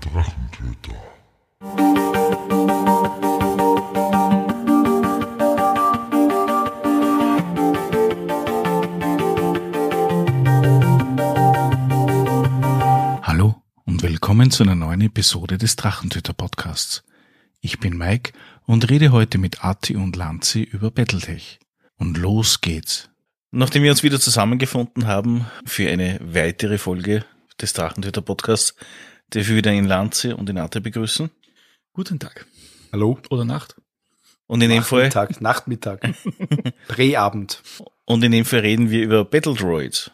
Drachentöter. Hallo und willkommen zu einer neuen Episode des Drachentöter Podcasts. Ich bin Mike und rede heute mit Ati und Lanzi über Battletech. Und los geht's. Nachdem wir uns wieder zusammengefunden haben für eine weitere Folge des Drachentöter Podcasts, darf ich wieder in Lanzi und in Ati begrüßen. Guten Tag. Hallo? Oder Nacht. Und in dem Fall, Nachmittag, Nachtmittag. Präabend. und in dem Fall reden wir über Battle Droids.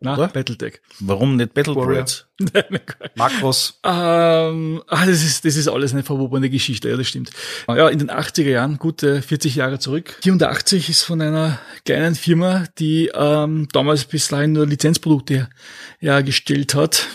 Na, Oder? Battletech. Warum nicht Battle. Droids? Makros. ähm, ah, das ist, das ist alles eine verwobene Geschichte, ja, das stimmt. Ja, in den 80er Jahren, gute 40 Jahre zurück. 84 ist von einer kleinen Firma, die ähm, damals bis dahin nur Lizenzprodukte hergestellt hat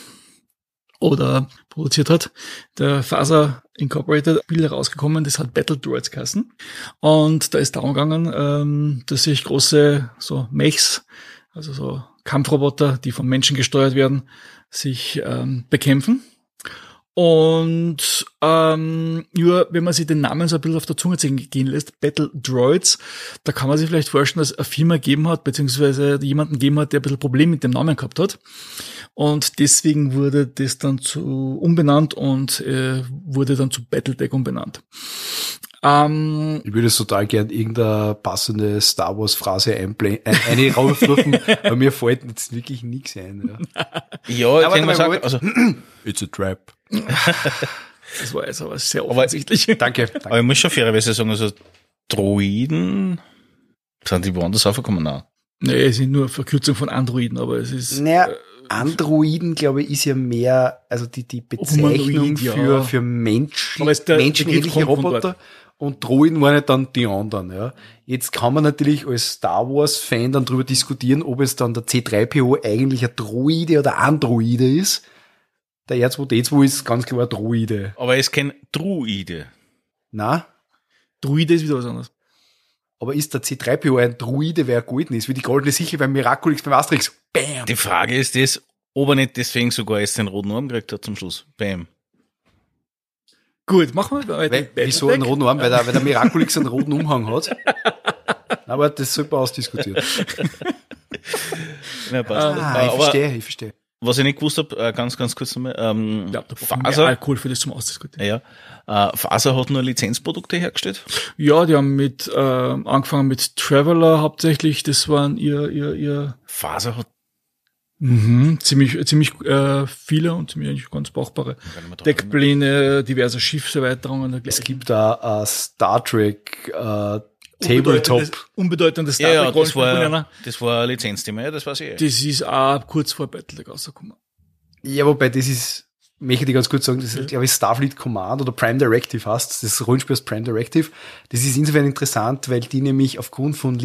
oder produziert hat, der Faser Incorporated Spiel rausgekommen, das hat Battle Droids kassen. Und da ist darum gegangen, ähm, dass sich große so Mechs, also so Kampfroboter, die von Menschen gesteuert werden, sich ähm, bekämpfen. Und ähm, nur wenn man sich den Namen so ein bisschen auf der Zunge gehen lässt, Battle Droids, da kann man sich vielleicht vorstellen, dass es eine Firma gegeben hat, beziehungsweise jemanden gegeben hat, der ein bisschen Probleme mit dem Namen gehabt hat. Und deswegen wurde das dann zu umbenannt und äh, wurde dann zu Battletech umbenannt. Ähm, Ich würde total gern irgendeine passende Star Wars Phrase einblenden, ein, eine raufrufen, aber mir fällt jetzt wirklich nichts ein. Ja. Ja, ich Aber kann mal sagen, also, It's a trap. Das war jetzt aber sehr offensichtlich. Danke. aber danke. ich muss schon fairerweise sagen, also Droiden, sind die woanders aufgekommen? Nein. nee, es sind nur Verkürzung von Androiden, aber es ist Naja, Androiden, glaube ich, ist ja mehr, also die, die Bezeichnung Humanoid, ja. für, für Mensch, Aber es- der- der menschenähnliche Roboter. Und Droiden waren ja dann die anderen, ja. Jetzt kann man natürlich als Star Wars Fan dann drüber diskutieren, ob es dann der C3PO eigentlich ein Droide oder Androide ist. Der R2D2 ist ganz klar ein Droide. Aber es ist kein Druide. Na? Druide ist wieder was anderes. Aber ist der C3PO ein Druide, wer golden ist? Wie die goldene Sichel beim Miraculix beim Asterix. Bam! Die Frage ist das, ob er nicht deswegen sogar erst den roten Arm gekriegt hat zum Schluss. Bam. Gut, machen wir weiter. Wieso einen roten Arm? Weil der, weil der Miraculix einen roten Umhang hat. Aber das sollte man ausdiskutieren. Ja, passt. Ah, ich verstehe, ich verstehe. Was ich nicht gewusst habe, äh, ganz, ganz kurz nochmal, ähm, Ja, Faser, Alkohol für das zum Ausdiskutieren. ja, äh, Faser hat nur Lizenzprodukte hergestellt. Ja, die haben mit äh, angefangen mit Traveler hauptsächlich. Das waren ihr ihr ihr Faser hat mhm, ziemlich ziemlich äh, viele und ziemlich eigentlich ganz brauchbare Deckpläne, diverse Schiffserweiterungen. Es gibt da ein Star Trek äh, Tabletop. unbedeutendes Ja, ja, das war, das war ein Lizenzthema, ja, das weiß ich. eh. Das ist auch kurz vor Battletech rausgekommen. Ja, wobei das ist, möchte ich ganz kurz sagen, das ist, glaube ich, Starfleet Command oder Prime Directive heißt das Rollenspiel aus Prime Directive. Das ist insofern interessant, weil die nämlich aufgrund von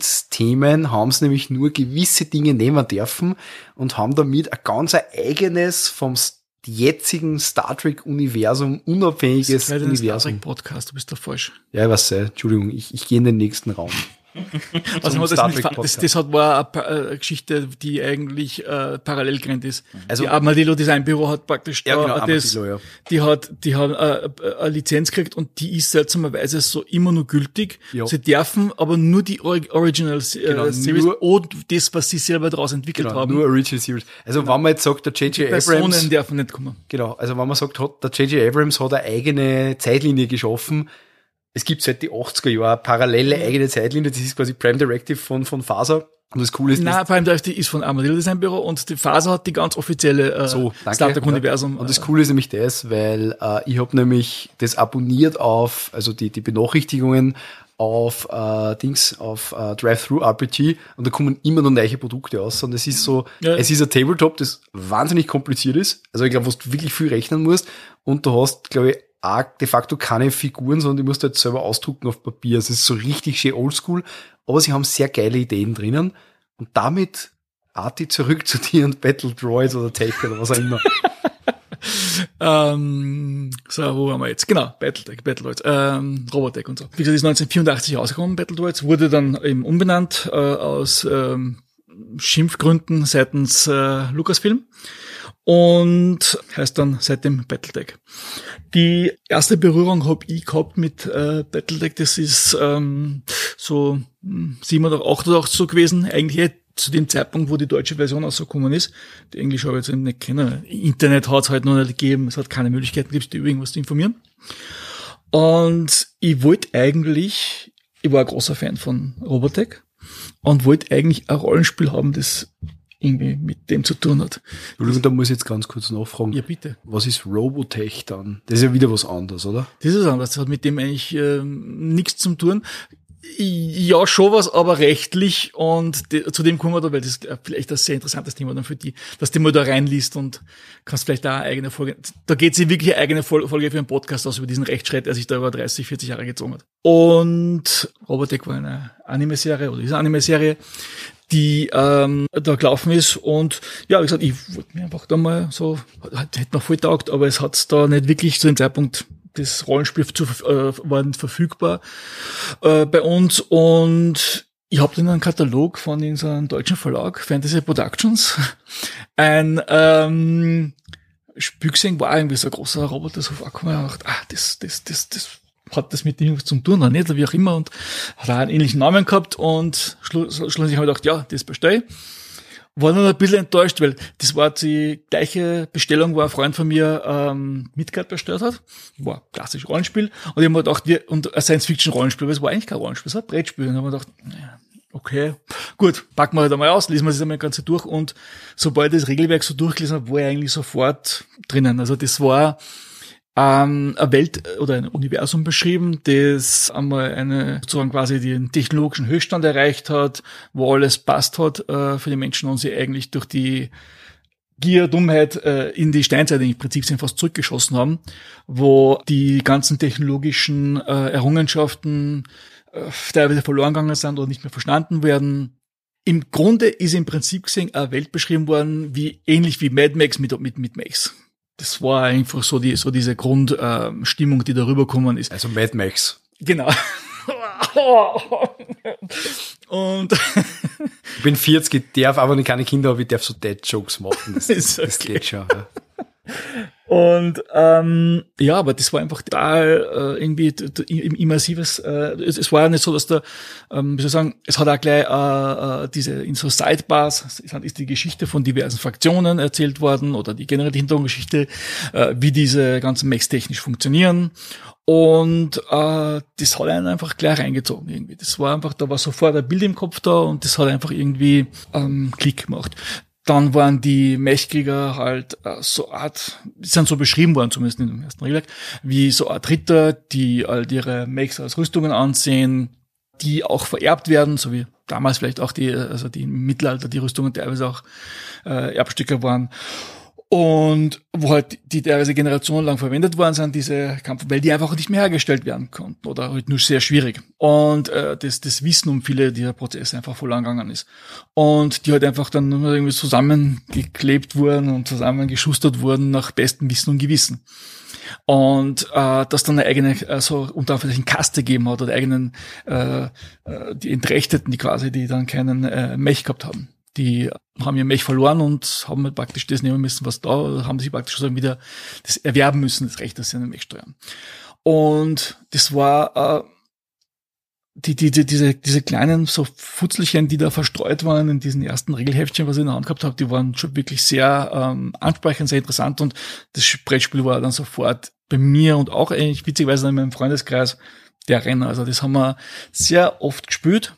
Lizenzthemen haben sie nämlich nur gewisse Dinge nehmen dürfen und haben damit ein ganz eigenes vom s- jetzigen Star Trek Universum unabhängiges Das ist Star Universum. Trek Podcast, du bist da falsch. Ja, weiß, äh, Entschuldigung, ich, ich gehe in den nächsten Raum. Also Zum das, mit, das, das hat war eine, Geschichte, die eigentlich äh, parallel gerannt ist. Also- die Armadillo Design Büro hat praktisch Ja, genau, das, ja. die hat, die haben äh, äh, eine Lizenz gekriegt und die ist seltsamerweise so immer nur gültig. Ja. Sie dürfen aber nur die Or Original äh, Genau, Series nur- und das, was sie selber daraus entwickelt Genau, haben. nur Original Series. Also wenn man jetzt sagt, der J.J. Personen Abrams, dürfen nicht kommen. genau, also wenn man sagt, hat, der J.J. Abrams hat eine eigene Zeitlinie geschaffen. Es gibt seit die 80er Jahre parallele eigene Zeitlinie, das ist quasi Prime Directive von, von Faser. Und das Coole ist, Nein, Prime Directive ist von Armadillo Design Büro und die Faser hat die ganz offizielle äh, so, danke. Star Trek Universum. Ja. Und das äh, Coole ist nämlich das, weil äh, ich habe nämlich das abonniert auf, also die, die Benachrichtigungen auf äh, Dings, auf äh, Drive-Thru-RPG und da kommen immer noch neue Produkte aus. Und es ist so, Ja. es ist ein Tabletop, das wahnsinnig kompliziert ist. Also ich glaube, wo du wirklich viel rechnen musst und du hast, glaube ich, de facto keine Figuren, sondern die musst du jetzt selber ausdrucken auf Papier. Es ist so richtig schön oldschool, aber sie haben sehr geile Ideen drinnen und damit Arti zurück zu dir und Battle Droids oder Tech oder was auch immer. Ähm, so, wo waren wir jetzt? Genau, Battletech, Battletoads, ähm, Robotech und so. Wie gesagt, ist 1984 rausgekommen, Battletoads, wurde dann eben umbenannt äh, aus ähm, Schimpfgründen seitens äh, Lucasfilm. Und heißt dann seitdem Battletech. Die erste Berührung habe ich gehabt mit äh, Battletech, das ist ähm, so 7 hm, oder 8 oder 8 so gewesen, eigentlich zu dem Zeitpunkt, wo die deutsche Version rausgekommen ist. Die englische habe ich jetzt nicht kennen. Internet hat es halt noch nicht gegeben, es hat keine Möglichkeiten gibt, über irgendwas zu informieren. Und ich wollte eigentlich, ich war ein großer Fan von Robotech und wollte eigentlich ein Rollenspiel haben, das irgendwie mit dem zu tun hat. Entschuldigung, da muss ich jetzt ganz kurz nachfragen. Ja, bitte. Was ist Robotech dann? Das ist ja wieder was anderes, oder? Das ist anders. Das hat mit dem eigentlich äh, nichts zu tun. Ja, schon was, aber rechtlich und de, zu dem kommen wir da, weil das ist vielleicht ein sehr interessantes Thema dann für die, dass du mal da reinliest und kannst vielleicht da eine eigene Folge, da geht sie wirklich eine eigene Folge für einen Podcast aus über diesen Rechtsstreit, der sich da über 30, 40 Jahre gezogen hat. Und Robotech war eine Anime-Serie oder ist eine Anime-Serie, die ähm, da gelaufen ist. Und ja, wie gesagt, ich wollte mir einfach da mal so, hätte mir voll taugt, aber es hat da nicht wirklich zu dem Zeitpunkt das Rollenspiel zu, äh, war nicht verfügbar äh, bei uns und ich habe dann einen Katalog von unserem deutschen Verlag, Fantasy Productions, ein ähm, Spiel war irgendwie so ein großer Roboter, so vorgekommen, und dachte, ah, das, das, das, das hat das mit was zum tun oder nicht, oder wie auch immer, und hat auch einen ähnlichen Namen gehabt und schlussendlich habe ich gedacht, ja, das bestelle war dann ein bisschen enttäuscht, weil das war die gleiche Bestellung, wo ein Freund von mir ähm, Midgard bestellt hat. War klassisch Rollenspiel. Und ich habe mir gedacht, wir, und ein Science-Fiction-Rollenspiel, aber es war eigentlich kein Rollenspiel, es war ein Brettspiel. Und dann habe ich gedacht, okay, gut, packen wir halt einmal aus, lesen wir das einmal ganz durch. Und sobald ich das Regelwerk so durchgelesen habe, war ich eigentlich sofort drinnen. Also das war ähm, eine Welt oder ein Universum beschrieben, das einmal eine sozusagen quasi den technologischen Höchststand erreicht hat, wo alles passt hat äh, für die Menschen und sie eigentlich durch die Gier, Dummheit äh, in die Steinzeit im Prinzip sind fast zurückgeschossen haben, wo die ganzen technologischen äh, Errungenschaften äh, teilweise verloren gegangen sind oder nicht mehr verstanden werden. Im Grunde ist im Prinzip gesehen eine Welt beschrieben worden, wie ähnlich wie Mad Max mit, mit, mit Max das war einfach so die so diese Grundstimmung, äh, die darüber gekommen ist. Also Mad Max. Genau. Und ich bin 40, ich darf aber keine Kinder, aber ich darf so Dead Jokes machen. Das, ist okay. das geht schon. Ja. Und ähm, ja, aber das war einfach da äh, irgendwie immersives. Äh, es, es war ja nicht so, dass da, ähm, wie soll ich sagen, es hat auch gleich äh, äh, diese in so Sidebars ist die Geschichte von diversen Fraktionen erzählt worden oder die generelle Hintergrundgeschichte, äh, wie diese ganzen Mechs technisch funktionieren. Und äh, das hat einen einfach gleich reingezogen irgendwie. Das war einfach, da war sofort ein Bild im Kopf da und das hat einfach irgendwie ähm, Klick gemacht. Dann waren die Mechkrieger halt äh, so Art, sind so beschrieben worden, zumindest in dem ersten Regelwerk, wie so Art Ritter, die halt ihre Mechs als Rüstungen ansehen, die auch vererbt werden, so wie damals vielleicht auch die, also die im Mittelalter die Rüstungen teilweise auch äh, Erbstücke waren und wo halt die teilweise generationenlang verwendet worden sind, diese Kampf, weil die einfach nicht mehr hergestellt werden konnten oder halt nur sehr schwierig. Und äh, das, das Wissen um viele dieser Prozesse einfach voll angegangen ist. Und die halt einfach dann irgendwie zusammengeklebt wurden und zusammengeschustert wurden nach bestem Wissen und Gewissen. Und äh, dass dann eine eigene, also unter Anführungszeichen Kaste geben hat oder eigenen äh, äh, die Entrechteten, die quasi, die dann keinen äh, Mech gehabt haben die haben ihr Mech verloren und haben halt praktisch das nehmen müssen, was da, haben sich praktisch so wieder das erwerben müssen, das Recht, dass sie einen Mech steuern. Und das war äh, die, die, die, diese, diese kleinen so Futzelchen, die da verstreut waren in diesen ersten Regelheftchen, was ich in der Hand gehabt habe, die waren schon wirklich sehr ähm, ansprechend, sehr interessant und das Brettspiel war dann sofort bei mir und auch eigentlich witzigerweise in meinem Freundeskreis der Renner. Also das haben wir sehr oft gespielt.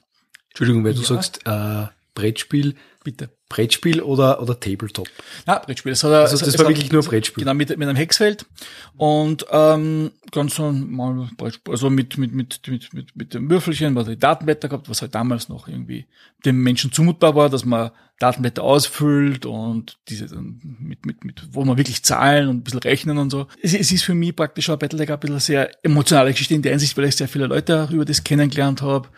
Entschuldigung, du ja. sagst, äh, Brettspiel, bitte. Brettspiel oder, oder Tabletop? Ja, Brettspiel. Das, hat, also das es war hat, wirklich nur Brettspiel. Genau, mit, mit einem Hexfeld und ähm, ganz normal Brettspiel. Also mit, mit, mit, mit, mit, mit dem Würfelchen, was die Datenblätter gehabt, was halt damals noch irgendwie dem Menschen zumutbar war, dass man Datenblätter ausfüllt und diese dann mit, mit, mit, wo man wirklich zahlen und ein bisschen rechnen und so. Es, es ist für mich praktisch auch Battletech ein bisschen sehr emotionale Geschichte in der Hinsicht, weil ich sehr viele Leute über das kennengelernt habe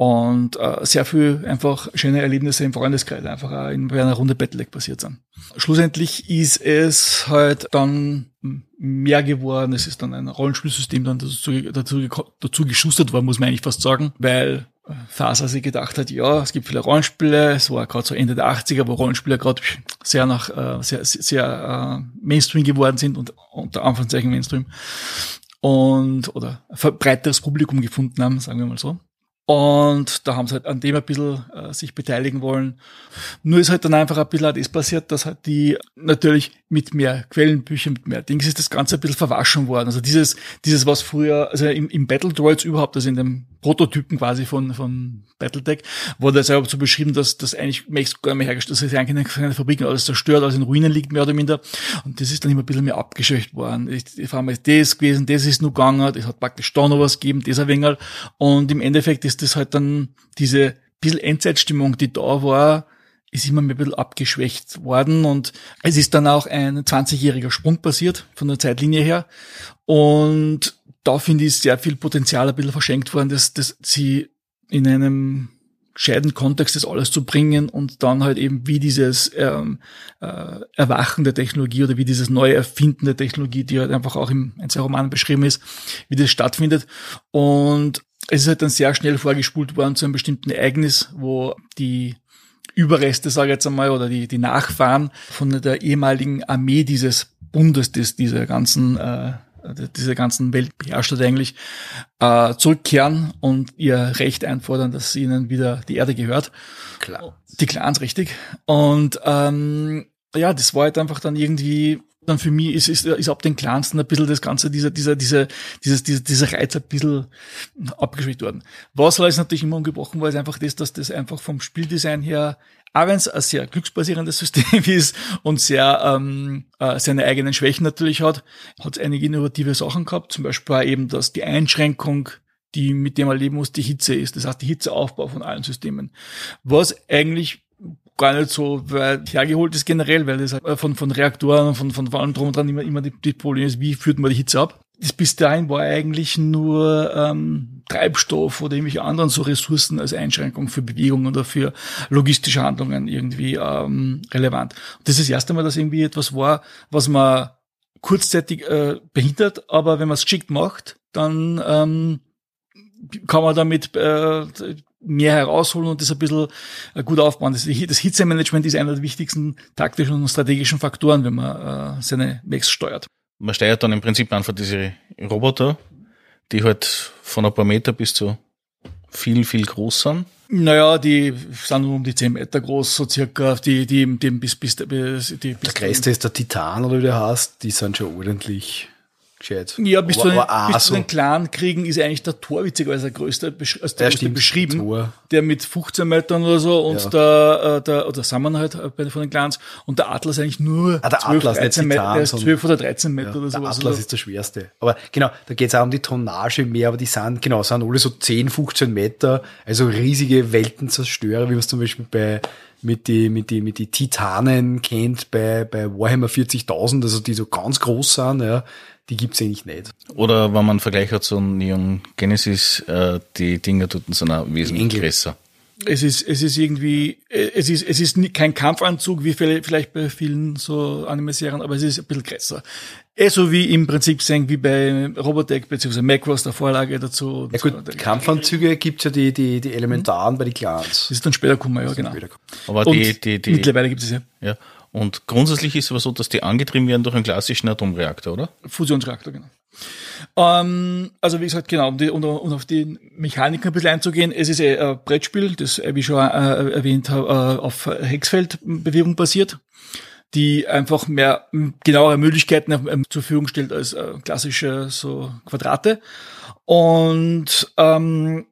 und äh, sehr viel einfach schöne Erlebnisse im Freundeskreis einfach auch in, einer Runde Battleleg passiert sind. Schlussendlich ist es halt dann mehr geworden. Es ist dann ein Rollenspielsystem dann dazu, dazu, dazu geschustert worden, muss man eigentlich fast sagen, weil Phase, als ich gedacht hat, ja, es gibt viele Rollenspiele, es war gerade so Ende der 80er, wo Rollenspiele gerade sehr nach, äh, sehr, sehr äh, Mainstream geworden sind und unter Anführungszeichen Mainstream und oder ein verbreiteres Publikum gefunden haben, sagen wir mal so. Und da haben sie halt an dem ein bisschen äh, sich beteiligen wollen. Nur ist halt dann einfach ein bisschen das passiert, dass halt die natürlich mit mehr Quellenbüchern, mit mehr Dings ist das Ganze ein bisschen verwaschen worden. Also dieses, dieses was früher, also im, im Battle Droids überhaupt, also in dem Prototypen quasi von, von Battletech, wurde das ja so beschrieben, dass das eigentlich Max gar nicht mehr hergestellt, dass es eigentlich in der Fabriken alles zerstört, alles in Ruinen liegt, mehr oder minder. Und das ist dann immer ein bisschen mehr abgeschwächt worden. Ich, ich war mal das gewesen, das ist nur gegangen, das hat praktisch da noch was gegeben, dieser Wenger. Und im Endeffekt ist das halt dann diese bisschen Endzeitstimmung, die da war, ist immer mehr ein bisschen abgeschwächt worden und es ist dann auch ein 20-jähriger Sprung passiert von der Zeitlinie her und da finde ich sehr viel Potenzial ein bisschen verschenkt worden, dass, dass sie in einem gescheiten Kontext das alles zu bringen und dann halt eben wie dieses ähm, äh, Erwachen der Technologie oder wie dieses neue Erfinden der Technologie, die halt einfach auch im Roman beschrieben ist, wie das stattfindet. Und es ist halt dann sehr schnell vorgespult worden zu einem bestimmten Ereignis, wo die Überreste, sage ich jetzt einmal, oder die, die Nachfahren von der ehemaligen Armee dieses Bundes, des, dieser ganzen, äh, dieser ganzen Welt beherrscht eigentlich, äh, zurückkehren und ihr Recht einfordern, dass ihnen wieder die Erde gehört. Klar. Die Clans, richtig. Und ähm, ja, das war halt einfach dann irgendwie dann für mich ist, ist, ist ab den Clans ein bisschen das Ganze, dieser, dieser, dieser, dieses, dieser, dieser Reiz ein bisschen abgeschwächt worden. Was ist natürlich immer umgebrochen war, ist einfach das, dass das einfach vom Spieldesign her, auch wenn es ein sehr glücksbasierendes System ist und sehr ähm, äh, seine eigenen Schwächen natürlich hat, hat es einige innovative Sachen gehabt, zum Beispiel auch eben, dass die Einschränkung die mit dem man leben muss, die Hitze ist. Das heißt, die Hitzeaufbau von allen Systemen. Was eigentlich gar nicht so weit hergeholt ist generell, weil das halt von, von Reaktoren und von, von allem drum und dran immer, immer die, die Problem ist, wie führt man die Hitze ab? Das bis dahin war eigentlich nur ähm, Treibstoff oder irgendwelche anderen so Ressourcen als Einschränkung für Bewegungen oder für logistische Handlungen irgendwie ähm, relevant. Und das ist das erste Mal, dass irgendwie etwas war, was man kurzzeitig äh, behindert, aber wenn man es geschickt macht, dann ähm, kann man damit äh, mehr herausholen und das ein bisschen äh, gut aufbauen. Das, das Hitzemanagement ist einer der wichtigsten taktischen und strategischen Faktoren, wenn man äh, seine Mechs steuert. Man steuert dann im Prinzip einfach diese Roboter, die halt von ein paar Meter bis zu viel, viel groß sind. Naja, die sind um die 10 Meter groß, so circa, die, die, die bis, bis, bis, die, bis Der größte ist der Titan, oder wie du hast, die sind schon ordentlich gescheit. Ja, bis, aber, zu, den, bis zu den Clan-Kriegen ist eigentlich der Tor witzigerweise der größte, als der, der größte beschrieben. Tor. Der mit 15 Metern oder so und ja. der, äh, der, oder Sammern halt äh, bei von den Clans und der Atlas eigentlich nur ah, der 12, Atlas, 13 Meter, der ist 12 oder 13 Meter ja, oder so. Der Atlas ist der schwerste. Aber genau, da geht es auch um die Tonnage mehr, aber die sind, genau, sind alle so 10, 15 Meter, also riesige Weltenzerstörer, wie man es zum Beispiel bei mit die, mit die, mit die Titanen kennt bei, bei Warhammer 40.000, also die so ganz groß sind, ja die gibt's eigentlich nicht. Oder wenn man einen Vergleich hat zu Neon Genesis, äh, die Dinger dort sind auch wesentlich größer. Es ist, es ist irgendwie, es ist, es ist kein Kampfanzug, wie vielleicht bei vielen so Anime-Serien, aber es ist ein bisschen größer. Eh so wie im Prinzip sehen, wie bei Robotech bzw. Macross der Vorlage dazu. Ja gut, Kampfanzüge gibt's ja die, die, die Elementaren mhm. bei den Clans. Das ist dann später gekommen, ja, genau. Aber die, die, die, mittlerweile gibt es ja. Ja. Und grundsätzlich ist es aber so, dass die angetrieben werden durch einen klassischen Atomreaktor, oder? Fusionsreaktor, genau. Ähm, also wie gesagt, genau, um, die, um, um auf die Mechanik ein bisschen einzugehen, es ist ein Brettspiel, das, äh, wie ich schon äh, erwähnt habe, äh, auf Hexfeldbewegung basiert, die einfach mehr genauere Möglichkeiten ähm, zur Verfügung stellt als äh, klassische so Quadrate. Und ähm,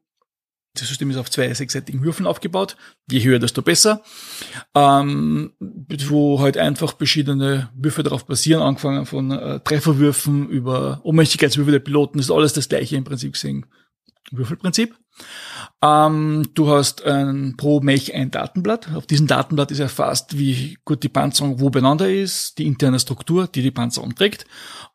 das System ist auf zwei sechsseitigen Würfeln aufgebaut. Je höher, desto besser. Ähm, wo halt einfach verschiedene Würfe darauf basieren, angefangen von äh, Trefferwürfen über Ohnmächtigkeitswürfe der Piloten, ist alles das gleiche im Prinzip gesehen. Würfelprinzip. Ähm, du hast ein, pro Mech ein Datenblatt. Auf diesem Datenblatt ist erfasst, wie gut die Panzerung wo beieinander ist, die interne Struktur, die die Panzerung trägt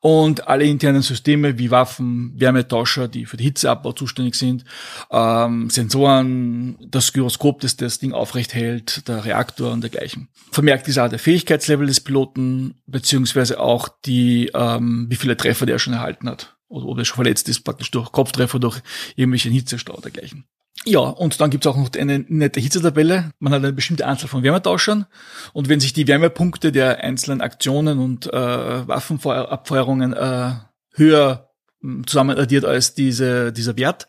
und alle internen Systeme wie Waffen, Wärmetauscher, die für den Hitzeabbau zuständig sind, ähm, Sensoren, das Gyroskop, das das Ding aufrecht hält, der Reaktor und dergleichen. Vermerkt ist auch der Fähigkeitslevel des Piloten, beziehungsweise auch die, ähm, wie viele Treffer der schon erhalten hat oder ob er schon verletzt ist, praktisch durch Kopftreffer, durch irgendwelchen Hitzestau dergleichen. Ja, und dann gibt's auch noch eine nette Hitzetabelle. Man hat eine bestimmte Anzahl von Wärmetauschern. Und wenn sich die Wärmepunkte der einzelnen Aktionen und äh, Waffenabfeuerungen äh, höher hm, zusammen addiert als diese, dieser Wert,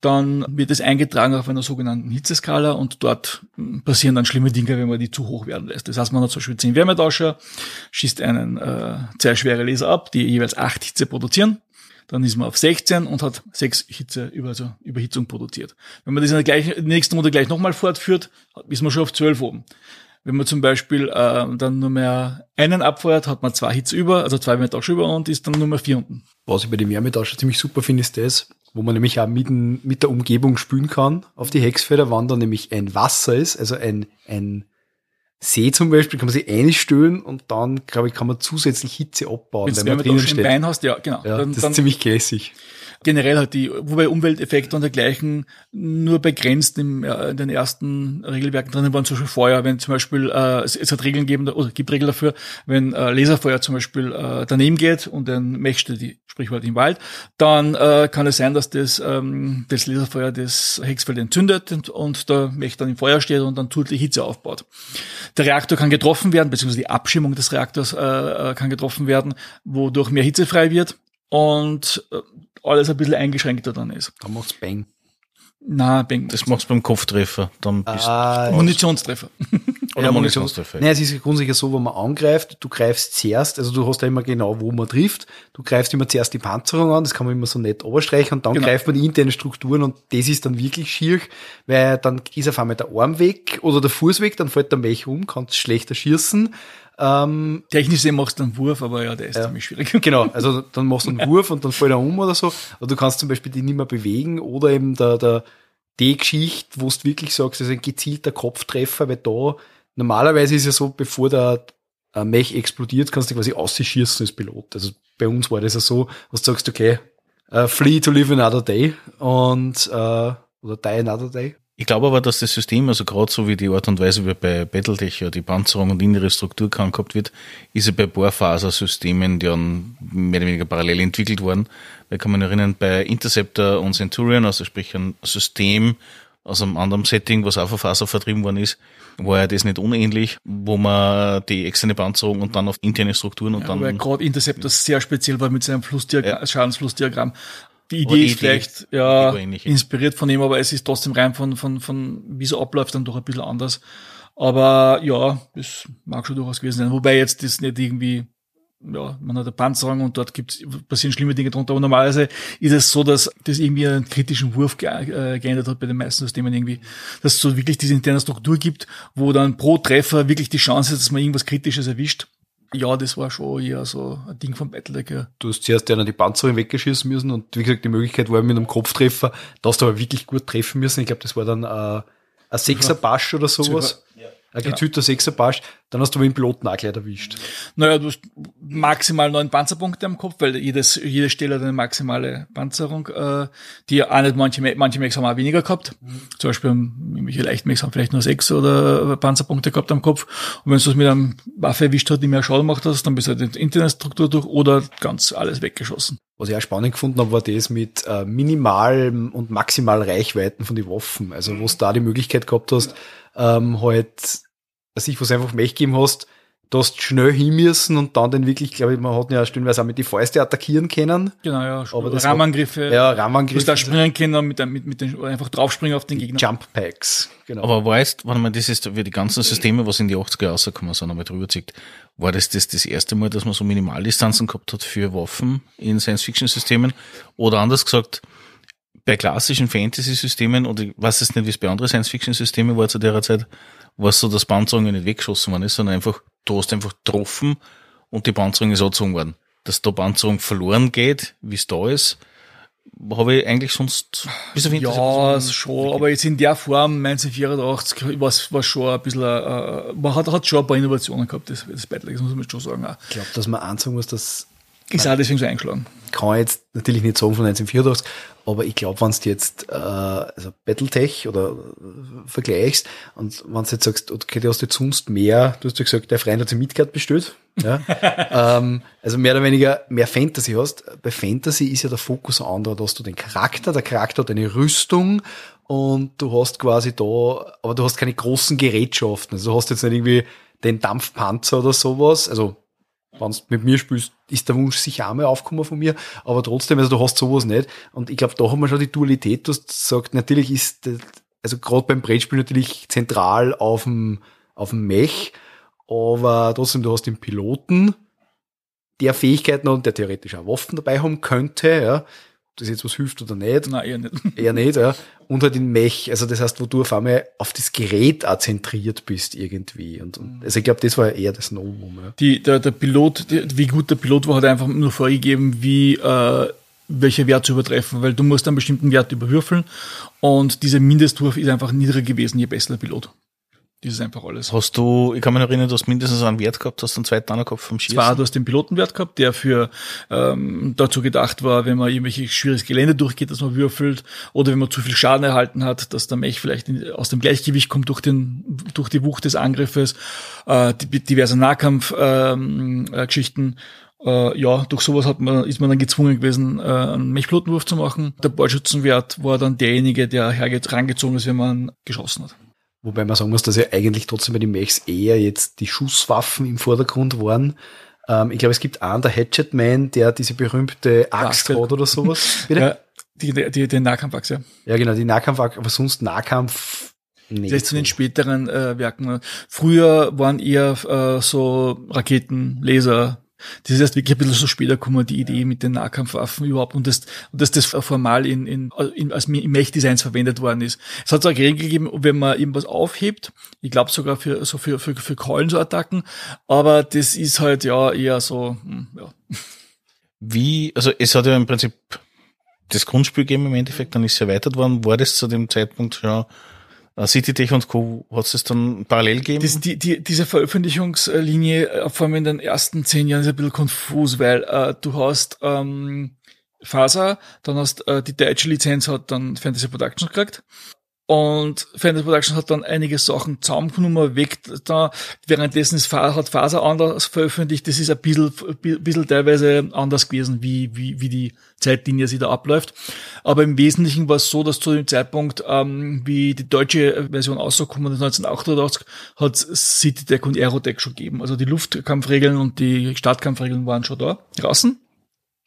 dann wird es eingetragen auf einer sogenannten Hitzeskala und dort hm, passieren dann schlimme Dinge, wenn man die zu hoch werden lässt. Das heißt, man hat zum Beispiel 10 Wärmetauscher, schießt einen äh, sehr schwere Laser ab, die jeweils 8 Hitze produzieren dann ist man auf 16 und hat sechs Hitze, über, also Überhitzung produziert. Wenn man das in der, gleichen, nächsten Runde gleich nochmal fortführt, ist man schon auf 12 oben. Wenn man zum Beispiel äh, dann nur mehr einen abfeuert, hat man zwei Hits über, also zwei Wärmetauscher über und ist dann nur mehr vier unten. Was ich bei dem Wärmetauscher ziemlich super finde, ist das, wo man nämlich auch mit, mit der Umgebung spülen kann auf die Hexfelder, wann da nämlich ein Wasser ist, also ein, ein See zum Beispiel kann man sich einstellen und dann, glaube ich, kann man zusätzlich Hitze abbauen, wenn man drinnen steht. Wein hast, ja, genau. Ja, dann, das ist ziemlich classig generell hat die, wobei Umwelteffekte und dergleichen nur begrenzt im, äh, in den ersten Regelwerken drinnen waren, zum Beispiel Feuer, wenn zum Beispiel, äh, es, es hat Regeln gegeben, oder gibt Regeln dafür, wenn äh, Laserfeuer zum Beispiel äh, daneben geht und ein Mech steht, die Sprichwort im Wald, dann äh, kann es sein, dass das, ähm, das Laserfeuer das Hexfeld entzündet und, und der Mech dann im Feuer steht und dann die Hitze aufbaut. Der Reaktor kann getroffen werden, beziehungsweise die Abschirmung des Reaktors äh, äh kann getroffen werden, wodurch mehr Hitze frei wird und äh, alles ein bisschen eingeschränkter dann ist. Dann macht's Bang. Na, Bang. Das machst du beim Kopftreffer. Dann bist ah, Munitionstreffer. Oder ja, Munitionstreffer. Nein, es ist grundsätzlich so, wenn man angreift, du greifst zuerst, also du hast ja immer genau, wo man trifft. Du greifst immer zuerst die Panzerung an, das kann man immer so nett oberstreichen und dann genau. greift man die internen Strukturen und das ist dann wirklich schier, weil dann ist auf einmal der Arm weg oder der Fuß weg, dann fällt der Mech um, kannst schlechter schießen ähm, Technisch machst du einen Wurf, aber ja, der ist ja, ziemlich schwierig. Genau, also dann machst du einen Wurf und dann fällt er um oder so. Aber du kannst zum Beispiel die nicht mehr bewegen oder eben der, der die Geschichte, wo du wirklich sagst, das ist ein gezielter Kopftreffer, weil da normalerweise ist ja so, bevor der Mech explodiert, kannst du quasi ausschießen als Pilot. Also bei uns war das ja so, dass du sagst, okay, uh, flee to live another day und uh, oder die another day. Ich glaube aber, dass das System, also gerade so wie die Art und Weise, wie bei Battletech ja die Panzerung und innere Struktur gehabt wird, ist ja bei Bohrfasersystemen, die dann mehr oder weniger parallel entwickelt worden. Da kann man erinnern, bei Interceptor und Centurion, also sprich ein System aus einem anderen Setting, was auch auf Faser vertrieben worden ist, war ja das nicht unähnlich, wo man die externe Panzerung und dann auf interne Strukturen und ja, dann. Weil gerade Interceptor sehr speziell war mit seinem Flussdiagramm, ja. Schadensflussdiagramm die Idee ist vielleicht ja inspiriert von ihm, aber es ist trotzdem rein von, von, von wie so abläuft dann doch ein bisschen anders. Aber ja, das mag schon durchaus gewesen sein. Wobei jetzt das nicht irgendwie, ja, man hat eine Panzerung und dort gibt's, passieren schlimme Dinge drunter. Aber normalerweise ist es so, dass das irgendwie einen kritischen Wurf ge äh, geändert hat bei den meisten Systemen irgendwie, dass es so wirklich diese interne Struktur gibt, wo dann pro Treffer wirklich die Chance ist, dass man irgendwas Kritisches erwischt. Ja, das war schon eher so ein Ding vom Battletech, ja. Du hast zuerst ja die Panzerung weggeschissen müssen und wie gesagt, die Möglichkeit war mit einem Kopftreffer, da hast du aber wirklich gut treffen müssen. Ich glaube, das war dann äh, ein Sechser Basch oder sowas. Ja ein genau. gezüchter Sechser passt, dann hast du den Piloten auch gleich erwischt. Naja, du hast maximal neun Panzerpunkte am Kopf, weil jedes, jede Stelle hat eine maximale Panzerung, äh, die auch nicht manche, manche Mechs haben auch weniger gehabt. Mhm. Zum Beispiel irgendwelche Leichtmechs haben vielleicht nur sechs oder Panzerpunkte gehabt am Kopf. Und wenn du es mit einem Waffe erwischt hat, die mehr Schaden gemacht hast, dann bist du halt in Internetstruktur durch oder ganz alles weggeschossen. Was ich auch spannend gefunden habe, war das mit äh, minimal und maximal Reichweiten von den Waffen. Also, wo du da die Möglichkeit gehabt hast, ähm, halt, dass ich was einfach Mech gegeben hast, du hast schnell hin müssen und dann den wirklich, glaube ich, man hat ja stellenweise auch mit die Fäuste attackieren können. Genau, ja. Aber das Rahmenangriffe. Ja, Rahmenangriffe. Du da springen können mit, mit, mit den, einfach draufspringen auf den Gegner. Jump Packs, genau. Aber weißt, wenn man das ist, wie die ganzen Systeme, was in die 80er rausgekommen sind, einmal drüber zieht, war das, das das erste Mal, dass man so Minimaldistanzen gehabt hat für Waffen in Science-Fiction-Systemen? Oder anders gesagt, bei klassischen Fantasy-Systemen, oder ich weiß es nicht, wie es bei anderen Science-Fiction-Systemen war zu der Zeit, war es so, dass Panzerungen nicht weggeschossen worden ist, sondern einfach, du hast einfach getroffen und die Panzerung ist angezogen worden. Dass da Panzerung verloren geht, wie es da ist, habe ich eigentlich sonst bis auf Ja, so schon, aber jetzt in der Form 1984 war es schon ein bisschen, äh, man hat, hat schon ein paar Innovationen gehabt, das, das Battle, das muss man schon sagen. Auch. Ich glaube, dass man eins sagen muss, dass ist auch deswegen so eingeschlagen. Kann ich jetzt natürlich nicht sagen von 1984, aber ich glaube, wenn du jetzt äh, also Battletech oder äh, vergleichst und wenn du jetzt sagst, okay, du hast jetzt sonst mehr, du hast ja gesagt, der Freund hat sich Midgard bestellt, ja, ähm, also mehr oder weniger mehr Fantasy hast. Bei Fantasy ist ja der Fokus ein anderer, da hast du den Charakter, der Charakter hat eine Rüstung und du hast quasi da, aber du hast keine großen Gerätschaften. Also du hast jetzt nicht irgendwie den Dampfpanzer oder sowas. Also wenn du mit mir spielst, ist der Wunsch sicher auch mal aufgekommen von mir, aber trotzdem, also du hast sowas nicht. Und ich glaube, da haben wir schon die Dualität, du hast gesagt, natürlich ist, also gerade beim Brettspiel natürlich zentral auf dem, auf dem Mech, aber trotzdem, du hast den Piloten, der Fähigkeiten und der theoretisch auch Waffen dabei haben könnte, ja, das jetzt was hilft oder nicht. Nein, eher nicht. Eher nicht, ja. Und halt in Mech, also das heißt, wo du auf einmal auf das Gerät auch zentriert bist irgendwie. Und, und also ich glaube, das war eher das Novum. Ja. Die, der, der Pilot, die, wie gut der Pilot war, hat einfach nur vorgegeben, wie äh, welcher Wert zu übertreffen, weil du musst einen bestimmten Wert überwürfeln und dieser Mindestwurf ist einfach niedriger gewesen, je besser der Pilot. Das ist einfach alles. Hast du, ich kann mich erinnern, du hast mindestens einen Wert gehabt, hast du einen zweiten gehabt vom Schießen? Zwar, du hast den Pilotenwert gehabt, der für ähm, dazu gedacht war, wenn man irgendwelche schwieriges Gelände durchgeht, dass man würfelt, oder wenn man zu viel Schaden erhalten hat, dass der Mech vielleicht in, aus dem Gleichgewicht kommt durch den durch die Wucht des Angriffes, äh, die, diverse Nahkampfgeschichten. Ähm, äh. Äh, ja, durch sowas hat man, ist man dann gezwungen gewesen, äh, einen Mechpilotenwurf zu machen. Der Bordschützenwert war dann derjenige, der herangezogen ist, wenn man geschossen hat. Wobei man sagen muss, dass ja eigentlich trotzdem bei den Mechs eher jetzt die Schusswaffen im Vordergrund waren. Ähm, ich glaube, es gibt einen, der Hatchet Man, der diese berühmte Axt hat oder sowas. Bitte? Ja, die, die, die Nahkampfaxt, ja. Ja, genau, die Nahkampfaxt, aber sonst Nahkampf nicht. Das ist zu den späteren äh, Werken. Früher waren eher äh, so Raketen, Laser, das ist erst wirklich ein bisschen so später gekommen, die Idee mit den Nahkampfwaffen überhaupt und das, und dass das formal in, in, in als im Mech-Designs verwendet worden ist. Es hat so eine Regel gegeben, wenn man irgendwas aufhebt, ich glaube sogar für, so für, für, für Keulen so Attacken, aber das ist halt ja eher so, hm, ja. Wie, also es hat ja im Prinzip das Grundspiel gegeben im Endeffekt, dann ist es erweitert worden. War das zu dem Zeitpunkt schon CityTech und Co. hat es dann parallel gegeben? Das, die, die, diese Veröffentlichungslinie, äh, vor allem in den ersten zehn Jahren, ist ein bisschen konfus, weil äh, du hast ähm, Faser, dann hast äh, die deutsche Lizenz hat dann Fantasy Productions gekriegt und Fantasy Productions hat dann einige Sachen zusammengenommen, weg da. Währenddessen ist, hat Faser anders veröffentlicht. Das ist ein bisschen, bisschen teilweise anders gewesen, wie, wie, wie die Zeitlinie sie da abläuft. Aber im Wesentlichen war es so, dass zu dem Zeitpunkt, ähm, wie die deutsche Version ausgekommen ist, 1988, hat Citytech und Aerotech schon gegeben. Also die Luftkampfregeln und die Startkampfregeln waren schon da draußen.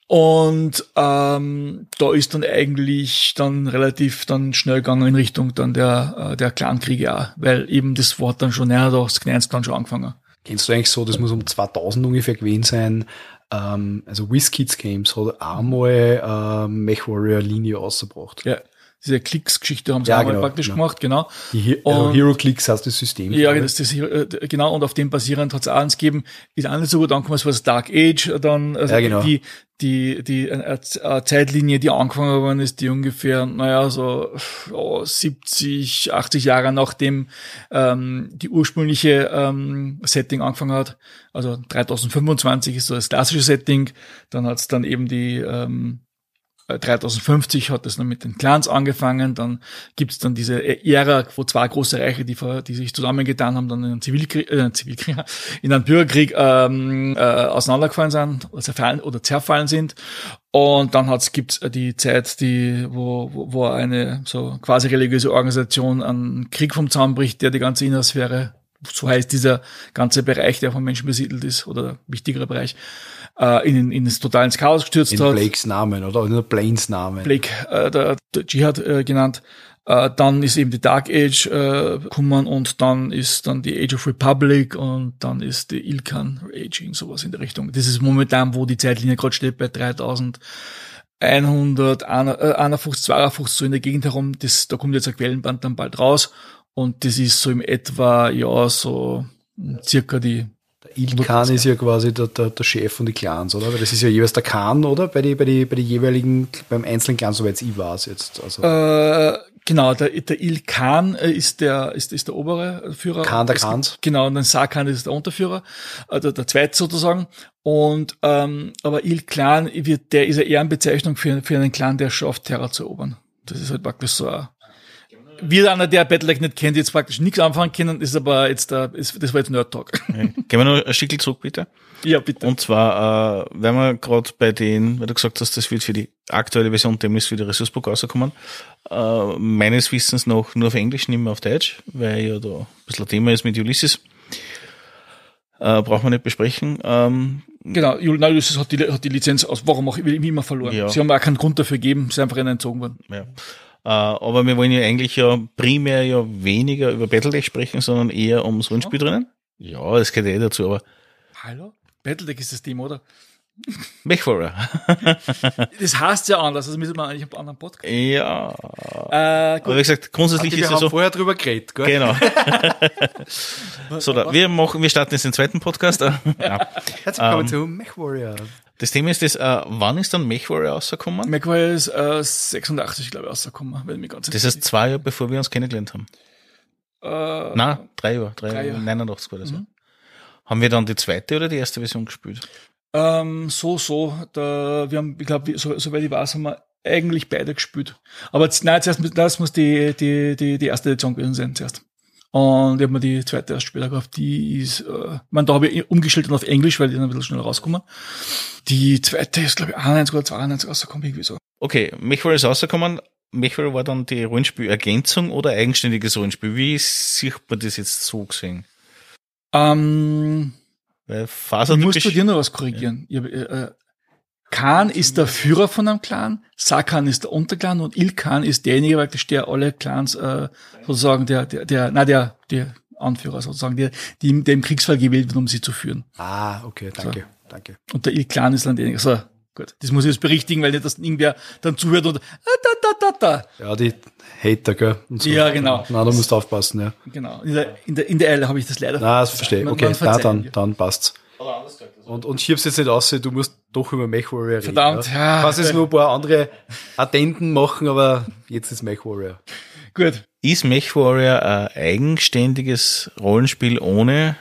Und ähm, da ist dann eigentlich dann relativ dann schnell gegangen in Richtung dann der, äh, der Clankriege auch, weil eben das Wort dann schon näher, das Gneinst dann schon angefangen. Kennst du eigentlich so, das muss um 2000 ungefähr gewesen sein, ähm, also WizKids Games hat einmal ähm, MechWarrior-Linie ausgebracht. Ja, diese Klicks-Geschichte haben sie ja, genau, praktisch genau. gemacht, genau. Die He also Hero Clicks heißt das System. Ja, das, das, äh, genau, und auf dem basierend hat es auch eins gegeben, ist auch nicht so gut angekommen, es war das Dark Age, dann, also ja, genau. die, die, die äh, äh, Zeitlinie, die angefangen worden ist, die ungefähr, naja, so oh, 70, 80 Jahre nachdem ähm, die ursprüngliche ähm, Setting angefangen hat. Also 3025 ist so das klassische Setting. Dann hat es dann eben die ähm, 3050 hat es dann mit den Clans angefangen, dann gibt's dann diese Ära, wo zwei große Reiche, die, die sich zusammengetan haben, dann in einen Zivilkrieg, äh, Zivilkrieg in einen Bürgerkrieg ähm, äh, auseinandergefallen sind oder zerfallen, oder zerfallen sind. Und dann hat's, gibt's die Zeit, die, wo, wo eine so quasi religiöse Organisation einen Krieg vom Zaun bricht, der die ganze Innersphäre, so heißt dieser ganze Bereich, der von Menschen besiedelt ist, oder wichtigerer Bereich, äh, in, in das total ins Chaos gestürzt in hat. Blakes Namen oder in Planes Namen. Blake, äh, der, der Jihad äh, genannt. Äh, dann ist eben die Dark Age äh, gekommen und dann ist dann die Age of Republic und dann ist die Ilkan Aging, sowas in der Richtung. Das ist momentan, wo die Zeitlinie gerade steht, bei 3000. 151, 52 so in der Gegend herum, das, da kommt jetzt ein Quellenband dann bald raus und das ist so im etwa, ja, so circa die Ilkan ist ja quasi der, der, der Chef von den Clans, oder? Weil das ist ja jeweils der Khan, oder? Bei die, bei die, bei die jeweiligen, beim einzelnen Clan, soweit ich weiß jetzt. Also. Äh, genau, der, der Ilkan äh, ist der, ist, ist der obere Führer. Khan der Khans. Genau, und dann Sarkhan ist der Unterführer, äh, der, der zweite sozusagen. Und, ähm, aber Il-Clan wird, der ist ja eher eine Bezeichnung für, für einen Clan, der schafft, Terra zu erobern. Das ist halt praktisch so ein wir einer, der Battletech nicht kennt, jetzt praktisch nichts anfangen können, ist aber jetzt, äh, ist, das war jetzt Nerd Talk. Gehen wir noch ein Stückchen zurück, bitte. ja, bitte. Und zwar, äh, wenn wir gerade bei den, weil du gesagt hast, das wird für die aktuelle Version demnächst für die Ressourcebook rauskommen, äh, meines Wissens noch nur auf Englisch, nicht mehr auf Deutsch, weil ja da ein bisschen ein Thema ist mit Ulysses. Äh, braucht man nicht besprechen. Ähm, Genau, Ulysses hat die, hat die Lizenz aus, warum auch immer verloren. Ja. Sie haben auch keinen Grund dafür gegeben, sie ist einfach ihnen entzogen worden. ja. Äh, aber wir wollen ja eigentlich ja primär ja weniger über Battletech sprechen, sondern eher ums Rundspiel drinnen. Ja, das gehört eh dazu, aber Hallo? Battletech ist das Thema, oder? MechWarrior. Das heißt ja anders, also müssen wir eigentlich einen anderen Podcast. ja. Äh, Aber gut. wie gesagt, grundsätzlich wir ist es haben so. vorher drüber geredet, gell? Genau. so, da, wir machen, wir starten jetzt den zweiten Podcast. ja. Herzlich willkommen zu MechWarrior. Das Thema ist das, äh, wann ist dann MechWarrior rausgekommen? McWire ist äh, 86, glaube ich, rausgekommen, wenn mich ganz Das heißt zwei Jahre, bevor wir uns kennengelernt haben. äh, Nein, drei Jahre, drei, Drei Jahre, Jahre. 89 oder so. Mhm. Haben wir dann die zweite oder die erste Version gespielt? Ähm, so, so. Da, wir haben, ich glaube, so, soweit ich weiß, haben wir eigentlich beide gespielt. Aber nein, zuerst, das muss die, die, die, die erste Edition gewesen sein, zuerst. Und ich habe mir die zweite erst später gekauft. Die ist, äh, man, da habe ich umgestellt dann auf Englisch, weil die dann ein bisschen schneller rauskommen. Die zweite ist, glaube ich, 91 oder 92 rausgekommen, irgendwie so. Okay, MechWarrior ist rausgekommen. MechWarrior war dann die Rollenspielergänzung oder eigenständiges Rollenspiel? Wie sieht man das jetzt so gesehen? Ähm, Weil ich Faser muss bei dir noch was korrigieren. Ich hab, äh, äh, Khan ist der Führer von einem Clan, Sakan ist der Unterclan und Ilkan ist derjenige, praktisch, der alle Clans äh, sozusagen der, der, der, na der, der Anführer sozusagen, der, die, der im Kriegsfall gewählt wird, um sie zu führen. Ah, okay, danke, danke. Und der Ilkan ist dann derjenige. So, gut. Das muss ich jetzt berichtigen, weil nicht, dass irgendwer dann zuhört und ah, da, da, da, da. Ja, die Hater, gell? Und so. Ja, genau. Na, da musst du aufpassen, ja. Genau. In der, in der, in der Eile habe ich das leider. Na, das verstehe ich. Man- Okay, man na, dann, dann passt's. Und, und schieb's jetzt nicht aus, du musst doch über MechWarrior reden. Verdammt, ja. Kannst jetzt nur ein paar andere Addenden machen, aber jetzt ist MechWarrior. Gut. Ist MechWarrior ein eigenständiges Rollenspiel ohne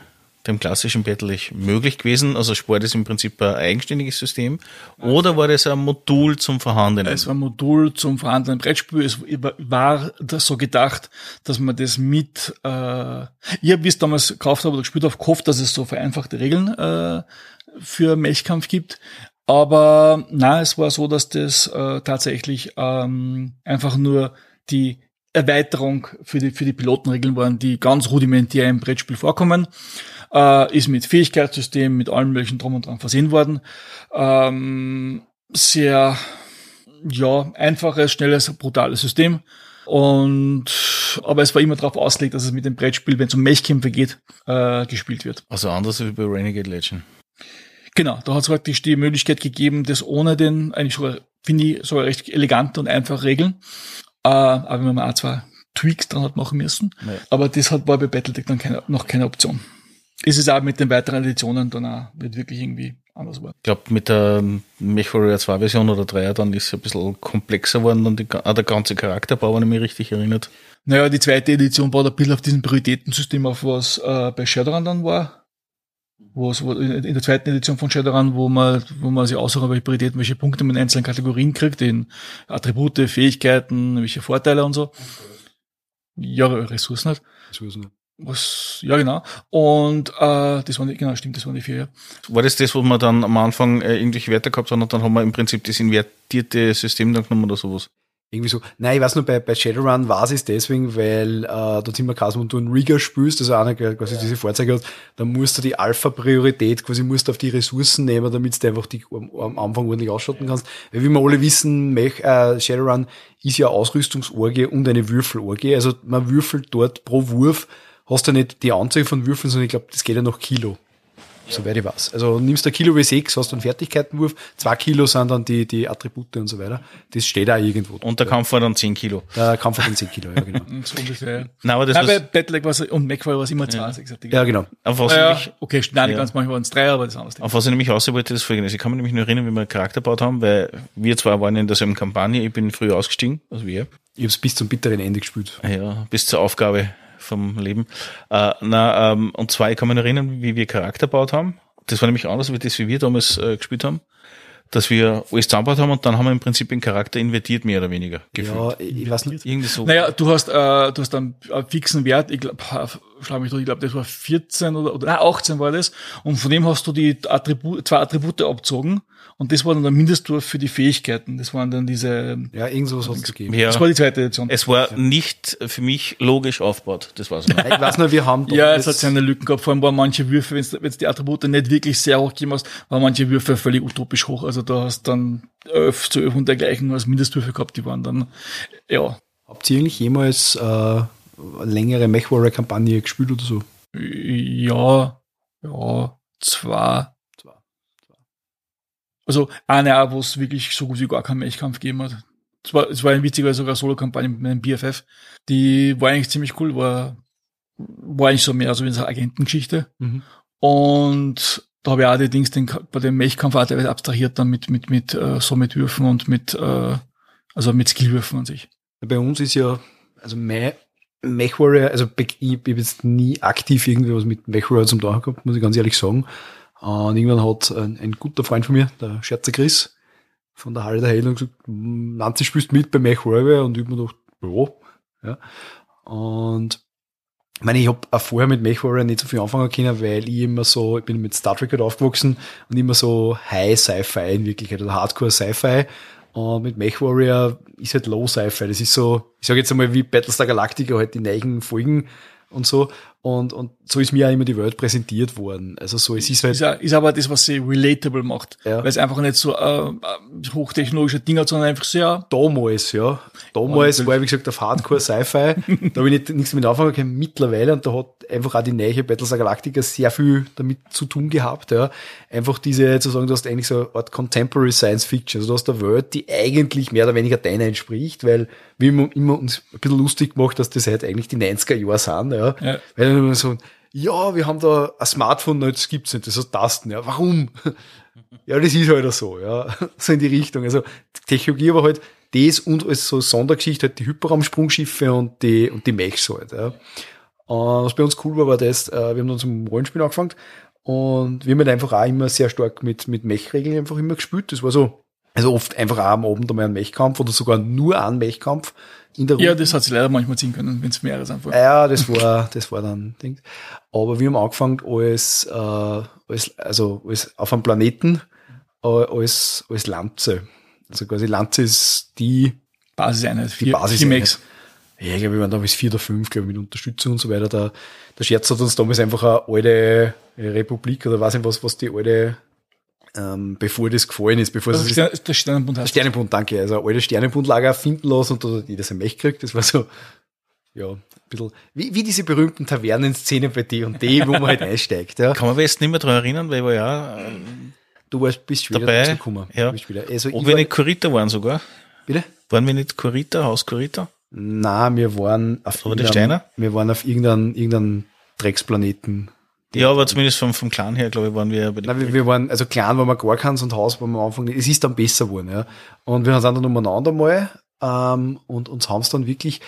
dem klassischen Battletech möglich gewesen? Also Sport ist im Prinzip ein eigenständiges System. Oder war das ein Modul zum Vorhandenen? Es war ein Modul zum vorhandenen Brettspiel. Es war das so gedacht, dass man das mit, äh, ich habe, wie es damals gekauft habe oder gespielt habe, gehofft, dass es so vereinfachte Regeln äh, für Melchkampf gibt. Aber na, es war so, dass das äh, tatsächlich ähm, einfach nur die Erweiterung für die, für die Pilotenregeln waren, die ganz rudimentär im Brettspiel vorkommen. Äh, ist mit Fähigkeitssystem, mit allem möglichen drum und dran versehen worden. Ähm, sehr ja, einfaches, schnelles, brutales System. Und aber es war immer darauf ausgelegt, dass es mit dem Brettspiel, wenn es um Mechkämpfe geht, äh, gespielt wird. Also anders wie bei Renegade Legend. Genau, da hat es praktisch die Möglichkeit gegeben, das ohne den, eigentlich sogar, finde ich, sogar recht elegante und einfache Regeln. Äh, aber wenn man auch zwei Tweaks dran hat machen müssen. Ja. Aber das hat war bei Battletech dann keine, noch keine Option. Ist es auch mit den weiteren Editionen dann auch nicht wirklich irgendwie anders war. Ich glaube, mit der MechWarrior 2 Version oder 3 dann ist es ein bisschen komplexer geworden und die, auch der ganze Charakterbau, wenn ich mich richtig erinnert. Naja, die zweite Edition baut ein bisschen auf diesem Prioritätensystem auf, was äh, bei Shadowrun dann war. Wo es in der zweiten Edition von Shadowrun, wo man, wo man sich aussuchen, welche Prioritäten, welche Punkte man in einzelnen Kategorien kriegt, in Attribute, Fähigkeiten, welche Vorteile und so. Ja, Ressourcen halt. So ist es. Was, ja, genau. Und äh, das waren die, genau, stimmt, das waren die vier, ja. War das das, wo wir dann am Anfang äh, irgendwelche Werte gehabt haben und dann haben wir im Prinzip das invertierte System dann genommen oder sowas? Irgendwie so. Nein, ich weiß nur, bei, bei Shadowrun war es deswegen, weil äh, dort immer Kasim und du einen Rigger spielst, also einer quasi diese Fahrzeuge hat, dann musst du die Alpha-Priorität quasi musst du auf die Ressourcen nehmen, damit du einfach die am, am Anfang ordentlich ausschotten kannst. Weil wie wir alle wissen, Mech, äh, Shadowrun ist ja Ausrüstungsorgie und eine Würfelorgie. Also man würfelt dort pro Wurf, hast du nicht die Anzahl von Würfeln, sondern ich glaube, das geht ja nach Kilo. Soweit ich weiß. Also nimmst du ein Kilo W6, hast du einen Fertigkeitenwurf, zwei Kilo sind dann die, die Attribute und so weiter. Das steht auch irgendwo. Und der Kampf war dann 10 Kilo. Der Kampf hat den 10 Kilo, ja genau. So ungefähr, ja. Nein, aber das Nein, bei was, Battletech war es, und MacWarrior war es immer 20, gesagt. Ja, genau. auf was, ja, ich mich, okay, nein, nicht Ja. ganz, manchmal waren es drei, aber das ist anders. auf was ich nämlich raus wollte, ist folgendes. Ich kann mich nämlich nur erinnern, wie wir einen Charakter gebaut haben, weil wir zwei waren in derselben Kampagne. Ich bin früher ausgestiegen, also wir. Ich hab's bis zum bitteren Ende gespielt. Ja, bis zur Aufgabe vom Leben. Äh, na, ähm, und zwar, ich kann mich erinnern, wie wir Charakter gebaut haben. Das war nämlich anders wie das, wie wir damals äh, gespielt haben. Dass wir alles zusammengebaut haben und dann haben wir im Prinzip den Charakter invertiert, mehr oder weniger. Gefühlt. Ja, ich weiß nicht. Irgendwie so. Naja, du hast, äh, du hast einen, einen fixen Wert, ich glaube, schlag mich durch, ich glaube, das war 14 oder, oder nein, 18 war das. Und von dem hast du die Attribute, zwei Attribute abgezogen. Und das war dann der Mindestwurf für die Fähigkeiten. Das waren dann diese. Ja, irgend sowas hat es gegeben. Ja. Das war die zweite Edition. Es war nicht für mich logisch aufgebaut. Das war's. Noch. Ich weiß nur, wir haben Ja, es hat seine Lücken gehabt. Vor allem waren manche Würfe, wenn du die Attribute nicht wirklich sehr hoch gegeben hast, waren manche Würfe völlig utopisch hoch. Also da hast dann 11 zu 11 und dergleichen als Mindestwürfe gehabt. Die waren dann, ja. Habt ihr eigentlich jemals äh, eine längere MechWarrior-Kampagne gespielt oder so? Ja, ja, zwei. Also eine auch, wo es wirklich so gut wie gar keinen Mechkampf gegeben hat. Es war, es war ein witziger sogar Solo-Kampagne mit meinem BFF. Die war eigentlich ziemlich cool, war, war eigentlich so mehr so wie eine Agentengeschichte. Mhm. Und da habe ich auch die Dings den, bei dem Mechkampf auch teilweise abstrahiert dann mit, mit, mit, äh, so mit Würfen und mit, äh, also mit Skillwürfen an sich. Bei uns ist ja, also mein MechWarrior, also ich habe jetzt nie aktiv irgendwie was mit MechWarrior zum tun gehabt, muss ich ganz ehrlich sagen. Und irgendwann hat ein, ein guter Freund von mir, der Scherzer Chris, von der Halle der Heilung gesagt, Nancy spielst mit bei MechWarrior und ich hab mir gedacht, ja. Und ich meine, ich habe vorher mit MechWarrior nicht so viel anfangen können, weil ich immer so, ich bin mit Star Trek halt aufgewachsen und immer so High Sci-Fi in Wirklichkeit oder Hardcore Sci-Fi. Und mit MechWarrior ist halt Low Sci-Fi. Das ist so, ich sage jetzt einmal wie Battlestar Galactica halt die neigen Folgen und so. Und, und so ist mir auch immer die Welt präsentiert worden. Also so, es ist halt. Ist, ja, ist aber das, was sie relatable macht. Ja. Weil es einfach nicht so äh, hochtechnologische Dinge hat, sondern einfach sehr. Damals, ja. Damals Und- war, wie gesagt, auf Hardcore Sci-Fi. da habe ich nicht, nichts mit anfangen können. Mittlerweile, und da hat einfach auch die neue Battlestar Galactica sehr viel damit zu tun gehabt, ja. Einfach diese, zu sagen, du hast eigentlich so eine Art Contemporary Science Fiction. Also du hast eine Welt, die eigentlich mehr oder weniger deiner entspricht, weil wir immer, immer uns ein bisschen lustig gemacht, dass das halt eigentlich die 90er Jahre sind, ja. Ja. Weil dann immer so, ja, wir haben da ein Smartphone, nein, das gibt's nicht, das hat Tasten, ja. Warum? Ja, das ist halt so, ja. So in die Richtung. Also Technologie aber halt das und als so Sondergeschichte halt die Hyperraumsprungschiffe und die, und die Mechs halt, ja. Und was bei uns cool war, war das, äh, wir haben dann zum Rollenspiel angefangen und wir haben halt einfach auch immer sehr stark mit, mit Mech-Regeln einfach immer gespielt. Das war so, also oft einfach auch am Abend einmal ein Mechkampf oder sogar nur ein Mechkampf in der Runde. Ja, das hat sie leider manchmal ziehen können, wenn es mehrere sind. Ja, das war, das war dann Ding. Aber wir haben angefangen als, äh, als also als auf einem Planeten äh, als, als Lanze. Also quasi Lanze ist die, Basiseinheit. die Vier, Basis. Max. Ja, ich glaube, wir waren damals vier oder fünf, glaube ich, mit Unterstützung und so weiter. Der, der Scherz hat uns damals einfach eine alte Republik oder weiß nicht was, was die alte, ähm, bevor das gefallen ist, bevor Das es Stern, der Sternenbund heißt. Sternenbund, danke. Also ein altes Sternenbundlager finden lassen und da hat jeder sein Mech gekriegt. Das war so, ja, ein bisschen, wie, wie diese berühmten Tavernenszenen bei D&D, wo man halt einsteigt, ja. Kann man jetzt nicht mehr dran erinnern, weil wir ja äh, Du warst, bist später Dabei, gekommen. ja. Bist wieder. Also ob ich wir war, nicht Kurita waren sogar. bitte? Waren wir nicht Kurita, Haus Kurita? Nein, wir waren auf irgendeinem- Steiner? Wir waren auf irgendeinem, irgendeinem Drecksplaneten. Ja, aber zumindest vom, vom Clan her, glaube ich, waren wir bei Nein, wir, wir waren, also klein waren wir gar keins und Haus waren wir am Anfang nicht. Es ist dann besser geworden, ja. Und wir sind dann umeinander mal, ähm, und uns haben es dann wirklich,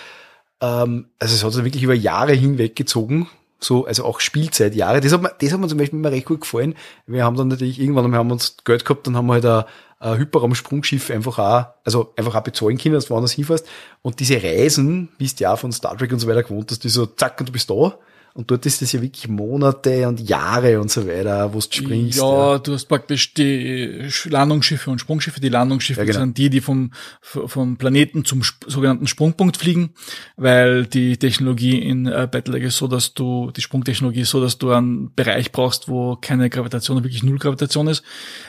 ähm, also es hat sich wirklich über Jahre hinweg gezogen. So, also auch Spielzeitjahre. Das hat mir, das hat mir zum Beispiel immer recht gut gefallen. Wir haben dann natürlich irgendwann, wir haben uns Geld gehabt, dann haben wir halt ein, ein Hyperraumsprungschiff einfach auch, also einfach auch bezahlen können, dass du woanders hinfährst. Und diese Reisen, wie es ja auch von Star Trek und so weiter gewohnt hast, die so, zack, und du bist da. Und dort ist das ja wirklich Monate und Jahre und so weiter, wo du springst. Ja, du hast praktisch die Sch- Landungsschiffe und Sprungschiffe. Die Landungsschiffe Ja, genau. sind die, die vom, vom Planeten zum sogenannten Sprungpunkt fliegen, weil die Technologie in äh, Battlelag ist so, dass du, die Sprungtechnologie ist so, dass du einen Bereich brauchst, wo keine Gravitation, wirklich null Gravitation ist.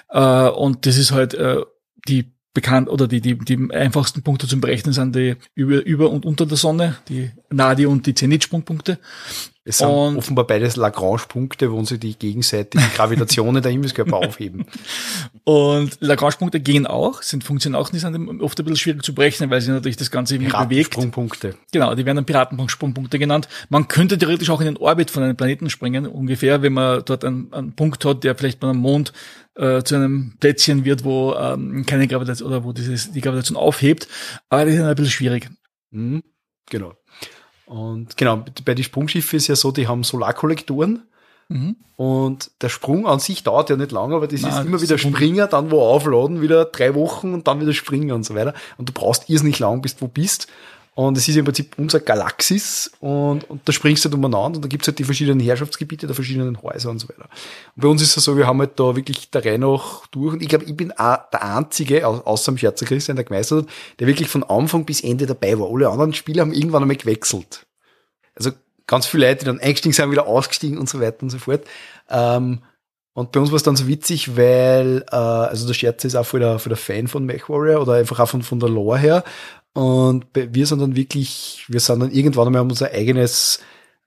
Äh, und das ist halt äh, die bekannt oder die, die, die einfachsten Punkte zum Berechnen sind die über, über und unter der Sonne, die Nadi und die Zenit-Sprungpunkte. Es sind Und- offenbar beides Lagrange-Punkte, wo sie die gegenseitigen Gravitationen der Himmelskörper aufheben. Und Lagrange-Punkte gehen auch, sind funktionieren auch nicht, sind oft ein bisschen schwierig zu berechnen, weil sich natürlich das Ganze irgendwie bewegt. Piratenssprungpunkte. Genau, die werden dann Piratenpunkt-Sprungpunkte genannt. Man könnte theoretisch auch in den Orbit von einem Planeten springen, ungefähr, wenn man dort einen, einen Punkt hat, der vielleicht bei einem Mond äh, zu einem Plätzchen wird, wo ähm, keine Gravitation oder wo dieses, die Gravitation aufhebt. Aber das ist ein bisschen schwierig. Mhm, genau. Und genau, bei den Sprungschiffen ist ja so, die haben Solarkollektoren Mhm. Und der Sprung an sich dauert ja nicht lange, aber das Nein, ist immer wieder. Springer, dann wo aufladen, wieder drei Wochen und dann wieder Springer und so weiter. Und du brauchst irrsinnig lang, bis du wo bist. Und es ist im Prinzip unser Galaxis und, und da springst du halt umeinander und da gibt's halt die verschiedenen Herrschaftsgebiete der verschiedenen Häuser und so weiter. Und bei uns ist es so, wir haben halt da wirklich der Reihe nach durch und ich glaube, ich bin auch der Einzige, au- außer dem Scherzer Christian, der gemeistert hat, der wirklich von Anfang bis Ende dabei war. Alle anderen Spieler haben irgendwann einmal gewechselt. Also ganz viele Leute, die dann eingestiegen sind, wieder ausgestiegen und so weiter und so fort. Ähm, und bei uns war es dann so witzig, weil, äh, also der Scherz ist auch voll der, der Fan von MechWarrior oder einfach auch von, von der Lore her. Und wir sind dann wirklich, wir sind dann irgendwann einmal unser eigenes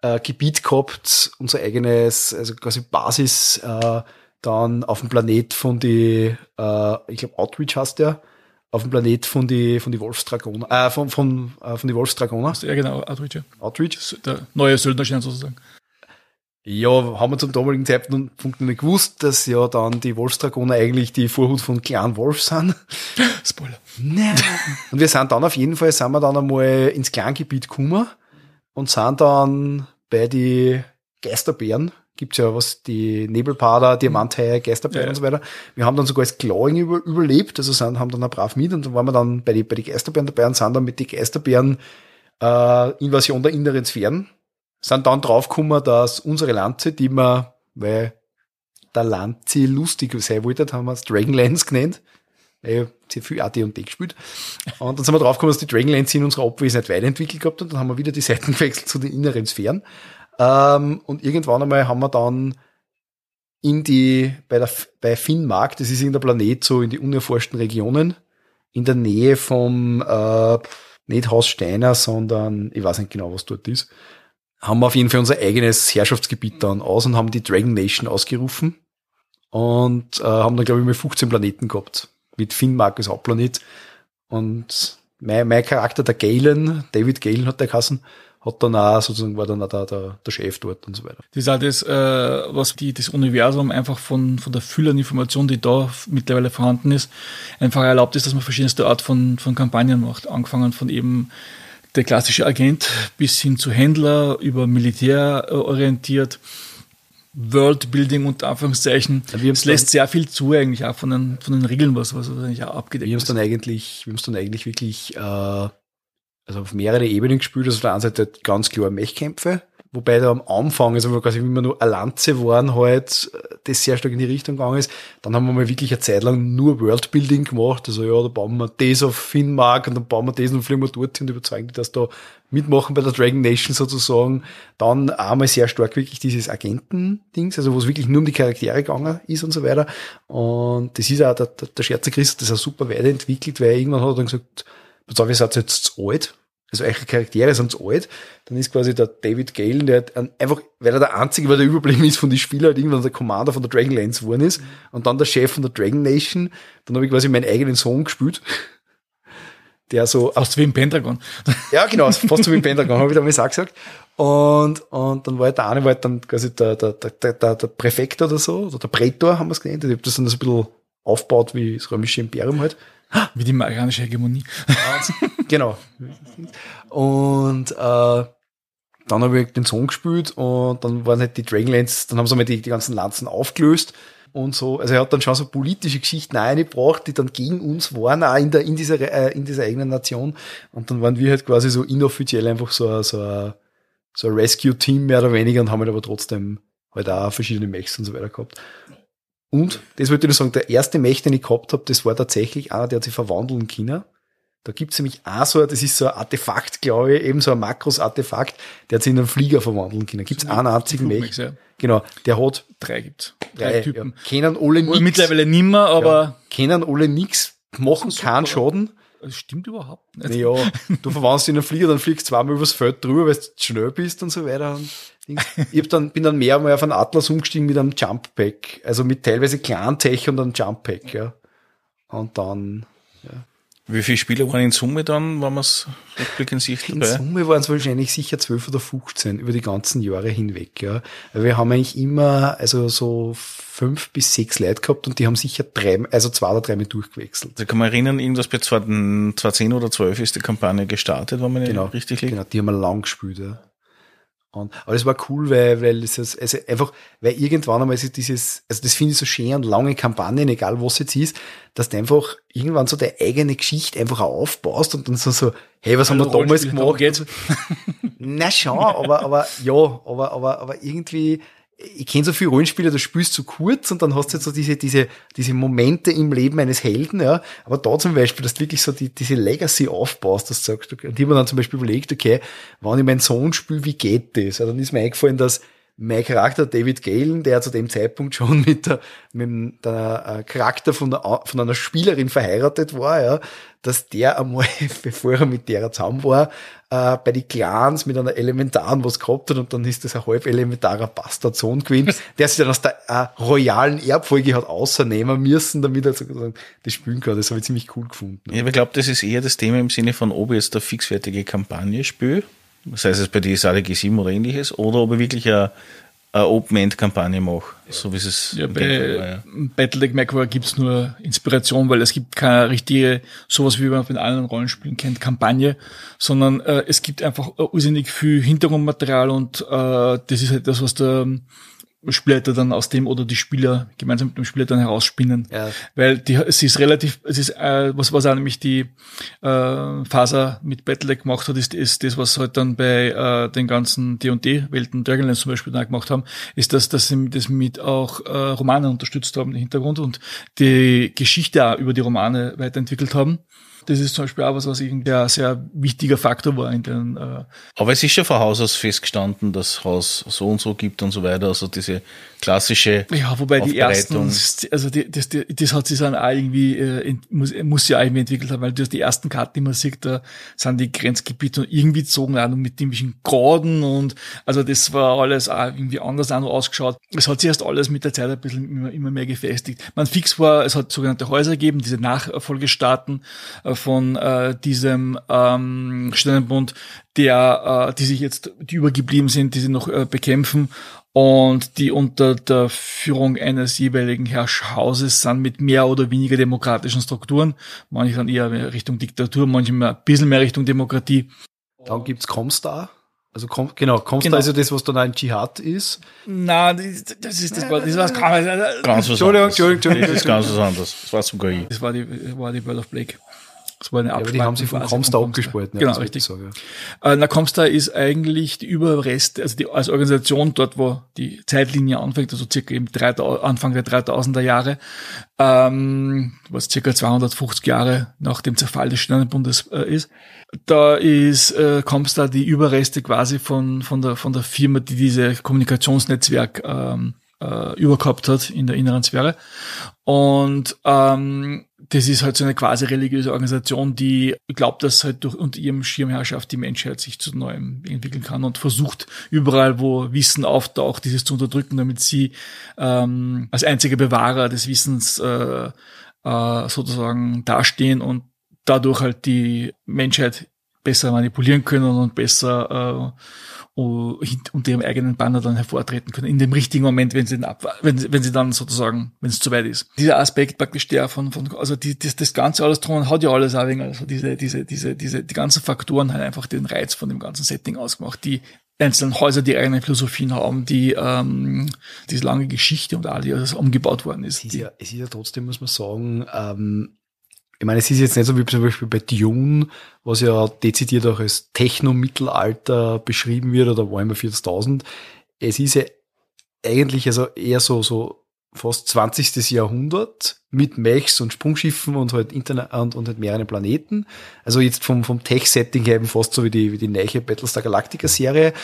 äh, Gebiet gehabt, unser eigenes, also quasi Basis, äh, dann auf dem Planet von die, äh, ich glaube Outreach heißt der, auf dem Planet von die, von die Wolfsdragoner, äh, von, von, äh, von die Wolfsdragoner, Ja, genau, Outreach. ja. Outreach. Der neue Söldnerstern sozusagen. Ja, haben wir zum damaligen Zeitpunkt nicht gewusst, dass ja dann die Wolfsdragoner eigentlich die Vorhut von Clan Wolf sind. Spoiler. Nein. Und wir sind dann auf jeden Fall, sind wir dann einmal ins Clangebiet gekommen und sind dann bei die Geisterbären, gibt's ja was, die Nebelpader, Diamanthaie, Geisterbären Ja, und so weiter. Wir haben dann sogar das Clawing über, überlebt, also sind, haben dann auch brav mit und dann waren wir dann bei die, bei die Geisterbären dabei und sind dann mit die Geisterbären äh, Invasion der inneren Sphären. Sind dann draufgekommen, dass unsere Lanze, die wir, weil der Lanze lustig sein wollte, haben wir es Dragonlance genannt. Weil ich sehr viel AD und D gespielt. Und dann sind wir draufgekommen, dass die Dragonlance in unserer Abwesenheit weiterentwickelt gehabt und dann haben wir wieder die Seiten gewechselt zu den inneren Sphären. Ähm, und irgendwann einmal haben wir dann in die, bei der, bei Finnmark, das ist irgendein Planet, so in die unerforschten Regionen, in der Nähe vom, äh, nicht Haus Steiner, sondern, ich weiß nicht genau, was dort ist, haben wir auf jeden Fall unser eigenes Herrschaftsgebiet dann aus und haben die Dragon Nation ausgerufen und äh, haben dann, glaube ich, mal 15 Planeten gehabt, mit Finnmark als Hauptplanet. Und mein, mein Charakter, der Galen, David Galen hat der Kassen, hat dann auch sozusagen, war dann auch der, der, der Chef dort und so weiter. Das ist halt das, äh, was die, das Universum einfach von, von der Fülle an Informationen, die da mittlerweile vorhanden ist, einfach erlaubt ist, dass man verschiedenste Art von, von Kampagnen macht. Angefangen von eben der klassische Agent bis hin zu Händler, über Militär äh, orientiert, Worldbuilding unter Anführungszeichen. Es lässt sehr viel zu eigentlich auch von den, von den Regeln, was, was eigentlich auch abgedeckt Wir ist. dann eigentlich, wir haben es dann eigentlich wirklich, äh, also auf mehrere Ebenen gespielt. Also auf der einen Seite ganz klar Mechkämpfe, wobei da am Anfang, also wo quasi wir nur eine Lanze waren, halt, das sehr stark in die Richtung gegangen ist. Dann haben wir mal wirklich eine Zeit lang nur Worldbuilding gemacht. Also ja, da bauen wir das auf Finnmark und dann bauen wir das und fliegen wir dorthin und überzeugen die, dass da mitmachen bei der Dragon Nation sozusagen. Dann einmal sehr stark wirklich dieses Agenten-Dings, also wo es wirklich nur um die Charaktere gegangen ist und so weiter. Und das ist auch, der, der, Scherzer Christ das auch super weiterentwickelt, weil irgendwann hat er dann gesagt, pass auf, ihr seid jetzt zu alt. Also eure Charaktere sind zu alt. Dann ist quasi der David Galen, der ein- einfach, weil er der Einzige, weil der überblieben ist von den Spielern, halt irgendwann der Commander von der Dragonlance geworden ist. Und dann der Chef von der Dragon Nation. Dann habe ich quasi meinen eigenen Sohn gespielt. Der so Fast wie im Pentagon. ja, genau, fast so wie im Pentagon, habe ich damals auch gesagt. Und, und dann war halt der eine, war halt dann quasi der, der, der, der, der Präfekt oder so, oder der Prätor haben wir es genannt. Ich habe das dann so ein bisschen aufgebaut wie das römische Imperium halt. Wie die marianische Hegemonie. genau. Und äh, dann habe ich den Song gespielt und dann waren halt die Dragonlance, dann haben sie mal die, die ganzen Lanzen aufgelöst und so. Also er hat dann schon so politische Geschichten eingebracht, die dann gegen uns waren, auch in, der, in, dieser, äh, in dieser eigenen Nation. Und dann waren wir halt quasi so inoffiziell einfach so, so, so ein Rescue-Team mehr oder weniger und haben halt aber trotzdem halt auch verschiedene Mechs und so weiter gehabt. Und, das wollte ich nur sagen, der erste Mech, den ich gehabt habe, das war tatsächlich einer, der hat sich verwandeln können. Da gibt's nämlich auch so, das ist so ein Artefakt, glaube ich, eben so ein Makros-Artefakt, der hat sich in einen Flieger verwandeln können. Gibt's einen einzigen. Flugmechs, ja. Genau, der hat Drei gibt's. drei, Drei Typen. Ja, kennen alle nix. Mittlerweile nimmer, aber ja, kennen alle nix, machen keinen Schaden. das stimmt überhaupt nicht. Ja, du verwandelst in einen Flieger, dann fliegst du zweimal übers Feld drüber, weil du schnell bist und so weiter. Ich hab dann, bin dann mehr mal auf einen Atlas umgestiegen mit einem Jump Pack. Also mit teilweise kleinen Tech und einem Jump Pack, ja. Und dann, Wie viele Spieler waren in Summe dann, wenn man es rückblickend sieht in dabei? Summe waren es wahrscheinlich sicher 12 oder 15 über die ganzen Jahre hinweg, ja. Wir haben eigentlich immer, also so fünf bis sechs Leute gehabt und die haben sicher drei, also zwei oder dreimal durchgewechselt. Also kann man erinnern, irgendwas bei 2010 oder 12 ist die Kampagne gestartet, wenn man Genau, richtig liegt. genau, die haben wir lang gespielt, ja. Und, aber das war cool, weil, weil es ist, also einfach, weil irgendwann einmal ist dieses, also das finde ich so schön an lange Kampagnen, egal was jetzt ist, dass du einfach irgendwann so deine eigene Geschichte einfach aufbaust und dann so, so hey, was Also haben wir damals gemacht? geht's. Na schon, aber, aber ja, aber, aber, aber irgendwie, ich kenne so viele Rollenspiele, da spielst du kurz und dann hast du jetzt so diese, diese, diese Momente im Leben eines Helden, ja. Aber da zum Beispiel, dass du wirklich so die, diese Legacy aufbaust, dass du sagst, und hab mir dann zum Beispiel überlegt, okay, wenn ich meinen Sohn spiele, wie geht das? Ja, dann ist mir eingefallen, dass mein Charakter David Galen, der zu dem Zeitpunkt schon mit der, mit der, äh, Charakter von, der, von einer Spielerin verheiratet war, ja, dass der einmal, bevor er mit der zusammen war, äh, bei die Clans mit einer Elementaren was gehabt hat und dann ist das ein halb elementarer Bastardsohn gewesen, der sich dann aus der äh, royalen Erbfolge hat außernehmen müssen, damit er sozusagen das spielen kann. Das habe ich ziemlich cool gefunden. Ja, aber ich glaube, das ist eher das Thema im Sinne von, ob ich jetzt eine fixfertige Kampagne spiele, sei es bei DSA G7 oder ähnliches, oder ob ich wirklich eine, eine Open-End-Kampagne mache, so wie es Ja, im Gameplay war, bei ja. Battletech MacWar gibt's nur Inspiration, weil es gibt keine richtige, sowas wie man von anderen Rollenspielen kennt, Kampagne, sondern äh, es gibt einfach äh, irrsinnig viel Hintergrundmaterial und äh, das ist halt das, was der Spielleiter dann aus dem oder die Spieler gemeinsam mit dem Spieler dann herausspinnen. Ja. Weil die, es ist relativ, es ist, äh, was, was auch nämlich die äh, Faser mit Battletech gemacht hat, ist, ist das, was halt dann bei äh, den ganzen D&D-Welten, Dragonlance zum Beispiel dann gemacht haben, ist, dass, dass sie das mit auch äh, Romane unterstützt haben im Hintergrund und die Geschichte auch über die Romane weiterentwickelt haben. Das ist zum Beispiel auch was, was irgendwie ein sehr wichtiger Faktor war in den äh, Aber es ist schon von Haus aus festgestanden, dass Haus so und so gibt und so weiter. Also diese klassische Ja, wobei die ersten, also die, das, die, das hat sich dann auch irgendwie, äh, muss, muss ja irgendwie entwickelt haben, weil das die ersten Karten, die man sieht, da sind die Grenzgebiete und irgendwie gezogen auch noch mit irgendwelchen Gorden und also das war alles auch irgendwie anders auch noch ausgeschaut. Es hat sich erst alles mit der Zeit ein bisschen immer, immer mehr gefestigt. Man fix war, es hat sogenannte Häuser gegeben, diese Nachfolgestaaten äh, von äh, diesem ähm, Sternenbund, der, äh, die sich jetzt, die übergeblieben sind, die sie noch äh, bekämpfen und die unter der Führung eines jeweiligen Herrschhauses sind mit mehr oder weniger demokratischen Strukturen. Manche dann eher Richtung Diktatur, manche mehr, ein bisschen mehr Richtung Demokratie. Dann gibt's Comstar. Also Com genau, Comstar Genau. ist ja das, was dann ein Dschihad ist. Na, das, ist das war das war das Ganz was Entschuldigung, anderes. Entschuldigung, Entschuldigung, Das ist ganz was anderes. Das war sogar ich. das war die war die World of Blake. Das war eine Ja, aber die haben sich von Comstar abgespalten. Genau, wollte richtig. ich sagen, ja. Äh, na, Comstar ist eigentlich die Überreste, also die, als Organisation dort, wo die Zeitlinie anfängt, also circa im 3000 Anfang der 3000er Jahre, ähm, was circa 250 Jahre nach dem Zerfall des Sternenbundes äh, ist. Da ist äh, Comstar die Überreste quasi von, von, der, von der Firma, die diese Kommunikationsnetzwerk ähm, äh, übergehabt hat in der inneren Sphäre. Und ähm, das ist halt so eine quasi religiöse Organisation, die glaubt, dass halt durch unter ihrem Schirmherrschaft die Menschheit sich zu neuem entwickeln kann und versucht überall, wo Wissen auftaucht, dieses zu unterdrücken, damit sie ähm, als einziger Bewahrer des Wissens äh, äh, sozusagen dastehen und dadurch halt die Menschheit besser manipulieren können und besser äh, unter ihrem eigenen Banner dann hervortreten können, in dem richtigen Moment, wenn sie, den ab, wenn, sie- wenn sie dann sozusagen, wenn es zu weit ist. Dieser Aspekt praktisch der von, von also die, das, das ganze alles drum hat ja alles auch wegen, also diese, diese, diese, diese, die ganzen Faktoren haben einfach den Reiz von dem ganzen Setting ausgemacht, die einzelnen Häuser, die eigene Philosophien haben, die, ähm, diese lange Geschichte und all die alles umgebaut worden ist. Es ist ja, es ist ja trotzdem, muss man sagen, ähm, ich meine, es ist jetzt nicht so wie zum Beispiel bei Dune, was ja dezidiert auch als Techno-Mittelalter beschrieben wird oder Warhammer 40.000. Es ist ja eigentlich also eher so, so fast 20. Jahrhundert mit Mechs und Sprungschiffen und halt Internet und, und halt mehreren Planeten. Also jetzt vom, vom Tech-Setting her eben fast so wie die, wie die neue Battlestar Galactica Serie.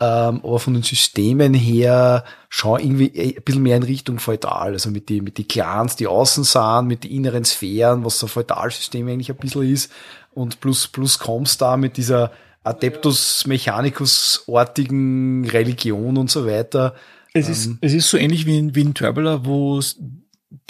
Ähm, aber von den Systemen her schon irgendwie ein bisschen mehr in Richtung feudal. Also mit die, mit die Clans, die außen sahen, mit die inneren Sphären, was so ein Feudalsystem eigentlich ein bisschen ist. Und plus, plus Comstar mit dieser Adeptus Mechanicus-artigen Religion und so weiter. Es ist, es ist so ähnlich wie in, wie in Traveler, wo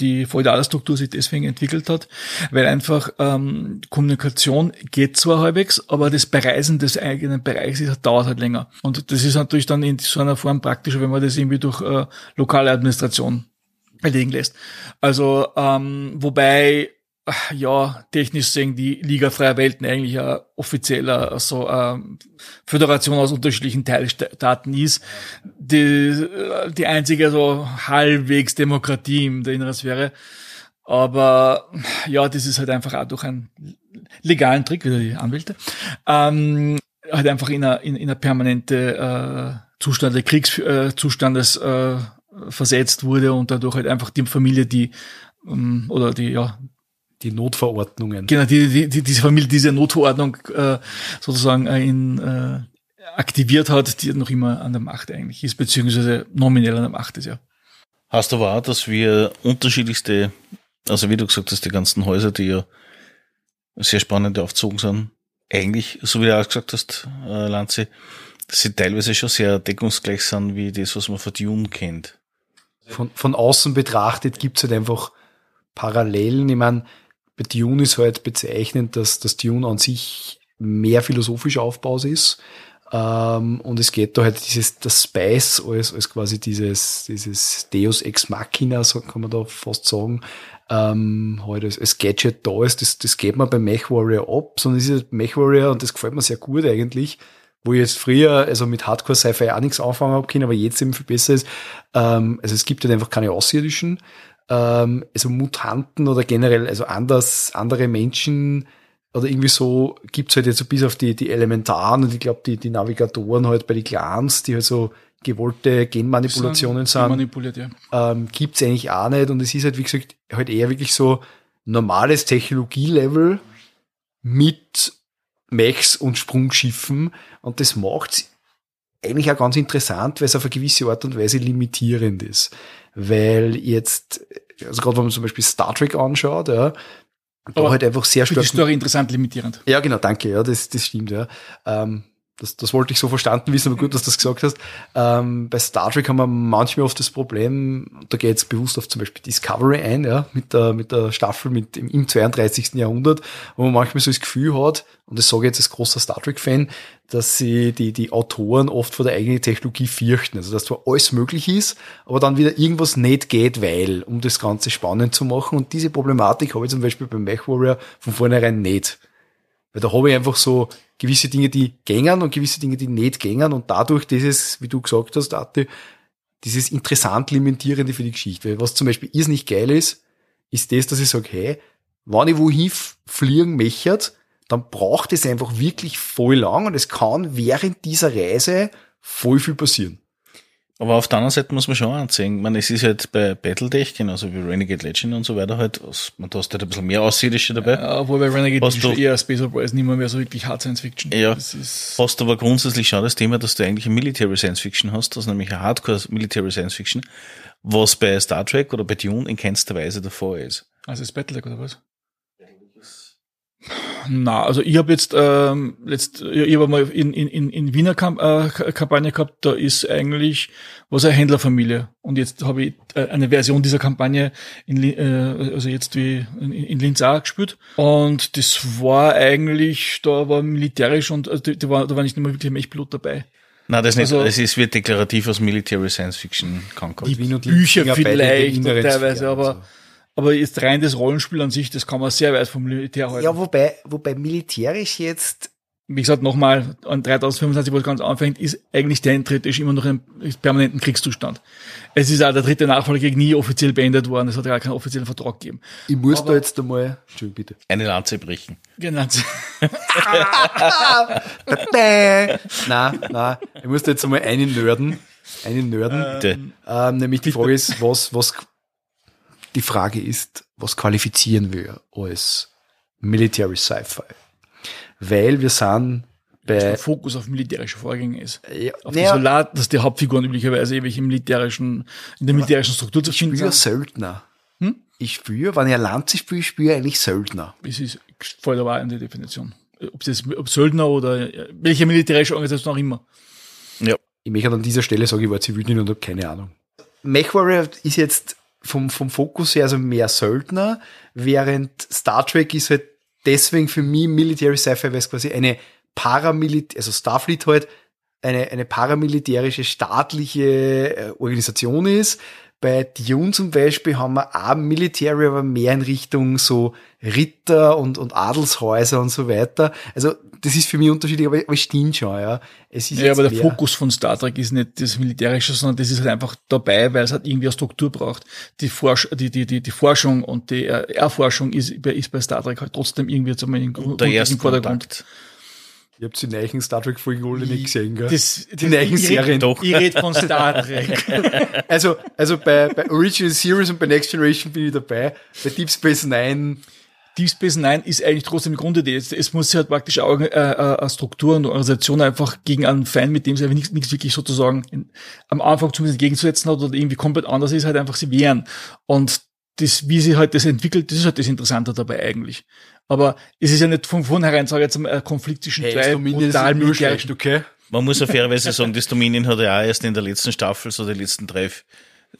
die feudale Struktur sich deswegen entwickelt hat, weil einfach ähm, Kommunikation geht zwar halbwegs, aber das Bereisen des eigenen Bereichs ist, dauert halt länger. Und das ist natürlich dann in so einer Form praktischer, wenn man das irgendwie durch äh, lokale Administration erlegen lässt. Also ähm, wobei ja, technisch sehen die Liga Freier Welten eigentlich ein offizieller so ähm, Föderation aus unterschiedlichen Teilstaaten ist, die, die einzige so halbwegs Demokratie in der inneren Sphäre. Aber ja, das ist halt einfach auch durch einen legalen Trick, wieder die Anwälte, ähm, halt einfach in einer in, in permanente äh, Zustand, Kriegszustandes äh, versetzt wurde und dadurch halt einfach die Familie, die ähm, oder die, ja, die Notverordnungen. Genau, die, die, die, diese Familie diese Notverordnung äh, sozusagen äh, in, äh, aktiviert hat, die noch immer an der Macht eigentlich ist, beziehungsweise nominell an der Macht ist, ja. Hast du wahr, dass wir unterschiedlichste, also wie du gesagt hast, die ganzen Häuser, die ja sehr spannend aufgezogen sind, eigentlich, so wie du auch gesagt hast, äh, Lanze, dass sie teilweise schon sehr deckungsgleich sind, wie das, was man von Dune kennt. Von, von außen betrachtet gibt's halt einfach Parallelen. Ich meine, bei Dune ist halt bezeichnend, dass das Dune an sich mehr philosophisch aufbaut ist. Ähm, und es geht da halt dieses, das Spice als, als quasi dieses, dieses Deus Ex Machina, so kann man da fast sagen, ähm, halt als, als Gadget da ist, das, das geht man bei Mech Warrior ab, sondern es ist halt Mech Warrior und das gefällt mir sehr gut eigentlich, wo ich jetzt früher, also mit Hardcore Sci-Fi auch nichts anfangen habe können, aber jetzt eben viel besser ist. Ähm, also es gibt halt einfach keine Außerirdischen, ähm, also Mutanten oder generell, also anders, andere Menschen oder irgendwie so gibt's halt jetzt so bis auf die, die Elementaren und ich glaube die, die Navigatoren halt bei den Clans, die halt so gewollte Genmanipulationen sind, manipuliert, ja. ähm, gibt's eigentlich auch nicht und es ist halt wie gesagt halt eher wirklich so normales Technologielevel mit Mechs und Sprungschiffen und das macht's eigentlich auch ganz interessant, weil es auf eine gewisse Art und Weise limitierend ist. Weil jetzt, also gerade wenn man zum Beispiel Star Trek anschaut, ja, da Aber halt einfach sehr Für stark. die Story interessant limitierend. Ja, genau, danke, ja, das, das stimmt, ja. Ähm, das, das wollte ich so verstanden wissen, aber gut, dass du das gesagt hast. Ähm, bei Star Trek haben wir manchmal oft das Problem, da geht es bewusst auf zum Beispiel Discovery ein, ja, mit der, mit der Staffel mit im, im 32. Jahrhundert, wo man manchmal so das Gefühl hat, und das sage ich jetzt als großer Star Trek-Fan, dass sie die, die Autoren oft vor der eigenen Technologie fürchten. Also, dass zwar alles möglich ist, aber dann wieder irgendwas nicht geht, weil, um das Ganze spannend zu machen. Und diese Problematik habe ich zum Beispiel beim Mech Warrior von vornherein nicht. Weil da habe ich einfach so gewisse Dinge, die gängern und gewisse Dinge, die nicht gängern und dadurch dieses, wie du gesagt hast, Arte, dieses interessant limitierende für die Geschichte. Weil was zum Beispiel irrsinnig geil ist, ist das, dass ich sage, hey, wenn ich wohin fliegen mechert, dann braucht es einfach wirklich voll lang und es kann während dieser Reise voll viel passieren. Aber auf der anderen Seite muss man schon anzeigen, ich meine, es ist halt bei Battletech, genauso wie Renegade Legend und so weiter halt, da hast halt ein bisschen mehr Aussiedische dabei. Ja, obwohl bei Renegade Hast ist du- eher Space Opera ist nicht mehr, mehr so wirklich Hard Science Fiction. Ja. Das ist, Hast aber grundsätzlich schon das Thema, dass du eigentlich eine Military Science Fiction hast, also nämlich eine Hardcore Military Science Fiction, was bei Star Trek oder bei Dune in keinster Weise der Fall ist. also ist Battletech oder was? Na, also ich habe jetzt, ähm, letzt, ich habe mal in, in, in, in Wiener Kamp äh, Kampagne gehabt, da ist eigentlich was eine Händlerfamilie. Und jetzt habe ich äh, eine Version dieser Kampagne in, äh, also jetzt wie in, in Linz auch gespielt. Und das war eigentlich, da war militärisch und also, da war, da war nicht immer wirklich ein Mechpilot dabei. Nein, das nicht. Also- es ist, wird deklarativ als Military Science Fiction kankert. Die Wien und Bücher vielleicht teilweise, aber, also. Aber jetzt rein das Rollenspiel an sich, das kann man sehr weit vom Militär halten. Ja, wobei, wobei militärisch jetzt wie gesagt, nochmal, an 3025, wo es ganz anfängt, ist eigentlich der theoretisch immer noch ein permanenten Kriegszustand. Es ist auch der dritte Nachfolgekrieg nie offiziell beendet worden, es hat ja keinen offiziellen Vertrag gegeben. Ich muss da jetzt einmal, Entschuldigung, bitte. Eine Lanze brechen. Genau. Bäh. nein, nein, ich muss da jetzt einmal einen nörden, einen nörden. Bitte. Ähm, nämlich die Frage ist, was, was, die Frage ist, was qualifizieren wir als Military Sci-Fi? Weil wir sind Der bei, Fokus auf militärische Vorgänge ist. ja, Auf die Soldat, dass die Hauptfiguren üblicherweise ewig im militärischen, in der militärischen Struktur zu ich finden spüre sind. Söldner. Hm? Ich spüre, wenn ich ein Lanze spiele, spüre ich eigentlich Söldner. Es ist voll dabei in der Definition. Ob jetzt, ob Söldner oder welche militärische Organisation auch immer. Ja. Ich möchte an dieser Stelle sagen, ich war Zivildienst und habe keine Ahnung. MechWarrior ist jetzt vom, vom Fokus her also mehr Söldner, während Star Trek ist halt deswegen für mich Military Sci-Fi, weil es quasi eine Paramilitär, also Starfleet halt, eine, eine paramilitärische staatliche äh, Organisation ist. bei Dune zum Beispiel haben wir auch Military, aber mehr in Richtung so Ritter und, und Adelshäuser und so weiter. Also das ist für mich unterschiedlich, aber, aber stimmt schon, ja. Es ist ja, aber der mehr. Fokus von Star Trek ist nicht das Militärische, sondern das ist halt einfach dabei, weil es halt irgendwie eine Struktur braucht. Die, Forsch die, die, die, die Forschung und die Erforschung ist, ist bei Star Trek halt trotzdem irgendwie zum im, im Vordergrund. Kontakt. Ich habe die neuen Star Trek Folgen alle nicht gesehen, gell? Das, die neuen Serien. Doch. Ich rede von Star Trek. also, also bei, bei Original Series und bei Next Generation bin ich dabei. Bei Deep Space Nine Deep Space Nine ist eigentlich trotzdem die Grundidee. Es, es muss sich halt praktisch auch äh, äh, Struktur und Organisation einfach gegen einen Feind, mit dem sie einfach nichts, nichts wirklich sozusagen in, am Anfang zumindest entgegenzusetzen hat oder irgendwie komplett anders ist, halt einfach sie wehren. Und das, wie sie halt das entwickelt, das ist halt das Interessante dabei eigentlich. Aber es ist ja nicht von vornherein, sage ich jetzt, ein Konflikt zwischen hey, zwei brutal militärischen, okay? Man muss ja fairerweise sagen, das Dominion hat ja auch erst in der letzten Staffel, so die letzten drei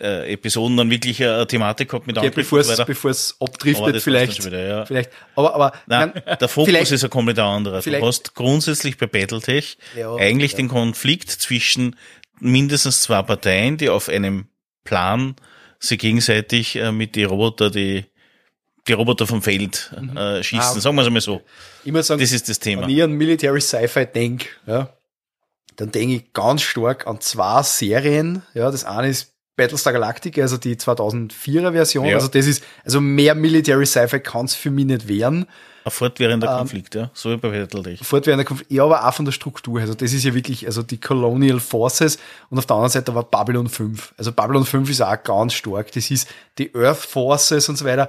äh, Episoden dann wirklich eine Thematik gehabt mit okay, Bevor es bevor es abdriftet vielleicht. Wieder, ja. Vielleicht. Aber, aber Nein, man, der Fokus ist ein komplett anderer. Du hast grundsätzlich bei Battletech ja, eigentlich ja. den Konflikt zwischen mindestens zwei Parteien, die auf einem Plan sie gegenseitig äh, mit die Roboter, die die Roboter vom Feld mhm. äh, schießen. Ah, Sagen wir es einmal so. Immer sagen, das ist das Thema. Wenn ich an Military Sci-Fi denke, ja, dann denke ich ganz stark an zwei Serien. Ja, das eine ist Battlestar Galactica, also die 2004er Version. Ja. Also das ist, also mehr Military Sci-Fi kann es für mich nicht werden. Ein fortwährender ähm, Konflikt, ja. So wie bei Battletech. Fortwährender Konflikt, ja, aber auch von der Struktur. Also das ist ja wirklich, also die Colonial Forces und auf der anderen Seite war Babylon 5. Also Babylon 5 ist auch ganz stark. Das ist die Earth Forces und so weiter.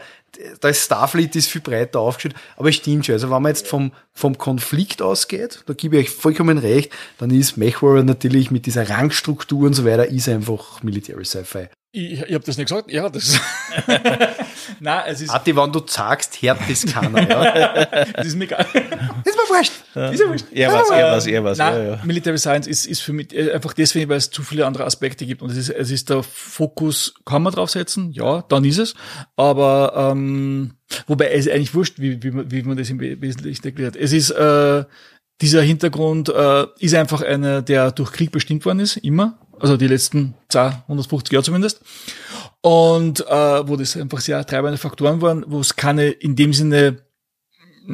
Da ist Starfleet ist viel breiter aufgestellt, aber es stimmt schon. Also wenn man jetzt vom, vom Konflikt ausgeht, da gebe ich euch vollkommen recht, dann ist MechWarrior natürlich mit dieser Rangstruktur und so weiter, ist einfach Military Sci-Fi. Ich, ich habe das nicht gesagt. Ja, das. Nein, es ist. Ati, wenn du sagst, hört das keiner. Ja? das ist mir egal. Das ist mir wurscht. Das ist mir wurscht. Er was, er was, er was. Nein, ja, ja. Military Science ist, ist für mich äh, einfach deswegen, weil es zu viele andere Aspekte gibt. Und es ist, es ist der Fokus, kann man draufsetzen? Ja, dann ist es. Aber ähm, wobei es ist eigentlich wurscht, wie, wie, man, wie man das im Wesentlichen erklärt. Es ist äh, dieser Hintergrund äh, ist einfach einer, der durch Krieg bestimmt worden ist, immer also die letzten 250 Jahre zumindest. Und äh, wo das einfach sehr treibende Faktoren waren, wo es keine in dem Sinne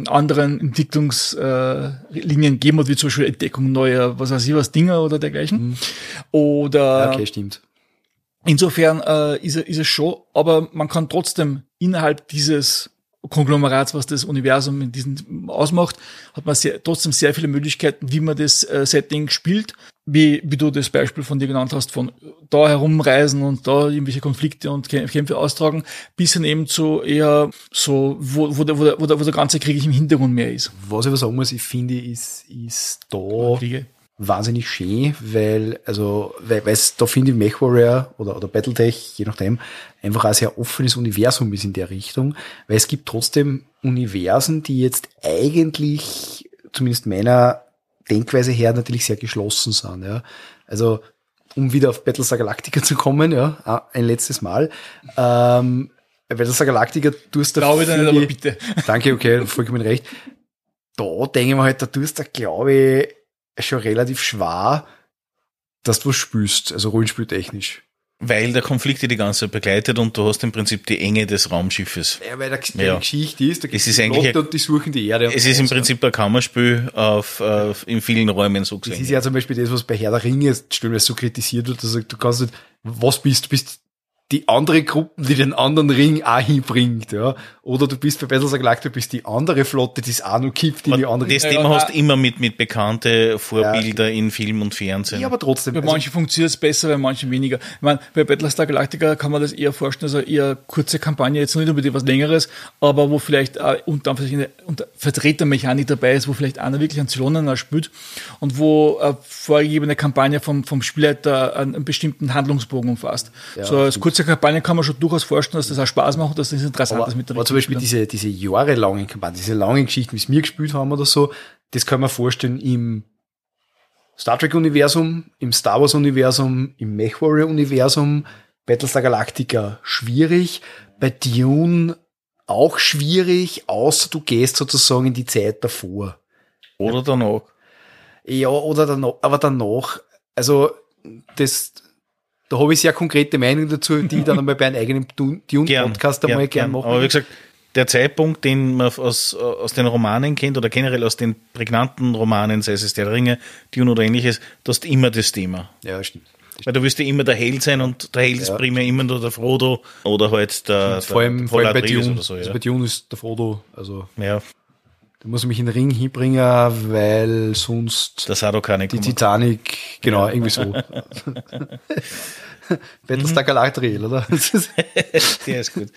anderen Entwicklungslinien äh, geben hat, wie zum Beispiel Entdeckung neuer, was weiß ich was, Dinger oder dergleichen. Mhm. Oder okay, stimmt. Insofern äh, ist, ist es schon, aber man kann trotzdem innerhalb dieses Konglomerats, was das Universum in diesem ausmacht, hat man sehr, trotzdem sehr viele Möglichkeiten, wie man das äh, Setting spielt. Wie, wie du das Beispiel von dir genannt hast, von da herumreisen und da irgendwelche Konflikte und Kämpfe austragen, bis hin eben zu eher so, wo, wo, der, wo, der, wo, der, ganze Krieg im Hintergrund mehr ist. Was ich aber sagen muss, ich finde, ist, ist da Kriege wahnsinnig schön, weil, also, weil, weil es da finde ich MechWarrior oder, oder Battletech, je nachdem, einfach ein sehr offenes Universum ist in der Richtung, weil es gibt trotzdem Universen, die jetzt eigentlich, zumindest meiner Denkweise her, natürlich sehr geschlossen sind, ja. Also, um wieder auf Battlestar Galactica zu kommen, ja, ein letztes Mal, ähm, Battlestar Galactica, du hast da Glaube ich nicht, aber bitte. Danke, okay, vollkommen recht. Da denke ich mir halt, da tust du, glaube ich, schon relativ schwer, dass du was spürst, also rollenspieltechnisch. Weil der Konflikt die ganze Zeit begleitet und du hast im Prinzip die Enge des Raumschiffes. Ja, weil da ja. Geschichte ist, da gibt es ist eigentlich und die suchen die Erde. Es ist im Prinzip ein Kammerspiel auf, auf in vielen Räumen so gesehen. Das ist ja zum Beispiel das, was bei Herr der Ringe stellenweise so kritisiert wird, dass du kannst nicht, was bist, du bist die andere Gruppen, die den anderen Ring auch hinbringt, ja. Oder du bist bei Battlestar Galactica, du bist die andere Flotte, die es auch noch gibt, die die andere. Das Thema hast du immer mit, mit bekannte Vorbilder ja. in Film und Fernsehen. Ja, aber trotzdem. Bei also manchen funktioniert es besser, bei manchen weniger. Ich meine, bei Battlestar Galactica kann man das eher vorstellen, also eher kurze Kampagne, jetzt nicht unbedingt was längeres, aber wo vielleicht auch unter, eine, unter Vertretermechanik dabei ist, wo vielleicht einer wirklich einen Zylonen spielt und wo eine vorgegebene Kampagne vom, vom Spielleiter einen, einen bestimmten Handlungsbogen umfasst. Ja, so als kurze Kampagne kann man schon durchaus vorstellen, dass das auch Spaß macht, dass das interessant aber, ist mit der Aber zum Beispiel diese, diese jahrelangen Kampagnen, diese langen Geschichten, wie es mir gespielt haben oder so, das kann man vorstellen im Star Trek Universum, im Star Wars Universum, im MechWarrior Universum, Battlestar Galactica schwierig, bei Dune auch schwierig, außer du gehst sozusagen in die Zeit davor. Oder danach. Ja, oder danach, aber danach, also das, da habe ich sehr konkrete Meinungen dazu, die ich dann einmal bei einem eigenen Dune-Podcast einmal gern, gern machen. Aber wie gesagt, der Zeitpunkt, den man aus, aus den Romanen kennt oder generell aus den prägnanten Romanen, sei es der Ringe, Dune oder ähnliches, das ist immer das Thema. Ja, stimmt. Weil du wirst ja immer der Held sein und der Held ja. ist primär immer nur der Frodo oder halt der, der vor allem, vor allem bei Dune, oder so, ja. also bei Dune ist der Frodo, also ja. Da muss ich mich in den Ring hinbringen, weil sonst das hat auch keine die Titanic, genau, ja. irgendwie so. Battlestar mhm. Galadriel, oder? Der ist gut.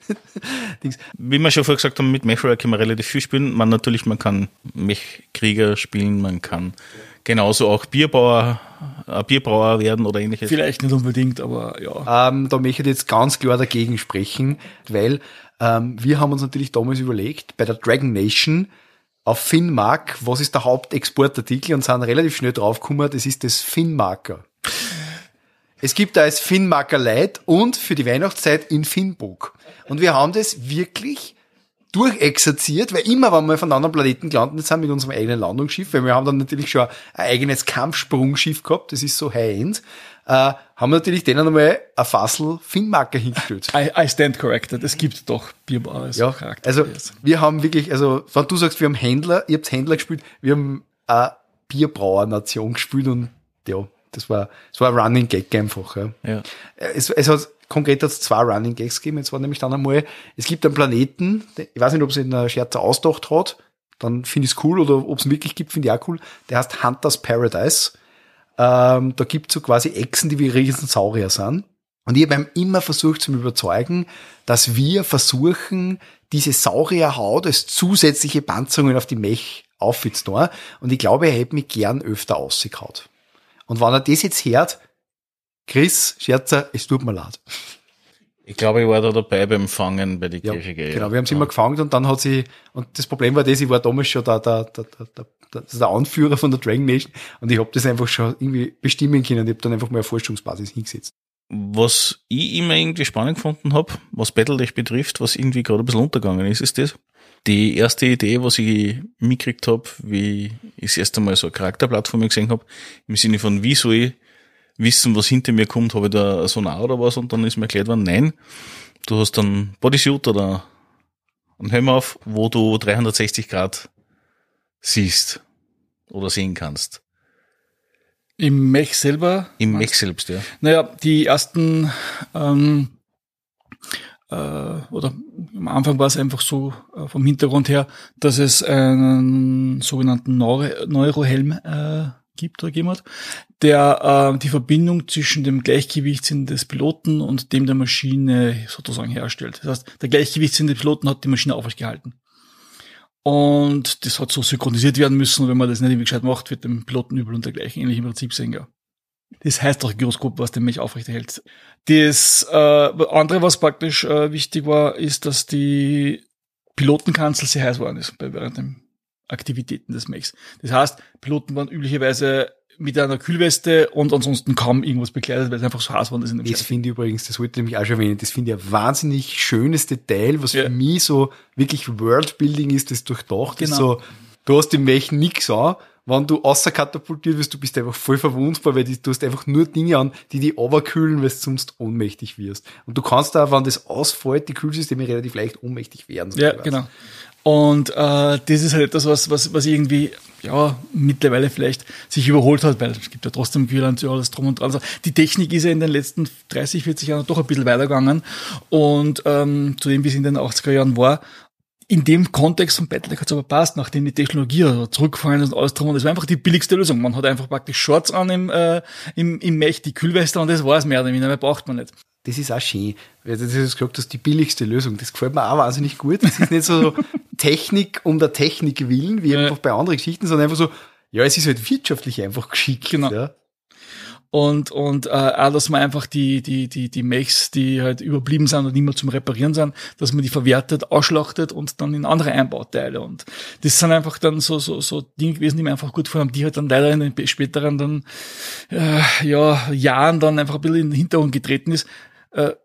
Wie wir schon vorher gesagt haben, mit Mechwarrior kann man relativ viel spielen. Man natürlich, man kann Mechkrieger spielen, man kann genauso auch Bierbauer, äh, Bierbrauer werden oder ähnliches. Vielleicht nicht unbedingt, aber ja. Ähm, da möchte ich jetzt ganz klar dagegen sprechen, weil ähm, wir haben uns natürlich damals überlegt, bei der Dragon Nation auf Finnmark, was ist der Hauptexportartikel und sind relativ schnell draufgekommen, das ist das Finnmarker. Es gibt da als Finnmarker Light und für die Weihnachtszeit in Finnburg. Und wir haben das wirklich durchexerziert, weil immer, wenn wir von anderen Planeten gelandet sind mit unserem eigenen Landungsschiff, weil wir haben dann natürlich schon ein eigenes Kampfsprungschiff gehabt, das ist so High-End, äh, haben wir natürlich denen einmal ein Fassel Finnmarker hingestellt. I, I stand corrected. Es gibt doch Bierbauer als ja, Charakter. Also wir haben wirklich, also wenn du sagst, wir haben Händler, ihr habt Händler gespielt, wir haben eine Bierbrauer-Nation gespielt und ja, das war, das war ein Running Gag einfach. Ja. ja. Es, es hat konkret hat es zwei Running Gags gegeben. Jetzt war nämlich dann einmal, es gibt einen Planeten, ich weiß nicht, ob es in der Scherzer ausgedacht hat, dann finde ich es cool, oder ob es wirklich gibt, finde ich auch cool. Der heißt Hunters Paradise. Ähm, da gibt es so quasi Echsen, die wie Riesensaurier sind. Und ich habe immer versucht zu überzeugen, dass wir versuchen, diese Saurierhaut als zusätzliche Panzerungen auf die Mech aufzunehmen. Und ich glaube, er hätte mich gern öfter ausgekaut. Und wenn er das jetzt hört, Chris, Scherzer, es tut mir leid. Ich glaube, ich war da dabei beim Fangen bei die ja, Kirche. Genau, wir haben sie ja. immer gefangen und dann hat sie, und das Problem war das, ich war damals schon der, der, der, der, der, der Anführer von der Dragon Nation und ich habe das einfach schon irgendwie bestimmen können. Ich habe dann einfach mal eine Forschungsbasis hingesetzt. Was ich immer irgendwie spannend gefunden habe, was Battletech betrifft, was irgendwie gerade ein bisschen untergegangen ist, ist das. Die erste Idee, was ich mitgekriegt habe, wie ich das erste Mal so eine Charakterplattform gesehen habe, im Sinne von, wie soll ich wissen, was hinter mir kommt, habe ich da ein Sonar oder was und dann ist mir erklärt worden, nein, du hast dann Bodysuit oder einen Helm auf, wo du 360 Grad siehst oder sehen kannst. Im Mech selber? Im Mech selbst, ja. Naja, die ersten ähm, äh, oder am Anfang war es einfach so äh, vom Hintergrund her, dass es einen sogenannten Neuro Neurohelm äh, gibt oder hat, der äh, die Verbindung zwischen dem Gleichgewichtssinn des Piloten und dem der Maschine sozusagen herstellt. Das heißt, der Gleichgewichtssinn des Piloten hat die Maschine aufrecht gehalten. Und das hat so synchronisiert werden müssen. Und wenn man das nicht irgendwie gescheit macht, wird dem Piloten übel und dergleichen. Ähnlich im Prinzip sehen, ja. Das heißt auch Gyroskop, was den Milch aufrechterhält. Das äh, andere, was praktisch äh, wichtig war, ist, dass die Pilotenkanzel sehr heiß worden ist während den Aktivitäten des Mechs. Das heißt, Piloten waren üblicherweise mit einer Kühlweste und ansonsten kaum irgendwas bekleidet, weil es einfach so heiß war. Das, das finde ich übrigens, das wollte ich nämlich auch schon erwähnen, das finde ich ein wahnsinnig schönes Detail, was ja. für mich so wirklich Worldbuilding ist, das durchdacht genau. ist. So, du hast im Mech nix an, wenn du außer katapultiert wirst, du bist einfach voll verwundbar, weil du hast einfach nur Dinge an, die die overkühlen, weil du sonst ohnmächtig wirst. Und du kannst da, wenn das ausfällt, die Kühlsysteme relativ leicht ohnmächtig werden. So ja, genau. Und äh, das ist halt etwas, was, was, was irgendwie ja mittlerweile vielleicht sich überholt hat, weil es gibt ja trotzdem Kühlland und alles drum und dran. Also die Technik ist ja in den letzten 30, 40 Jahren doch ein bisschen weitergegangen und ähm, zu dem, wie es in den 80er Jahren war. In dem Kontext von Battletech hat es aber passt, nachdem die Technologie zurückgefallen ist und alles drum und das war einfach die billigste Lösung. Man hat einfach praktisch Shorts an im, äh, im, im Mech, die Kühlweste und das war es mehr oder weniger, mehr braucht man nicht das ist auch schön. Du hast gesagt, das ist die billigste Lösung. Das gefällt mir auch wahnsinnig gut. Das ist nicht so Technik um der Technik willen, wie ja. einfach bei anderen Geschichten, sondern einfach so, ja, es ist halt wirtschaftlich einfach geschickt. Genau. Ja. Und, und äh, auch, dass man einfach die, die, die, die Mechs, die halt überblieben sind und nicht mehr zum Reparieren sind, dass man die verwertet, ausschlachtet und dann in andere Einbauteile. Und das sind einfach dann so, so, so Dinge gewesen, die mir einfach gut gefallen haben, die halt dann leider in den späteren dann, äh, ja, Jahren dann einfach ein bisschen in den Hintergrund getreten ist,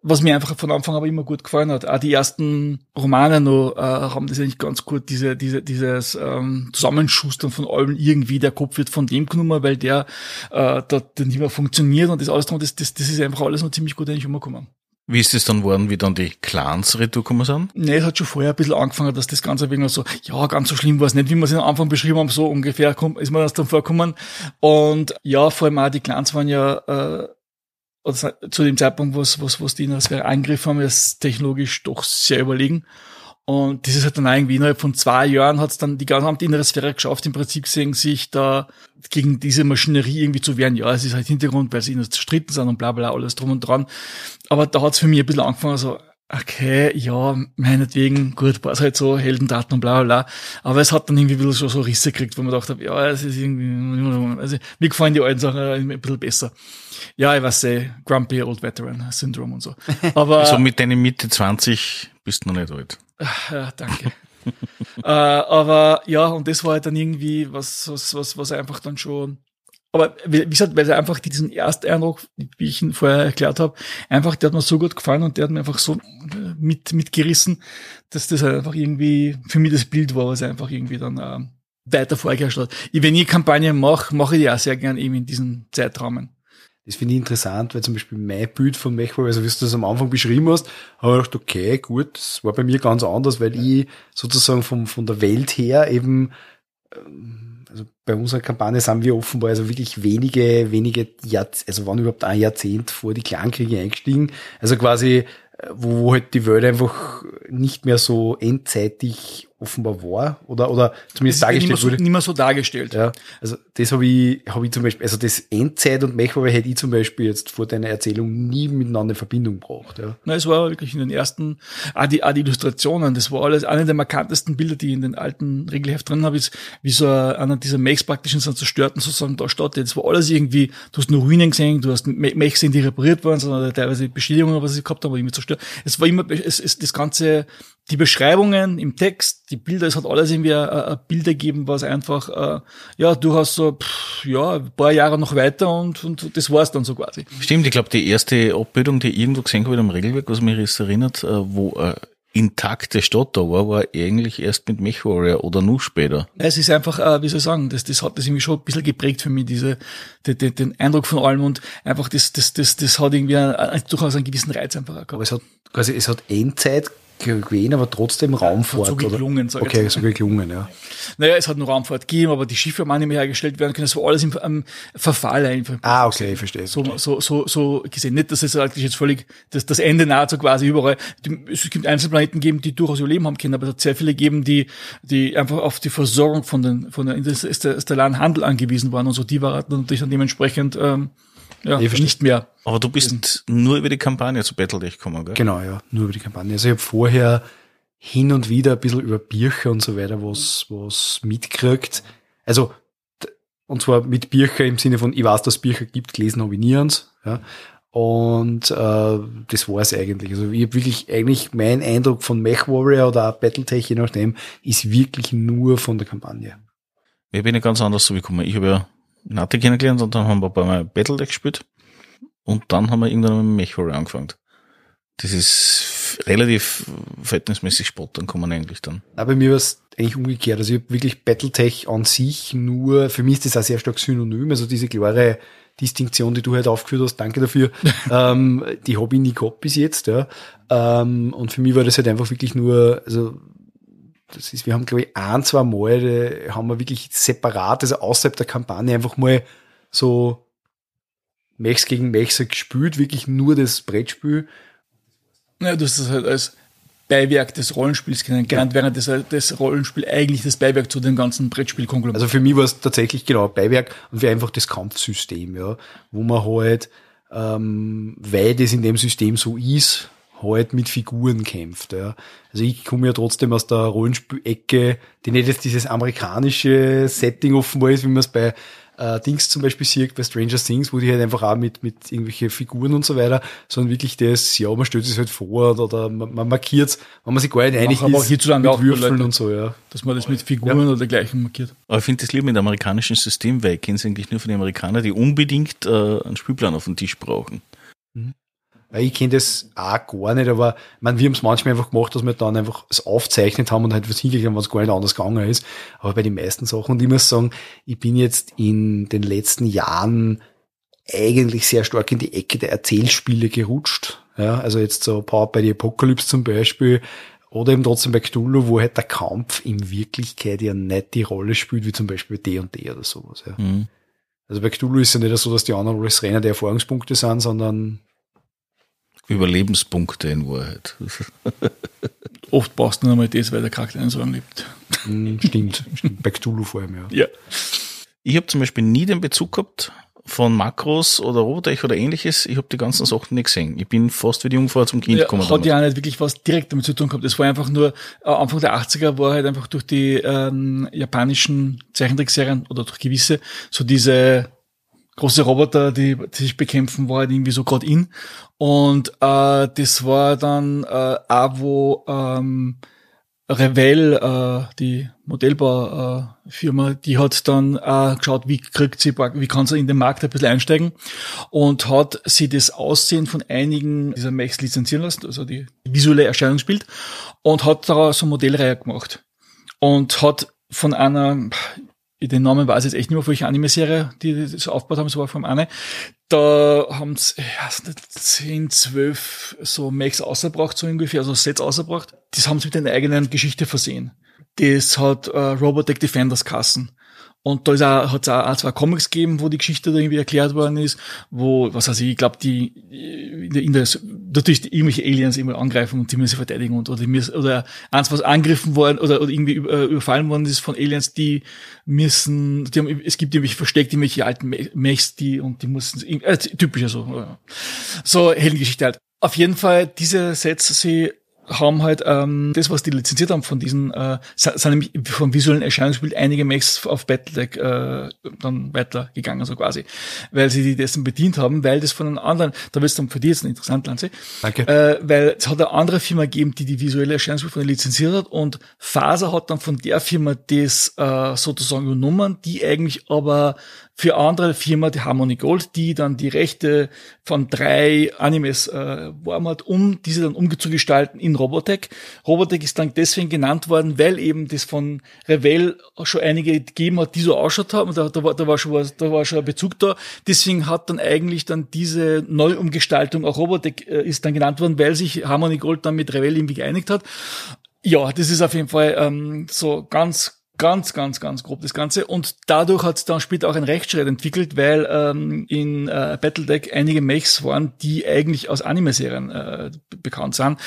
was mir einfach von Anfang aber immer gut gefallen hat. Auch die ersten Romane noch äh, haben das eigentlich ganz gut, diese, diese, dieses ähm, Zusammenschustern von allem irgendwie, der Kopf wird von dem genommen, weil der äh, dort nicht mehr funktioniert und das alles drum, das, das, das ist einfach alles noch ziemlich gut eigentlich umgekommen. Wie ist es dann geworden, wie dann die Clans retourgekommen sind? Nee, es hat schon vorher ein bisschen angefangen, dass das Ganze wegen so, ja, ganz so schlimm war es nicht, wie wir es am Anfang beschrieben haben, so ungefähr kommt, ist mir das dann vorgekommen. Und ja, vor allem auch die Clans waren ja äh, also zu dem Zeitpunkt, was, was, was die in der Sphäre eingegriffen haben, ist technologisch doch sehr überlegen. Und das ist halt dann irgendwie innerhalb von zwei Jahren hat es dann die gesamte innere Sphäre geschafft, im Prinzip gesehen, sich da gegen diese Maschinerie irgendwie zu wehren. Ja, es ist halt Hintergrund, weil sie ihnen zerstritten sind und bla bla, alles drum und dran. Aber da hat es für mich ein bisschen angefangen, so, okay, ja, meinetwegen, gut, war es halt so, Heldendaten und bla bla bla. Aber es hat dann irgendwie ein bisschen so, so Risse gekriegt, wo man dachte, ja, es ist irgendwie, also mir gefallen die alten Sachen ein bisschen besser. Ja, ich weiß eh, Grumpy Old Veteran Syndrome und so. Aber. so mit deinen Mitte 20 bist du noch nicht alt. Ja, danke. äh, aber ja, und das war halt dann irgendwie was, was, was, was einfach dann schon aber wie gesagt, weil er einfach diesen Ersteindruck, wie ich ihn vorher erklärt habe, einfach, der hat mir so gut gefallen und der hat mir einfach so äh, mit, mitgerissen, dass das halt einfach irgendwie für mich das Bild war, was einfach irgendwie dann äh, weiter vorgeherrscht hat. Wenn ich Kampagnen mache, mache ich die auch sehr gern eben in diesen Zeitrahmen. Das finde ich interessant, weil zum Beispiel mein Bild von Mechwar, also wie du das am Anfang beschrieben hast, habe ich gedacht, okay, gut, das war bei mir ganz anders, weil ich sozusagen vom, von der Welt her eben ähm, also bei unserer Kampagne sind wir offenbar also wirklich wenige, wenige Jahrzehnte, also wann überhaupt ein Jahrzehnt vor die Clankriege eingestiegen. Also quasi, äh, wo, halt die Welt einfach nicht mehr so endzeitig offenbar war oder oder zumindest dargestellt nicht wurde. So, nicht mehr so dargestellt. Ja, also das habe ich habe ich zum Beispiel, also das Endzeit und Mechware hätte ich zum Beispiel jetzt vor deiner Erzählung nie miteinander in Verbindung gebracht. Ja. Na, es war wirklich in den ersten, auch die, auch die Illustrationen, das war alles eine der markantesten Bilder, die ich in den alten Regelheft drin habe, ist wie so einer dieser Mechs praktisch in so zerstörten sozusagen da statt. Das war alles irgendwie, du hast nur Ruinen gesehen, du hast Mechs, die repariert worden, sondern teilweise Beschädigungen, was sie gehabt haben, aber immer zerstört. Es war immer, es, es das ganze die Beschreibungen im Text, die Bilder, es hat alles irgendwie ein, ein Bilder gegeben, was einfach, äh, ja, du hast so, pff, ja, ein paar Jahre noch weiter und, und das war's dann so quasi. Stimmt, ich glaube, die erste Abbildung, die ich irgendwo gesehen habe im Regelwerk, was mich erinnert, äh, wo äh, intakte Stadt da war, war eigentlich erst mit MechWarrior oder noch später. Es ist einfach, äh, wie soll ich sagen, das, das hat das irgendwie schon ein bisschen geprägt für mich, diese, den, den, den Eindruck von allem und einfach das, das, das, das hat irgendwie einen, durchaus einen gewissen Reiz einfach gehabt. Aber es hat quasi, es hat Endzeit gewesen, aber trotzdem Raumfahrt. So geklungen, sag Okay, so geklungen, ja. Naja, es hat nur Raumfahrt gegeben, aber die Schiffe haben auch nicht mehr hergestellt werden können. Es war alles im, im Verfall einfach. Ah, okay, ich verstehe. So, so, so, so gesehen. Nicht, dass es eigentlich jetzt völlig das, das Ende naht, so quasi überall. Es gibt Einzelplaneten geben, die durchaus überleben haben können, aber es hat sehr viele gegeben, die, die einfach auf die Versorgung von den, von der interstellaren Handel angewiesen waren und so. Die waren natürlich dann dementsprechend, ähm, ja, ich nicht mehr. Aber du bist nur über die Kampagne zu Battletech gekommen, gell? Genau, ja, nur über die Kampagne. Also ich habe vorher hin und wieder ein bisschen über Bücher und so weiter was, was mitgekriegt. Also, und zwar mit Bücher im Sinne von, ich weiß, dass es Bücher gibt, gelesen habe ich nie eins. Ja. Und äh, das war es eigentlich. Also ich habe wirklich eigentlich mein Eindruck von Mech Warrior oder Battletech, je nachdem, ist wirklich nur von der Kampagne. Ich bin ja ganz anders so gekommen. Ich habe ja Nate kennengelernt und dann haben wir ein paar Mal Battletech gespielt. Und dann haben wir irgendwann mit MechWarrior angefangen. Das ist relativ verhältnismäßig spontan kommen eigentlich dann. Aber bei mir war es eigentlich umgekehrt. Also ich habe wirklich Battletech an sich nur, für mich ist das auch sehr stark synonym, also diese klare Distinktion, die du halt aufgeführt hast, danke dafür, ähm, die habe ich nie gehabt bis jetzt, ja. Ähm, und für mich war das halt einfach wirklich nur, also das ist, wir haben, glaube ich, ein, zwei Mal, haben wir wirklich separat, also außerhalb der Kampagne einfach mal so Mechs gegen Mechs gespielt, wirklich nur das Brettspiel. Ja, du hast das halt als Beiwerk des Rollenspiels kennengelernt, ja. während das, das Rollenspiel eigentlich das Beiwerk zu dem ganzen Brettspielkonglomerat. Also für mich war es tatsächlich genau Beiwerk und wir einfach das Kampfsystem, ja, wo man halt, ähm, weil das in dem System so ist, halt mit Figuren kämpft. Ja. Also ich komme ja trotzdem aus der Rollenspielecke, die nicht jetzt dieses amerikanische Setting offenbar ist, wie man es bei äh, Dings zum Beispiel sieht, bei Stranger Things, wo die halt einfach auch mit, mit irgendwelche Figuren und so weiter, sondern wirklich das, ja, man stellt sich halt vor oder man, man markiert wenn man sich gar nicht einig ist, hierzulande mit auch Würfeln Leute, und so, ja. Dass man das mit Figuren ja. oder dergleichen markiert. Aber ich finde das lieber mit dem amerikanischen System, weil ich kenne es eigentlich nur von den Amerikanern, die unbedingt äh, einen Spielplan auf dem Tisch brauchen. Mhm. Weil ich kenne das auch gar nicht, aber man, wir haben es manchmal einfach gemacht, dass wir dann einfach es aufzeichnet haben und halt was hingekriegt haben, was gar nicht anders gegangen ist. Aber bei den meisten Sachen, und ich muss sagen, ich bin jetzt in den letzten Jahren eigentlich sehr stark in die Ecke der Erzählspiele gerutscht. Ja, also jetzt so Power by the Apocalypse zum Beispiel, oder eben trotzdem bei Cthulhu, wo halt der Kampf in Wirklichkeit ja nicht die Rolle spielt, wie zum Beispiel D und D oder sowas. Ja. Mhm. Also bei Cthulhu ist es ja nicht so, dass die anderen alles Rennen der Erfahrungspunkte sind, sondern Überlebenspunkte in Wahrheit. Oft brauchst du nur mal das, weil der Charakter einen so lebt. Hm, stimmt, stimmt. Bei Cthulhu vor allem, ja. ja. Ich habe zum Beispiel nie den Bezug gehabt von Makros oder Robotech oder ähnliches. Ich habe die ganzen Sachen nicht gesehen. Ich bin fast wie die Jungfrau zum Kind ja, gekommen. Hat ja auch nicht wirklich was direkt damit zu tun gehabt. Es war einfach nur, äh, Anfang der 80er war halt einfach durch die ähm, japanischen Zeichentrickserien oder durch gewisse so diese große Roboter, die, die sich bekämpfen, war halt irgendwie so gerade in. Und äh, das war dann äh, auch, wo ähm, Revell, äh, die Modellbaufirma, äh, die hat dann äh, geschaut, wie kriegt sie, wie kann sie in den Markt ein bisschen einsteigen und hat sie das Aussehen von einigen dieser Mechs lizenzieren lassen, also die visuelle Erscheinungsbild und hat da so eine Modellreihe gemacht und hat von einer, den Namen weiß ich jetzt echt nicht mehr, welche Anime-Serie, die das aufgebaut haben, es war vom eine. Da haben sie ja, 10, 12 so Max ausgebracht, so ungefähr, also Sets ausgebracht. Das haben sie mit einer eigenen Geschichte versehen. Das hat äh, Robotech Defenders Kassen. Und da ist auch, hat es auch, auch zwei Comics gegeben, wo die Geschichte da irgendwie erklärt worden ist, wo, was weiß ich, ich glaube, die in der, in der natürlich irgendwelche Aliens immer angreifen und die müssen verteidigen und oder, müssen, oder eins, was angegriffen worden oder, oder irgendwie äh, überfallen worden ist von Aliens, die müssen, die haben, es gibt irgendwelche versteckt, irgendwelche alten Mechs, die und die mussten, äh, typisch so, so Heldengeschichte halt. Auf jeden Fall, diese Sets, sie haben halt ähm, das, was die lizenziert haben von diesen, äh, sind nämlich vom visuellen Erscheinungsbild einige Mechs auf Battletech äh, dann weitergegangen, so quasi, weil sie die dessen bedient haben, weil das von einem anderen, da wird es dann für die jetzt interessant, Lanze, Danke. Äh, weil es hat eine andere Firma gegeben, die die visuelle Erscheinungsbild von lizenziert hat und Faser hat dann von der Firma das äh, sozusagen übernommen, die eigentlich aber für andere Firma, die Harmony Gold, die dann die Rechte von drei Animes äh, warm hat, um diese dann umzugestalten in Robotech. Robotech ist dann deswegen genannt worden, weil eben das von Revell schon einige gegeben hat, die so ausschaut haben. Da, da, war, da, war schon was, da war schon ein Bezug da. Deswegen hat dann eigentlich dann diese Neuumgestaltung auch Robotech äh, ist dann genannt worden, weil sich Harmony Gold dann mit Revell irgendwie geeinigt hat. Ja, das ist auf jeden Fall ähm, so ganz Ganz, ganz, ganz grob das Ganze. Und dadurch hat es dann später auch ein Rechtsstreit entwickelt, weil ähm, in äh, Battledeck einige Mechs waren, die eigentlich aus Anime-Serien äh, bekannt sind.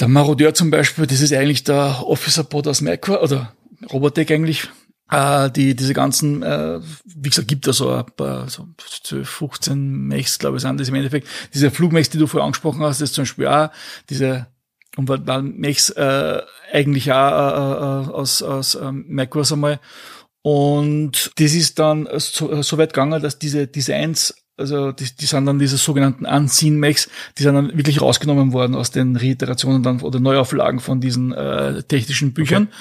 Der Marodeur zum Beispiel, das ist eigentlich der Officer Pod aus Macro, oder Robotech eigentlich. Äh, die, diese ganzen, äh, wie gesagt, gibt da so ein paar, so 12, 15 Mechs, glaube ich, sind das im Endeffekt. Diese Flugmechs, die du vorher angesprochen hast, das ist zum Beispiel auch diese und weil, weil Mechs äh, eigentlich auch äh, äh, aus, aus ähm, Macros einmal. Und das ist dann so, so weit gegangen, dass diese Designs, also die, die sind dann diese sogenannten Unseen Mechs, die sind dann wirklich rausgenommen worden aus den Reiterationen dann oder Neuauflagen von diesen äh, technischen Büchern. Okay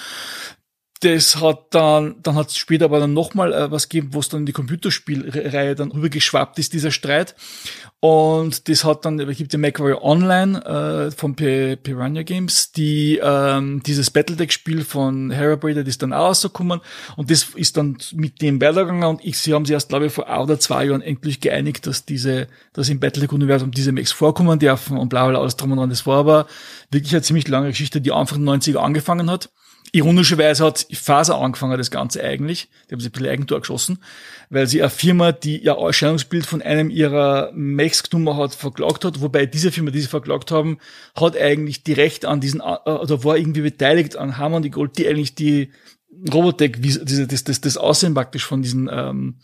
das hat dann, dann hat es später aber dann nochmal äh, was gegeben, wo es dann in die Computerspielreihe dann rübergeschwappt ist, dieser Streit. Und das hat dann, es gibt ja MacWarrior Online äh, von P Piranha Games, die ähm, dieses Battledeck-Spiel von Herabrader, das ist dann auch rausgekommen. Und das ist dann mit dem weitergegangen und ich, sie haben sich erst, glaube ich, vor ein oder zwei Jahren endlich geeinigt, dass diese, dass im Battledeck-Universum diese Max vorkommen dürfen und bla bla alles drum und dran. Das war aber wirklich eine ziemlich lange Geschichte, die Anfang der 90er angefangen hat Ironischerweise hat Faser angefangen, das Ganze eigentlich. Die haben sich ein bisschen Eigentor geschossen, weil sie eine Firma, die ihr Erscheinungsbild von einem ihrer Mechs genommen hat, verklagt hat. Wobei diese Firma, die sie verklagt haben, hat eigentlich die Rechte an diesen, äh, oder war irgendwie beteiligt an Harmony Gold, die eigentlich die Robotech, wie, diese, das, das, das Aussehen praktisch von diesen ähm,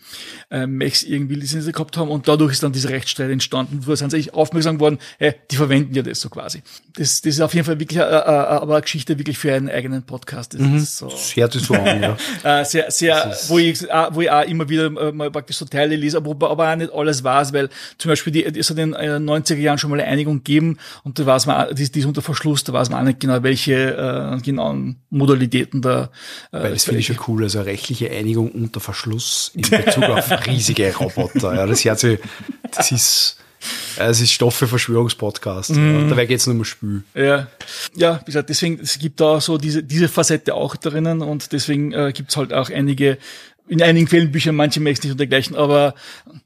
äh, Mechs irgendwie Lizenz gehabt haben und dadurch ist dann dieser Rechtsstreit entstanden, wo sind sie eigentlich aufmerksam worden, hey, die verwenden ja das so quasi. Das, das ist auf jeden Fall wirklich äh, äh, aber eine Geschichte wirklich für einen eigenen Podcast. Das mhm. ist so, sehr zu sagen, ja. äh, sehr, sehr, wo ich, äh, wo ich auch immer wieder äh, mal praktisch so Teile lese, aber, aber auch nicht alles weiß, weil zum Beispiel die, es hat in den 90er Jahren schon mal eine Einigung gegeben und da weiß man, die, die ist unter Verschluss, da weiß man auch nicht genau, welche äh, genauen Modalitäten da äh, weil das finde ich schon cool, also rechtliche Einigung unter Verschluss in Bezug auf riesige Roboter. Ja, das sich, das ist, Es ist Stoff für Verschwörungspodcast. Ja, dabei geht's nur um Spül. Ja, ja, wie gesagt, deswegen, es gibt da so diese, diese Facette auch drinnen und deswegen äh, gibt's halt auch einige, in einigen Fällen Bücher, manche Macs nicht und dergleichen, aber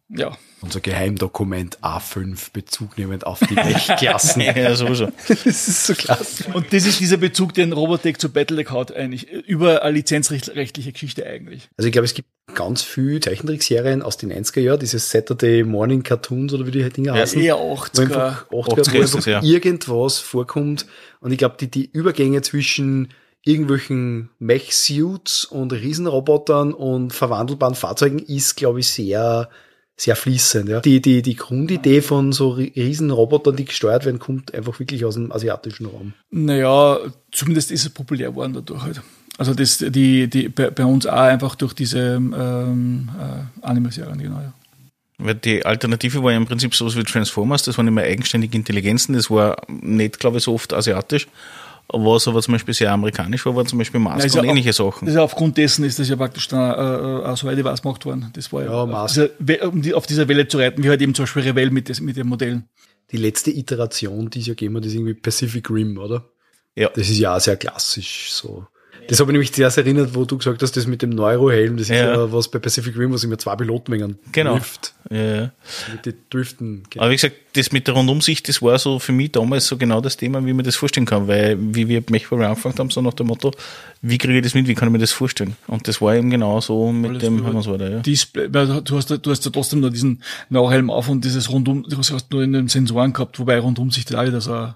ja, Unser Geheimdokument A5 Bezug nehmend auf die Mech-Klassen. Ja, sowieso. das ist so klasse. Und das ist dieser Bezug, den Robotech zu Battletech hat eigentlich. Über eine lizenzrechtliche Geschichte eigentlich. Also ich glaube, es gibt ganz viele Zeichentrickserien aus den 90er Jahren, diese Saturday Morning Cartoons oder wie die Dinger heißen. Eher wo 80er. einfach, 80er, 80er wo einfach ja. irgendwas vorkommt. Und ich glaube, die, die Übergänge zwischen irgendwelchen Mech-Suits und Riesenrobotern und verwandelbaren Fahrzeugen ist, glaube ich, sehr, sehr fließend. Ja. Die, die, die Grundidee von so Ri- Riesenrobotern, die gesteuert werden, kommt einfach wirklich aus dem asiatischen Raum. Naja, zumindest ist es populär geworden dadurch halt. Also das, die, die, bei, bei uns auch einfach durch diese ähm, äh, Anime-Serien, genau, ja. Weil die Alternative war ja im Prinzip sowas wie Transformers, das waren immer eigenständige Intelligenzen, das war nicht, glaube ich, so oft asiatisch. Was aber zum Beispiel sehr amerikanisch war, war zum Beispiel Mask Ja, und ähnliche Sachen. ja aufgrund dessen ist das ja praktisch dann, äh, äh, soweit ich weiß, gemacht worden. Das war ja, Ja, We- um die, auf dieser Welle zu reiten, wie halt eben zum Beispiel Revell mit, des, mit den Modellen. Die letzte Iteration, die es ja gegeben hat, ist irgendwie Pacific Rim, oder? Ja. Das ist ja auch sehr klassisch so. Das habe ich nämlich zuerst erinnert, wo du gesagt hast, das mit dem Neurohelm, das ist Ja. ja, was bei Pacific Rim, was immer zwei Pilotmengen Genau. trifft. Ja, den Driften. Aber wie gesagt, das mit der Rundumsicht, das war so für mich damals so genau das Thema, wie man das vorstellen kann, weil wie wir Mechware angefangen haben, so nach dem Motto, wie kriege ich das mit, wie kann ich mir das vorstellen? Und das war eben genau so mit Alles dem nur Hermannswader, ja. Display, du hast, ja- du hast ja trotzdem nur diesen Nauhelm auf und dieses rundum, du hast nur in den Sensoren gehabt, wobei rundum sich das auch wieder so,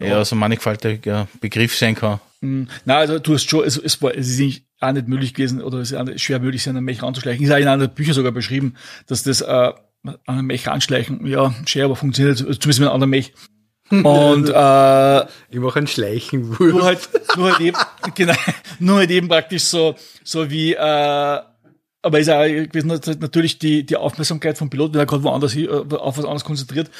Ja, so mannigfaltiger Begriff sein kann. Mm, Na, also du hast schon, es, es war, es ist nicht, auch nicht möglich gewesen oder es ist nicht schwer möglich, sich an einen Mech ranzuschleichen. Ist auch in einer der Bücher sogar beschrieben, dass das äh, an einen Mech ranschleichen, ja, schwer, aber funktioniert, also zumindest mit einem anderen Mech. Und äh, Ich mache einen Schleichen. nur halt, nur halt eben, genau, nur halt eben praktisch so, so wie, äh, aber ist auch gewesen, halt natürlich die, die Aufmerksamkeit vom Pilot, wenn er gerade woanders äh, auf was anderes konzentriert,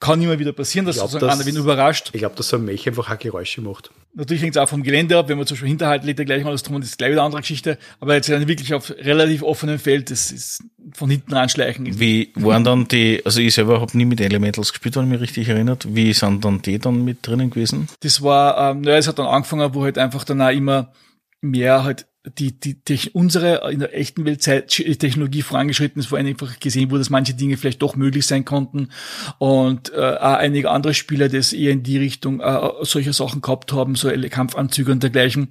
kann immer wieder passieren, dass glaub, sozusagen das- einer wen überrascht. Ich glaube, dass so ein Mech einfach auch Geräusche macht. Natürlich hängt es auch vom Gelände ab, wenn man zum Beispiel Hinterhalt legt, gleich alles drum und das ist gleich wieder eine andere Geschichte. Aber jetzt dann wirklich auf relativ offenem Feld, das ist von hinten anschleichen. Wie waren dann die, also ich selber habe nie mit Elementals gespielt, wenn ich mich richtig erinnert, wie sind dann die dann mit drinnen gewesen? Das war, ähm, naja, es hat dann angefangen, wo halt einfach dann auch immer mehr halt die, die Techn unsere in der echten Welt Zeit- Technologie vorangeschritten ist, wo einfach gesehen wurde, dass manche Dinge vielleicht doch möglich sein konnten. Und äh, einige andere Spieler, das eher in die Richtung äh, solcher Sachen gehabt haben, so Kampfanzüge und dergleichen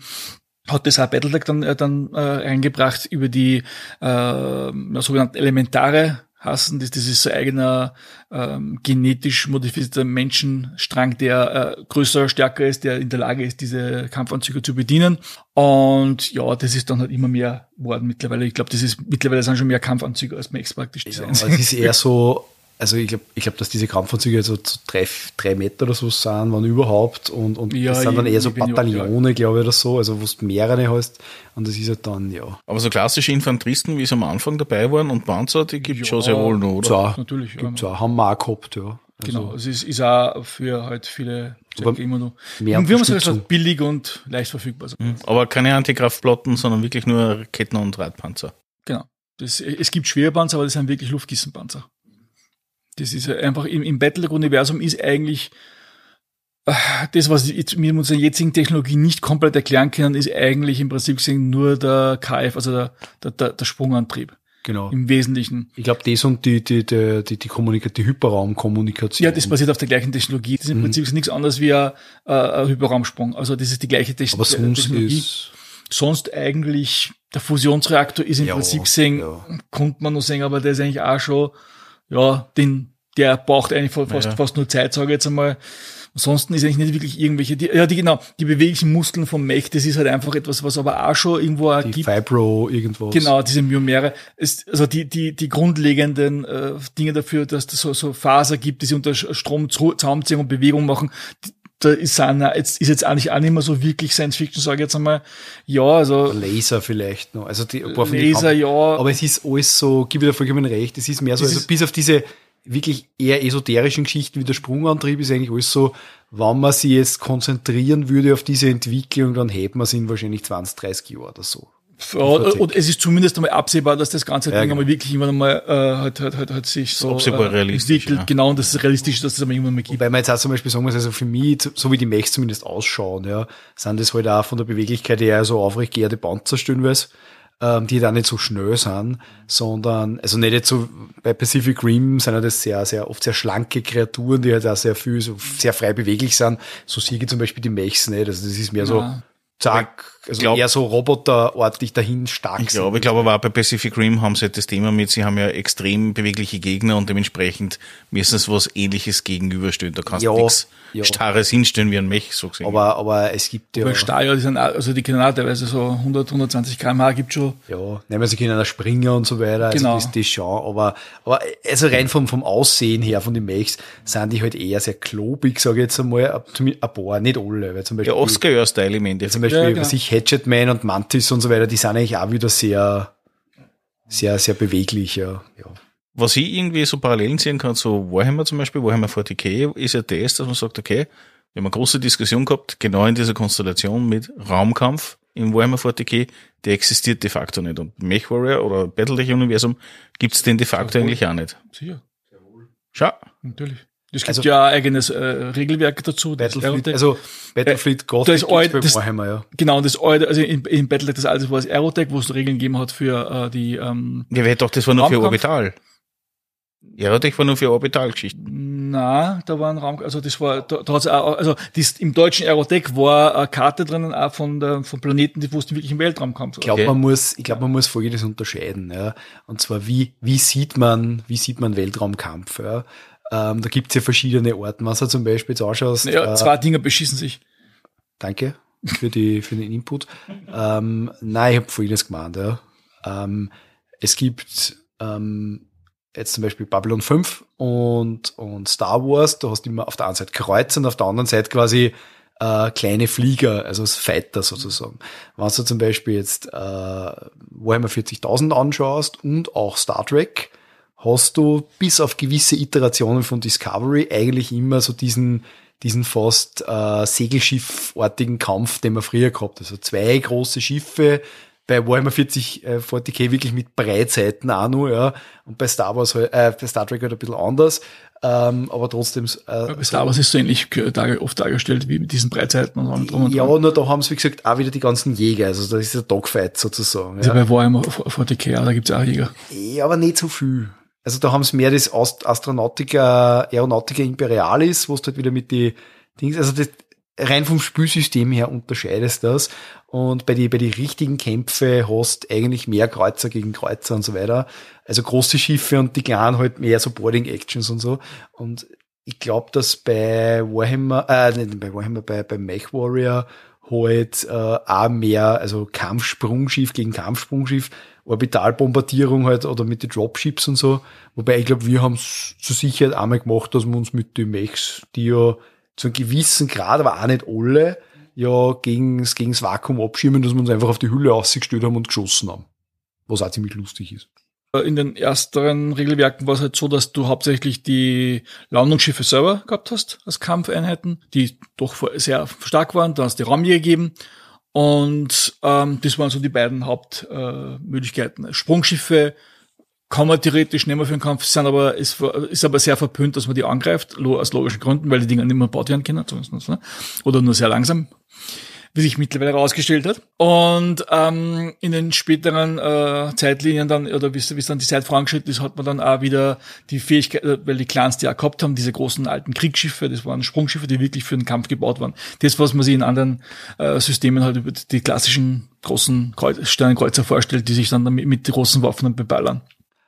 hat das auch Battletech dann, äh, dann äh, eingebracht über die äh, sogenannten Elementare hassen. Das, das ist so ein eigener ähm, genetisch modifizierter Menschenstrang, der äh, größer, stärker ist, der in der Lage ist, diese Kampfanzüge zu bedienen. Und ja, das ist dann halt immer mehr worden mittlerweile. Ich glaube, das ist mittlerweile sind schon mehr Kampfanzüge als Max praktisch Ja, Designs. aber es ist eher so, also ich glaube, ich glaub, dass diese Kampfanzüge so, so drei, drei Meter oder so sind, wann überhaupt. Und, und Ja, das sind dann eher so ich ja- Bataillone, glaube ich, oder so, also wo du mehrere hast. Und das ist halt dann, ja. Aber so klassische Infanteristen, wie sie am Anfang dabei waren und Panzer, die gibt es Ja, schon sehr wohl noch, oder? So, Natürlich, ja. gibt's auch, haben wir auch gehabt, ja. Also, Genau, es ist, ist auch für halt viele Aber immer noch. mehr und wir haben es halt billig und leicht verfügbar. Also, Aber keine Antikraftplatten, sondern wirklich nur Ketten- und Radpanzer. Genau. Das, es gibt Schwerpanzer, aber das sind wirklich Luftgissenpanzer. Das ist einfach im, im Battletech-Universum ist eigentlich äh, das, was wir mit unserer jetzigen Technologie nicht komplett erklären können, ist eigentlich im Prinzip gesehen nur der KF, also der, der, der, der Sprungantrieb genau. im Wesentlichen. Ich glaube, das und die, die, die, die, die, Kommunika die Hyperraumkommunikation. Ja, das basiert auf der gleichen Technologie. Das ist im Prinzip nichts anderes wie ein, äh, ein Hyperraumsprung. Also das ist die gleiche Techn Aber sonst Technologie. ist, sonst eigentlich der Fusionsreaktor ist im Ja, Prinzip gesehen, ja. konnte man nur sagen, aber der ist eigentlich auch schon, ja, den, der braucht eigentlich fa- fast, Ja. fast nur Zeit, sage ich jetzt einmal. Ansonsten ist eigentlich nicht wirklich irgendwelche, die, ja, die genau, die beweglichen Muskeln vom Mech, das ist halt einfach etwas, was aber auch schon irgendwo auch die gibt. Fibro irgendwas. Genau, diese Myomere. Ist, also die, die, die grundlegenden äh, Dinge dafür, dass es so, so Faser gibt, die sie unter Strom zu- zusammenziehen und Bewegung machen, die- da ist, jetzt, ist jetzt eigentlich auch nicht mehr so wirklich Science Fiction, sage ich jetzt einmal. Ja, also Laser vielleicht noch. Also die, den Laser, Kamp- ja. Aber es ist alles so, gib dir vollkommen recht, es ist mehr so, Das also bis auf diese wirklich eher esoterischen Geschichten wie der Sprungantrieb ist eigentlich alles so, wenn man sich jetzt konzentrieren würde auf diese Entwicklung, dann hätte man es in wahrscheinlich 20, 30 Jahren oder so. Und es ist zumindest einmal absehbar, dass das ganze Ja, Ding genau. einmal wirklich irgendwann einmal äh, hat, hat, hat, hat sich so absehbar realistisch, entwickelt. ja. Genau, und das ist realistisch, dass es einmal irgendwann mal gibt. Wobei man jetzt auch zum Beispiel sagen muss, also für mich, so wie die Mechs zumindest ausschauen, ja, sind das halt auch von der Beweglichkeit eher so aufrecht geehrte Panzer stellenweise, ähm, die da nicht so schnell sind, sondern, also nicht jetzt so, bei Pacific Rim sind ja das sehr, sehr, oft sehr schlanke Kreaturen, die halt auch sehr viel, so sehr frei beweglich sind. So sehe ich zum Beispiel die Mechs nicht, also das ist mehr so, Ja. zack, also glaub- eher so roboterartig dahin stark Ich glaube, ich glaube aber auch bei Pacific Rim haben sie halt das Thema mit, sie haben ja extrem bewegliche Gegner und dementsprechend müssen sie was ähnliches gegenüberstellen. Da kannst Ja, du nichts ja. Starres hinstellen wie ein Mech, so gesehen. aber, aber es gibt ja, Weil Stahl, die sind auch, also die können auch teilweise so 100, 120 km/h gibt schon. Ja, nehmen wir sie können auch springen und so weiter, Genau. also das, das schon, aber, aber also rein vom, vom Aussehen her, von den Mechs, sind die halt eher sehr klobig, sage ich jetzt einmal, ein paar, nicht alle, weil zum ja, Beispiel, Oscar-Style im Endeffekt. zum Beispiel, Ja, genau. was ich, Hatchet Man und Mantis und so weiter, die sind eigentlich auch wieder sehr, sehr, sehr beweglich, ja, ja. was ich irgendwie so Parallelen sehen kann, so Warhammer zum Beispiel, Warhammer 40k, ist ja das, dass man sagt, okay, wir haben eine große Diskussion gehabt, genau in dieser Konstellation mit Raumkampf im Warhammer 40k, der existiert de facto nicht. Und MechWarrior oder Battletech-Universum gibt's den de facto eigentlich auch nicht. Sicher, Schau. natürlich. Es gibt Also- ja ein eigenes äh, Regelwerk dazu. das Battlefleet, Aerotech- also Battlefleet Gothic da ist bei das- Warhammer, ja. Genau, und das alte, also in, in Battletech das alte war das Aerotech, wo es Regeln gegeben hat für äh, die ähm, Ja, wer doch, das war nur für? Orbital. Das war nur für Orbitalgeschichten. Na, da war ein Raum, also das war, da, da hat's auch, also das, im deutschen Aerotech war eine Karte drinnen auch von der, von Planeten, die wussten wirklich im Weltraumkampf. Ich glaube, Okay. man muss, ich glaube, man muss Folgendes unterscheiden, ja. Und zwar, wie, wie sieht man, wie sieht man Weltraumkampf, ja. Ähm, da gibt's ja verschiedene Orten. Was du zum Beispiel jetzt anschaust, ja, äh, zwei Dinger beschissen sich. danke für die, für den Input. ähm, nein, ich habe Folgendes gemeint, ja. Ähm, es gibt, ähm, jetzt zum Beispiel Babylon 5 und, und Star Wars, da hast du immer auf der einen Seite Kreuzer und auf der anderen Seite quasi äh, kleine Flieger, also als Fighter sozusagen. Wenn du zum Beispiel jetzt äh, Warhammer 40.000 anschaust und auch Star Trek, hast du bis auf gewisse Iterationen von Discovery eigentlich immer so diesen diesen fast äh, Segelschiffartigen Kampf, den man früher gehabt. Also zwei große Schiffe, bei Warhammer 40, äh, 40k wirklich mit Breitseiten auch nur, ja. Und bei Star Wars, halt- äh, bei Star Trek halt ein bisschen anders. Ähm, aber trotzdem, äh, Bei Star Wars ist so ähnlich äh, oft dargestellt wie mit diesen Breitseiten und allem drum und ja, dran. nur da haben sie, wie gesagt, auch wieder die ganzen Jäger. Also da ist der Dogfight sozusagen. Also Ja. bei Warhammer 40k, da gibt's auch Jäger. Ja, aber nicht so viel. Also da haben sie mehr das Ast- Astronautica, Aeronautica Imperialis, wo du halt wieder mit die Dings, also das, rein vom Spielsystem her unterscheidest das. Und bei die, bei die richtigen Kämpfe hast eigentlich mehr Kreuzer gegen Kreuzer und so weiter. Also große Schiffe und die kleinen halt mehr so Boarding Actions und so. Und ich glaube, dass bei Warhammer, äh, nicht bei Warhammer, bei, bei Mech Warrior halt äh, auch mehr, also Kampfsprungschiff gegen Kampfsprungschiff, Orbitalbombardierung halt oder mit den Dropships und so. Wobei ich glaube, wir haben es zur Sicherheit einmal gemacht, dass wir uns mit den Mechs, die ja zu einem gewissen Grad, aber auch nicht alle, ja gegen, das Vakuum abschirmen, dass wir uns einfach auf die Hülle ausgestellt haben und geschossen haben. Was auch ziemlich lustig ist. In den ersteren Regelwerken war es halt so, dass du hauptsächlich die Landungsschiffe selber gehabt hast als Kampfeinheiten, die doch sehr stark waren. Dann hast du die Raumjäger gegeben. Und ähm, das waren so die beiden Hauptmöglichkeiten. Äh. Sprungschiffe kann man theoretisch nehmen für den Kampf, sind aber, ist, ist aber sehr verpönt, dass man die angreift, aus logischen Gründen, weil die Dinger nicht mehr gebaut werden können, zumindest, ne? oder nur sehr langsam, wie sich mittlerweile herausgestellt hat. Und ähm, in den späteren äh, Zeitlinien dann, oder wie es dann die Zeit vorangeschritten ist, hat man dann auch wieder die Fähigkeit, äh, weil die Clans die auch gehabt haben, diese großen alten Kriegsschiffe, das waren Sprungschiffe, die wirklich für den Kampf gebaut waren. Das, was man sich in anderen äh, Systemen halt über die klassischen großen Kreuz Sternenkreuzer vorstellt, die sich dann damit mit großen Waffen beballern.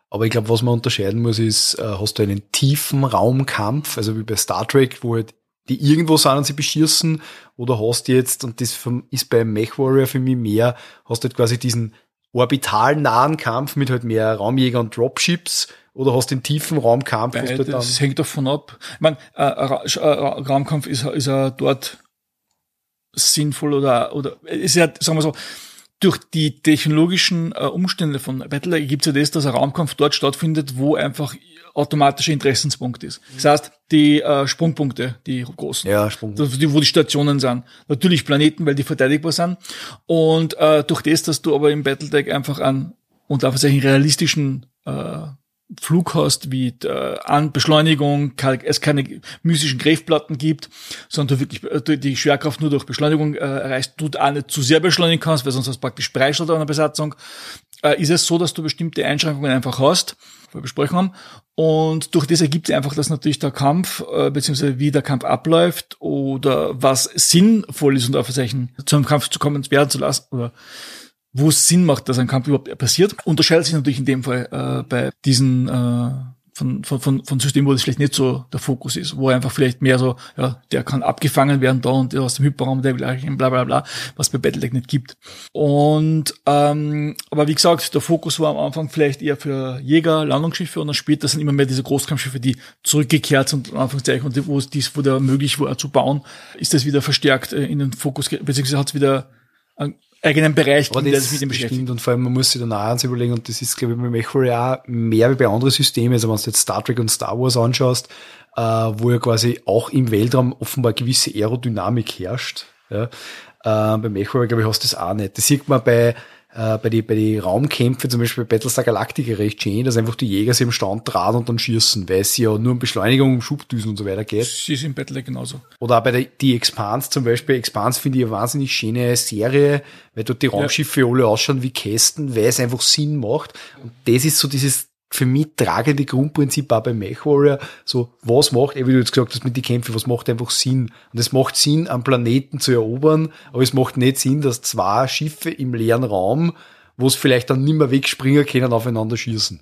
Aber ich glaube, was man unterscheiden muss, ist, äh, hast du einen tiefen Raumkampf, also wie bei Star Trek, wo halt die irgendwo sind und sie beschießen, oder hast du jetzt, und das ist bei Mech Warrior für mich mehr, hast du halt quasi diesen orbital nahen Kampf mit halt mehr Raumjäger und Dropships, oder hast den tiefen Raumkampf, du halt Das hängt davon ab. Ich meine, äh, Ra Sch- äh, Ra- Raumkampf ist, ist ja dort sinnvoll oder, oder ist ja, sagen wir so, durch die technologischen äh, Umstände von Battle gibt es ja das, dass ein Raumkampf dort stattfindet, wo einfach automatischer Interessenspunkt ist. Das heißt, die äh, Sprungpunkte, die großen, Ja, Sprungpunkte. wo die Stationen sind. Natürlich Planeten, weil die verteidigbar sind. Und äh, durch das, dass du aber im Battletech einfach an und auf einen realistischen äh, Flug hast, wie äh, an Beschleunigung, es keine mystischen Greifplatten gibt, sondern du wirklich äh, die Schwerkraft nur durch Beschleunigung äh, erreichst, du auch nicht zu sehr beschleunigen kannst, weil sonst hast du praktisch Preisschuld an der Besatzung, äh, ist es so, dass du bestimmte Einschränkungen einfach hast, wir besprochen haben. Und durch das ergibt sich einfach, dass natürlich der Kampf, äh, beziehungsweise wie der Kampf abläuft oder was sinnvoll ist und auf Zeichen zu einem Kampf zu kommen, werden zu lassen oder wo es Sinn macht, dass ein Kampf überhaupt passiert, unterscheidet sich natürlich in dem Fall äh, bei diesen äh, von, von, von, von Systemen, wo das vielleicht nicht so der Fokus ist, wo einfach vielleicht mehr so, ja, der kann abgefangen werden da und aus dem Hyperraum, der eigentlich bla bla bla, was bei Battletech nicht gibt. Und ähm, aber wie gesagt, der Fokus war am Anfang vielleicht eher für Jäger, Landungsschiffe und dann später sind immer mehr diese Großkampfschiffe, die zurückgekehrt sind, in Anführungszeichen, und wo es dies, da möglich war zu bauen, ist das wieder verstärkt äh, in den Fokus, beziehungsweise hat es wieder einen eigenen Bereich, der das, sich mit dem das beschäftigt. und vor allem, man muss sich dann auch eins überlegen, und das ist, glaube ich, bei MechWarrior auch mehr wie bei anderen Systemen, also wenn du jetzt Star Trek und Star Wars anschaust, äh, wo ja quasi auch im Weltraum offenbar gewisse Aerodynamik herrscht. Ja. Äh, bei MechWarrior, glaube ich, hast du das auch nicht. Das sieht man bei äh, bei die bei die Raumkämpfe, zum Beispiel bei Battlestar Galactica recht schön, dass einfach die Jäger sich im Stand tragen und dann schießen, weil es ja nur um Beschleunigung, um Schubdüsen und so weiter geht. Sie ist im Battletech genauso. Oder auch bei der, die Expanse zum Beispiel. Expanse finde ich eine wahnsinnig schöne Serie, weil dort die Raumschiffe alle ausschauen wie Kästen, weil es einfach Sinn macht. Und das ist so dieses für mich tragende Grundprinzip auch bei MechWarrior. So, was macht, eh, wie du jetzt gesagt hast mit den Kämpfen, was macht einfach Sinn? Und es macht Sinn, einen Planeten zu erobern, aber es macht nicht Sinn, dass zwei Schiffe im leeren Raum, wo es vielleicht dann nicht mehr wegspringen können, aufeinander schießen.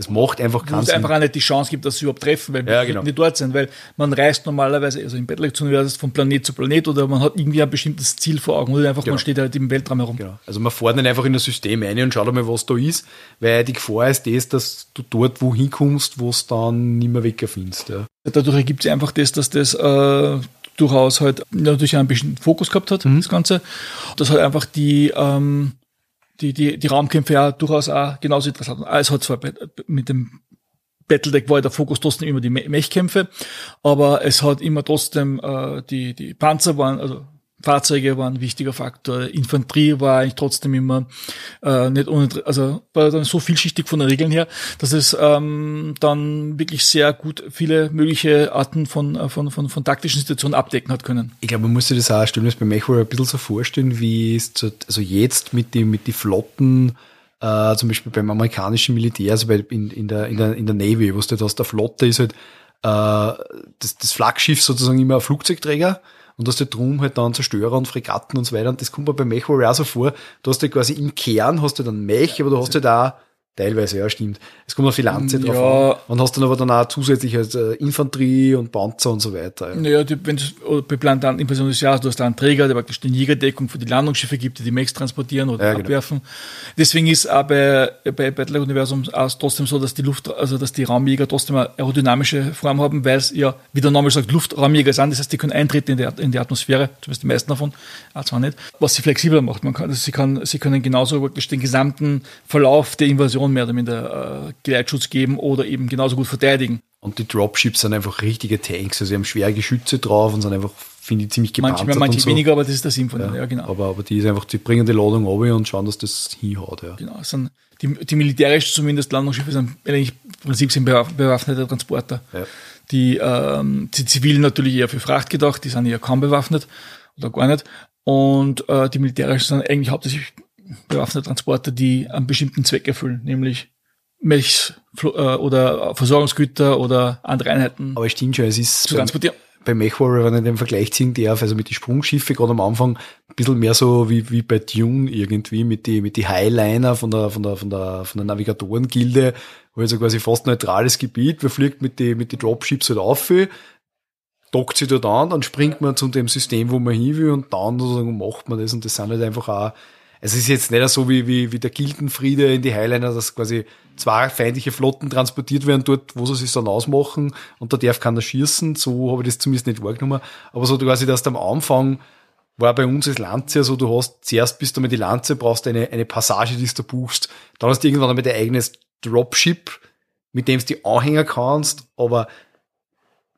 Es macht einfach keinen es Sinn. einfach auch nicht die Chance gibt, dass sie überhaupt treffen, weil Ja, wir genau. nicht dort sind, weil man reist normalerweise, also im Battletech-Universum von Planet zu Planet oder man hat irgendwie ein bestimmtes Ziel vor Augen oder einfach Genau. man steht halt im Weltraum herum. Genau. Also man fährt nicht einfach in das System rein und schaut einmal, was da ist, weil die Gefahr ist das, dass du dort wohin kommst, wo es dann nicht mehr wegfindest. Ja. Dadurch ergibt sich einfach das, dass das äh, durchaus halt natürlich einen bestimmten Fokus gehabt hat, das Ganze. Das hat einfach die, ähm, die, die, die Raumkämpfe ja durchaus auch genauso interessant. Ah, Es hat zwar mit dem Battledeck war der Fokus trotzdem immer die Me- Mechkämpfe, aber es hat immer trotzdem äh, die, die Panzer waren, also Fahrzeuge waren ein wichtiger Faktor, Infanterie war eigentlich trotzdem immer äh, nicht uninter also war dann so vielschichtig von den Regeln her, dass es ähm, dann wirklich sehr gut viele mögliche Arten von, äh, von, von, von taktischen Situationen abdecken hat können. Ich glaube, man muss sich das auch, stellen es bei MechWarrior ein bisschen so vorstellen, wie es zu, also jetzt mit die, mit die Flotten, äh, zum Beispiel beim amerikanischen Militär, also bei, in, in, der, in, der, in der Navy, wo du da aus der Flotte ist halt, äh, das, das Flaggschiff sozusagen immer ein Flugzeugträger und hast halt drum halt dann Zerstörer und Fregatten und so weiter. Und das kommt mir bei MechWarrior auch so vor. Du hast halt quasi im Kern hast du dann Mech, aber du hast halt auch Teilweise, ja, stimmt. Es kommt auf die Lanze drauf Ja. an. Und hast dann aber dann auch zusätzlich halt, Infanterie und Panzer und so weiter. Ja. Naja, die, wenn du beplant dann Invasion des Jahres, du hast da einen Träger, der praktisch die Jägerdeckung für die Landungsschiffe gibt, die die Mechs transportieren oder Ja, genau. abwerfen. Deswegen ist auch bei, bei Battle Universum auch trotzdem so, dass die Luft, also dass die Raumjäger trotzdem eine aerodynamische Form haben, weil es ja, wie der Name sagt, Luftraumjäger sind. Das heißt, die können eintreten in die, in die Atmosphäre, zumindest die meisten davon, auch zwar nicht, was sie flexibler macht. Man kann, also sie, kann, sie können genauso wirklich den gesamten Verlauf der Invasion mehr oder minder äh, Geleitschutz geben oder eben genauso gut verteidigen. Und die Dropships sind einfach richtige Tanks. Also sie haben schwere Geschütze drauf und sind einfach, finde ich, ziemlich gepanzert Manche manche so. weniger, aber das ist der Sinn von denen, ja, genau. Aber, aber die ist einfach, die bringen die Ladung runter und schauen, dass das hinhaut. Ja. Genau, sind die, die militärisch zumindest Landungsschiffe sind eigentlich im Prinzip sind bewaff- bewaffnete Transporter. Ja. Die, ähm, die zivilen natürlich eher für Fracht gedacht, die sind eher kaum bewaffnet oder gar nicht. Und äh, die militärischen sind eigentlich hauptsächlich bewaffnete Transporter, die einen bestimmten Zweck erfüllen, nämlich Flo- äh, oder Versorgungsgüter oder andere Einheiten Aber stimmt schon, es ist zu transportieren. bei MechWarrior, wenn ich den Vergleich ziehen darf, also mit den Sprungschiffe gerade am Anfang, ein bisschen mehr so wie, wie bei Dune irgendwie, mit die, mit die Highliner von der, von der, von der, von der Navigatorengilde, wo also quasi fast neutrales Gebiet, man fliegt mit die, mit die Dropships halt auf, dockt sie dort an, dann springt man zu dem System, wo man hin will und dann sozusagen macht man das und das sind halt einfach auch, es ist jetzt nicht so wie, wie, wie der Gildenfriede in die Highliner, dass quasi zwei feindliche Flotten transportiert werden dort, wo sie sich dann ausmachen und da darf keiner schießen, so habe ich das zumindest nicht wahrgenommen, aber so quasi, dass du am Anfang war bei uns als Lanze so, du hast zuerst bist du mit die Lanze, brauchst eine, eine Passage, die du buchst, dann hast du irgendwann einmal dein eigenes Dropship, mit dem du die Anhänger kannst, aber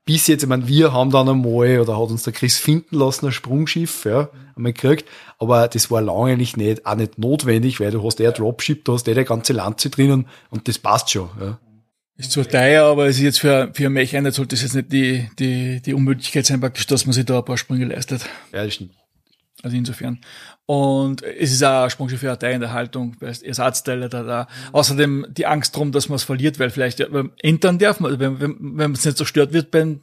bis jetzt, ich meine, wir haben dann einmal, oder hat uns der Chris finden lassen, ein Sprungschiff, ja, einmal gekriegt, aber das war lange nicht, nicht, auch nicht notwendig, weil du hast eher Dropship, du hast eh der ganze Lanze drinnen und das passt schon, ja. Ist zwar teuer, aber es ist jetzt für, für ein Mech-Einheit sollte es jetzt nicht die, die, die Unmöglichkeit sein, praktisch, dass man sich da ein paar Sprünge leistet. Ja, das stimmt. Also insofern. Und es ist auch ein Sprungschiff für Teil in der Haltung, Ersatzteile da, da. Außerdem die Angst drum, dass man es verliert, weil vielleicht entern darf man, wenn, wenn, wenn es nicht zerstört wird, beim,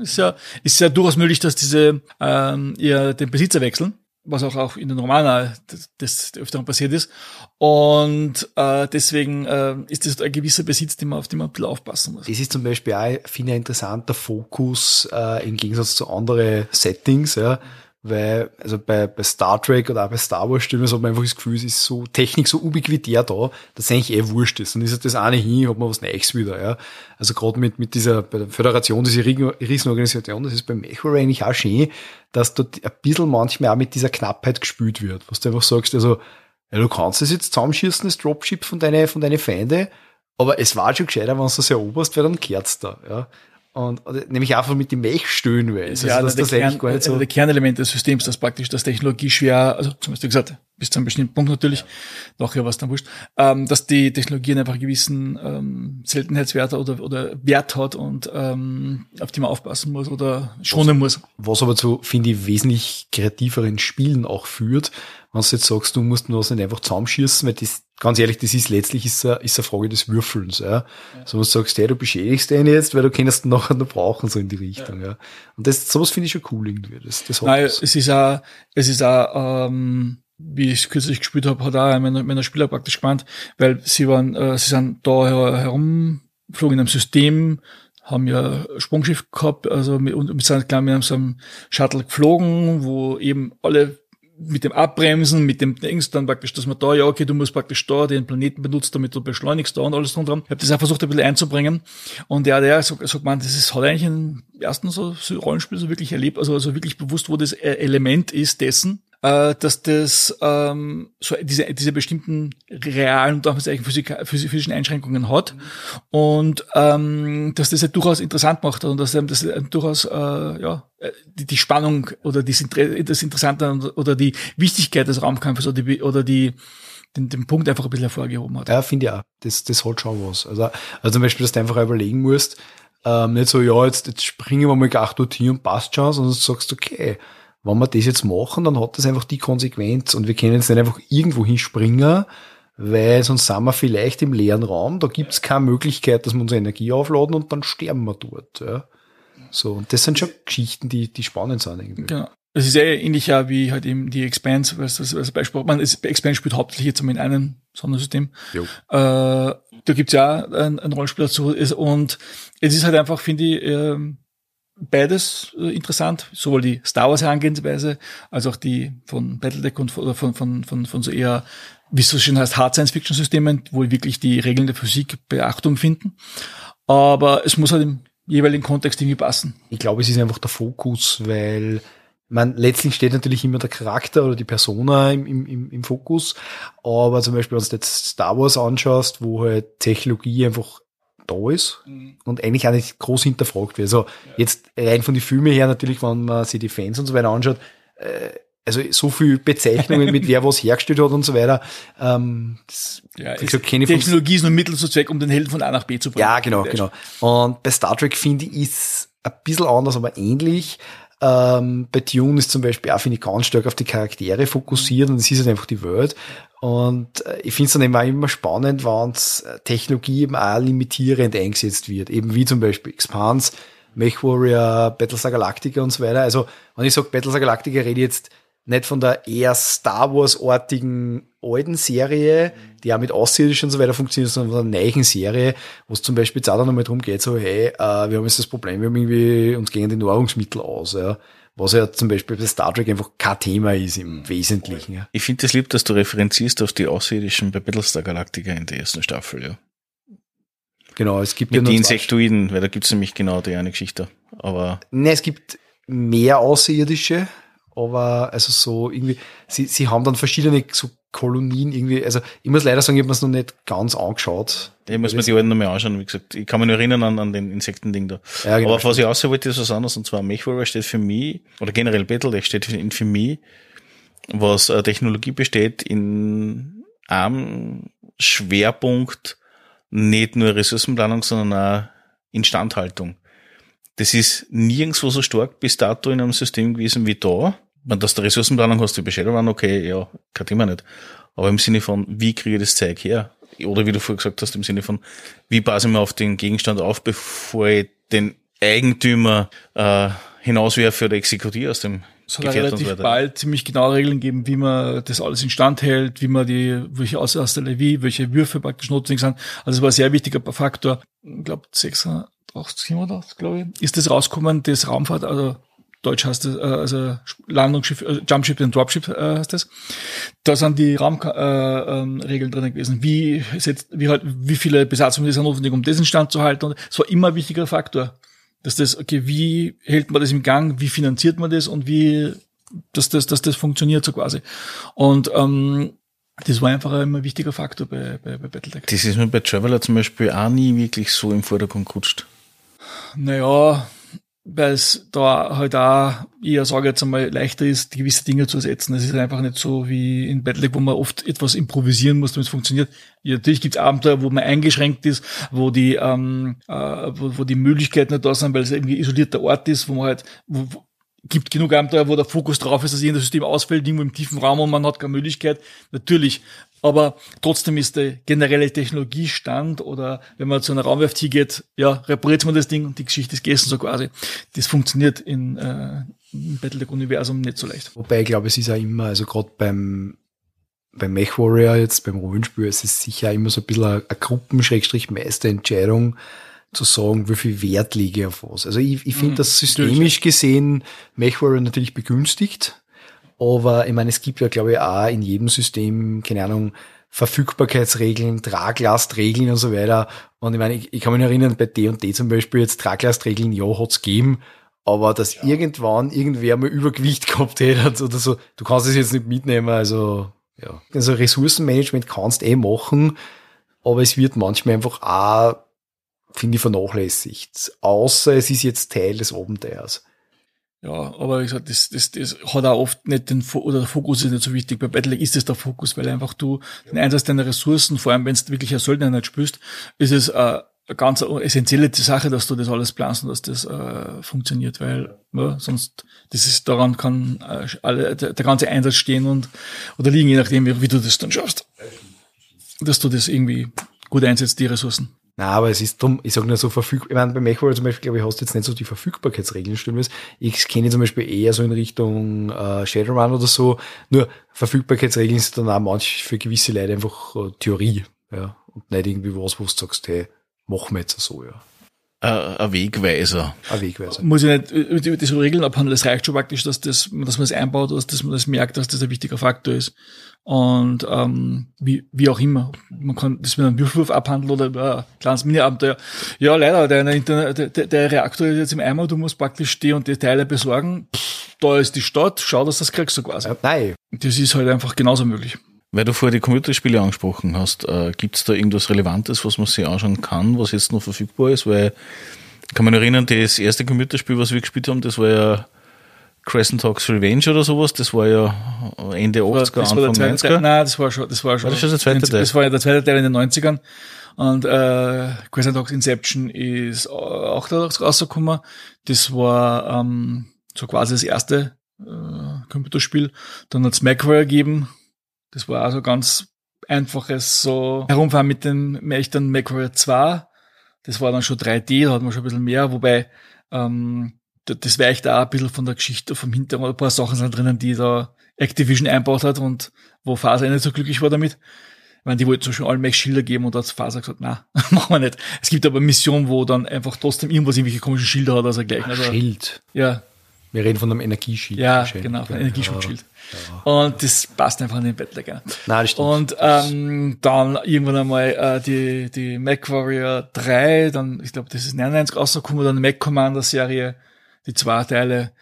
ist ja, ist ja durchaus möglich, dass diese, ähm, ihr den Besitzer wechseln was auch, auch in den Romanen das, das öfter passiert ist. Und äh, deswegen äh, ist das ein gewisser Besitz, den man, auf den man ein bisschen aufpassen muss. Das ist zum Beispiel auch, finde ich, ein interessanter Fokus äh, im Gegensatz zu anderen Settings. Ja weil, also bei, bei Star Trek oder auch bei Star Wars Stimmen hat man einfach das Gefühl, es ist so Technik so ubiquitär da, dass es eigentlich eh wurscht ist. Und ist das eine hin, hat man was Neues wieder, ja. Also gerade mit, mit dieser, bei der Föderation, diese Riesenorganisation, das ist beim Echo eigentlich auch schön, dass dort ein bisschen manchmal auch mit dieser Knappheit gespült wird, was du einfach sagst, also, ja, du kannst das jetzt zusammenschießen, das Dropship von deine, von deine Feinde, aber es war schon gescheiter, wenn du das eroberst, weil dann kehrt's da, ja. Und, und nämlich einfach mit dem will. Also, ja, das, das Kern, gar nicht so. der Kernelement des Systems, das praktisch das Technologie schwer, also zum Beispiel gesagt, bis zu einem bestimmten Punkt natürlich, nachher was dann wurscht, ähm, dass die Technologie einfach einen gewissen ähm, Seltenheitswert oder, oder Wert hat und ähm, auf die man aufpassen muss oder schonen was, muss. Was aber zu, finde ich, wesentlich kreativeren Spielen auch führt, wenn du jetzt sagst, du musst nur das nicht einfach zusammenschießen, weil das, ganz ehrlich, das ist letztlich ist eine, ist eine Frage des Würfelns, ja. ja. So, wenn du sagst, hey, du beschädigst den jetzt, weil du kannst ihn nachher noch brauchen, so in die Richtung, ja. ja. Und das, sowas finde ich schon cool irgendwie. Das, das Nein, es ist auch, es ist auch, ähm, wie ich kürzlich gespielt habe, hat auch meiner, meiner Spieler praktisch gemeint, weil sie waren, äh, sie sind da herumflogen in einem System, haben ja Sprungschiff gehabt, also mit, und wir sind klar mit einem Shuttle geflogen, wo eben alle mit dem Abbremsen, mit dem Dings dann praktisch, dass man da, ja, okay, du musst praktisch da den Planeten benutzen, damit du beschleunigst da und alles drum dran. Ich habe das auch versucht, ein bisschen einzubringen. Und ja, der sagt, sagt man, das ist, hat eigentlich im ersten so, so Rollenspiel so wirklich erlebt, also, also wirklich bewusst, wo das Element ist dessen, äh, dass das ähm, so diese, diese bestimmten realen und Anführungszeichen physischen Einschränkungen hat mhm. und ähm, dass das ja durchaus interessant macht und dass das durchaus äh, ja die, die Spannung oder das, das Interessante oder die Wichtigkeit des Raumkampfes oder die, oder die den, den Punkt einfach ein bisschen hervorgehoben hat. Ja, finde ich auch. Das, das hat schon was. Also, also zum Beispiel, dass du einfach überlegen musst, ähm, nicht so, ja, jetzt, jetzt springen wir mal gleich dorthin und passt schon, sondern du sagst, okay, wenn wir das jetzt machen, dann hat das einfach die Konsequenz und wir können jetzt nicht einfach irgendwo hinspringen, weil sonst sind wir vielleicht im leeren Raum, da gibt's keine Möglichkeit, dass wir unsere Energie aufladen und dann sterben wir dort. Ja. So, und das sind schon Geschichten, die, die spannend sind irgendwie. Genau. Es ist sehr ähnlich ja wie halt eben die Expanse, was das als Beispiel, man, Expanse spielt hauptsächlich jetzt in einem Sondersystem. Jo. Äh, da gibt's ja ein, ein Rollenspiel dazu und es ist halt einfach, finde ich, äh, beides äh, interessant, sowohl die Star Wars Herangehensweise als auch die von Battletech und von, von, von, von, so eher, wie es so schön heißt, Hard Science Fiction Systemen, wo wirklich die Regeln der Physik Beachtung finden. Aber es muss halt im jeweiligen Kontext irgendwie passen. Ich glaube, es ist einfach der Fokus, weil man letztlich steht natürlich immer der Charakter oder die Persona im, im, im Fokus. Aber zum Beispiel, wenn du jetzt Star Wars anschaust, wo halt Technologie einfach da ist mhm. und eigentlich auch nicht groß hinterfragt wird. Also ja. jetzt rein von den Filmen her natürlich, wenn man sich die Fans und so weiter anschaut, äh, also so viel Bezeichnungen mit wer was hergestellt hat und so weiter. Ähm, das, ja, gesagt, Technologie ist nur Mittel zu Zweck, um den Helden von A nach B zu bringen. Ja, genau, genau. Und bei Star Trek finde ich ist ein bisschen anders, aber ähnlich. Ähm, bei Dune ist zum Beispiel auch, finde ich, ganz stark auf die Charaktere fokussiert und es ist halt einfach die Welt. Und äh, ich finde es dann immer, immer spannend, wenn äh, Technologie eben auch limitierend eingesetzt wird. Eben wie zum Beispiel Expanse, MechWarrior, Battlestar Galactica und so weiter. Also, wenn ich sage Battlestar Galactica, rede ich jetzt nicht von der eher Star Wars-artigen alten Serie, die auch mit Außerirdischen und so weiter funktioniert, sondern von der neuen Serie, wo es zum Beispiel jetzt auch nochmal drum geht, so, hey, äh, wir haben jetzt das Problem, wir haben irgendwie, uns gehen die Nahrungsmittel aus, ja. Was ja zum Beispiel bei Star Trek einfach kein Thema ist im Wesentlichen. Ja. Ich finde es lieb, dass du referenzierst auf die Außerirdischen bei Battlestar Galactica in der ersten Staffel, ja. Genau, es gibt Mit ja die Insektoiden, weil da gibt's nämlich genau die eine Geschichte. Aber. Ne, es gibt mehr Außerirdische, aber also so irgendwie, sie, sie haben dann verschiedene so Kolonien irgendwie, also ich muss leider sagen, ich habe mir es noch nicht ganz angeschaut. Ich muss mir die alten nochmal anschauen, wie gesagt. Ich kann mich nur erinnern an, an den Insektending da. Ja, genau. Aber was ich aussehen wollte, ist was anderes, und zwar MechWarrior steht für mich, oder generell Battletech steht für, für mich, was äh, Technologie besteht in einem Schwerpunkt nicht nur Ressourcenplanung, sondern auch Instandhaltung. Das ist nirgendwo so stark bis dato in einem System gewesen wie da. Wenn das der Ressourcenplanung hast, du bei Shadowrun, okay, ja, kein Thema nicht. Aber im Sinne von, wie kriege ich das Zeug her? Oder wie du vorher gesagt hast, im Sinne von, wie passe ich mir auf den Gegenstand auf, bevor ich den Eigentümer äh, hinauswerfe oder exekutiere aus dem es hat relativ bald ziemlich genaue Regeln geben, wie man das alles instand hält, wie man die, welche aus, aus der Levy, welche Würfe praktisch notwendig sind. Also es war ein sehr wichtiger Faktor. Ich glaube, 86, 87, glaube ich, ist das rausgekommen, das Raumfahrt, also Deutsch heißt das, äh, also Landungsschiff, äh, Jumpship und Dropship äh, heißt das. Da sind die Raumregeln äh, ähm, drin gewesen. Wie, setzt, wie, halt, wie viele Besatzungen sind notwendig, um das instand zu halten. Und es war immer ein wichtiger Faktor dass das, okay, wie hält man das im Gang, wie finanziert man das und wie, dass das, dass das funktioniert so quasi. Und ähm, das war einfach ein wichtiger Faktor bei, bei, bei Battletech. Das ist mir bei Traveler zum Beispiel auch nie wirklich so im Vordergrund gerutscht. Naja, weil es da halt auch, ich sage jetzt einmal, leichter ist, gewisse Dinge zu ersetzen. Es ist einfach nicht so wie in Battlefield, wo man oft etwas improvisieren muss, damit es funktioniert. Ja, natürlich gibt es Abenteuer, wo man eingeschränkt ist, wo die, ähm, äh, wo, wo die Möglichkeiten nicht da sind, weil es irgendwie isolierter Ort ist, wo man halt, wo, gibt genug Abenteuer, wo der Fokus drauf ist, dass irgendein System ausfällt, irgendwo im tiefen Raum und man hat keine Möglichkeit. Natürlich. Aber trotzdem ist der generelle Technologiestand oder wenn man zu einer Raumwerft geht, ja, repariert man das Ding und die Geschichte ist gegessen so quasi. Das funktioniert in, äh, im Battletech-Universum nicht so leicht. Wobei ich glaube, es ist ja immer, also gerade beim beim MechWarrior jetzt, beim Rollenspiel, es ist sicher immer so ein bisschen eine, eine Gruppen-Meisterentscheidung, zu sagen, wie viel Wert lege ich auf was. Also ich, ich finde mhm, das systemisch gesehen MechWarrior natürlich begünstigt, aber ich meine, es gibt ja, glaube ich, auch in jedem System, keine Ahnung, Verfügbarkeitsregeln, Traglastregeln und so weiter. Und ich meine, ich, ich kann mich erinnern, bei D und D zum Beispiel jetzt Traglastregeln, ja, hat's gegeben, aber dass ja. irgendwann irgendwer mal Übergewicht gehabt hätte oder so, du kannst es jetzt nicht mitnehmen, also ja. Also Ressourcenmanagement kannst eh machen, aber es wird manchmal einfach auch finde ich vernachlässigt. Außer es ist jetzt Teil des Abenteuers. Ja, aber wie gesagt, das, das, das hat auch oft nicht den, oder der Fokus ist nicht so wichtig. Bei Battle ist es der Fokus, weil einfach du den Einsatz deiner Ressourcen, vor allem wenn du wirklich eine Söldner nicht spürst, ist es äh, eine ganz essentielle Sache, dass du das alles planst und dass das äh, funktioniert, weil ja, sonst das ist daran kann äh, alle, der, der ganze Einsatz stehen und oder liegen, je nachdem, wie, wie du das dann schaffst, dass du das irgendwie gut einsetzt, die Ressourcen. Na, aber es ist drum, ich sage nur so verfügbar. Ich meine, bei MechWarrior zum Beispiel, glaube ich, hast du jetzt nicht so die Verfügbarkeitsregeln stimmen. Ich kenne zum Beispiel eher so in Richtung äh, Shadowrun oder so. Nur Verfügbarkeitsregeln sind dann auch manch für gewisse Leute einfach äh, Theorie, ja. Und nicht irgendwie was, wo du sagst, hey, machen wir jetzt so, ja. Ein Wegweiser. Ein Wegweiser. Muss ich nicht über diese Regeln abhandeln. Es reicht schon praktisch, dass, das, dass man das einbaut, dass, dass man das merkt, dass das ein wichtiger Faktor ist. Und ähm, wie, wie auch immer. Man kann das mit einem Würfelwurf abhandeln oder äh, kleines Mini-Abenteuer. Ja, leider, der, der, der, Reaktor ist jetzt im Eimer, du musst praktisch die und die Teile besorgen. Pff, da ist die Stadt, schau, dass du das kriegst so quasi. nein. Das ist halt einfach genauso möglich. Weil du vorher die Computerspiele angesprochen hast, äh, gibt es da irgendwas Relevantes, was man sich anschauen kann, was jetzt noch verfügbar ist? Weil, kann man erinnern, das erste Computerspiel, was wir gespielt haben, das war ja Crescent Talks Revenge oder sowas, das war ja Ende 80er, das Anfang 90er. Nein, das war schon, das war schon, war das, schon der zweite Teil? das war ja der zweite Teil in den 90ern. Und äh, Crescent Talks Inception ist auch da rausgekommen. Das war ähm, so quasi das erste äh, Computerspiel. Dann hat es Macware gegeben, das war also ganz einfaches so herumfahren mit dem echten MacWarrior 2. Das war dann schon 3D, da hat man schon ein bisschen mehr, wobei ähm, das weicht da auch ein bisschen von der Geschichte vom Hintergrund. Ein paar Sachen sind drinnen, die da Activision einbaut hat und wo Faser nicht so glücklich war damit. Ich meine, die wollten so schon allen Mech-Schilder geben und da hat Faser gesagt, na, machen wir nicht. Es gibt aber Missionen, wo dann einfach trotzdem irgendwas irgendwelche komischen Schilder hat, also gleich. Also, Schild. Ja. Wir reden von einem Energieschild. Ja, genau, von einem Energieschutzschild. Und das passt einfach in den Bettler Nein, das stimmt. Und ähm, dann irgendwann einmal äh, die, die Mac Warrior 3, dann, ich glaube, das ist 99 rausgekommen, dann Mac Commander Serie, die zwei Teile.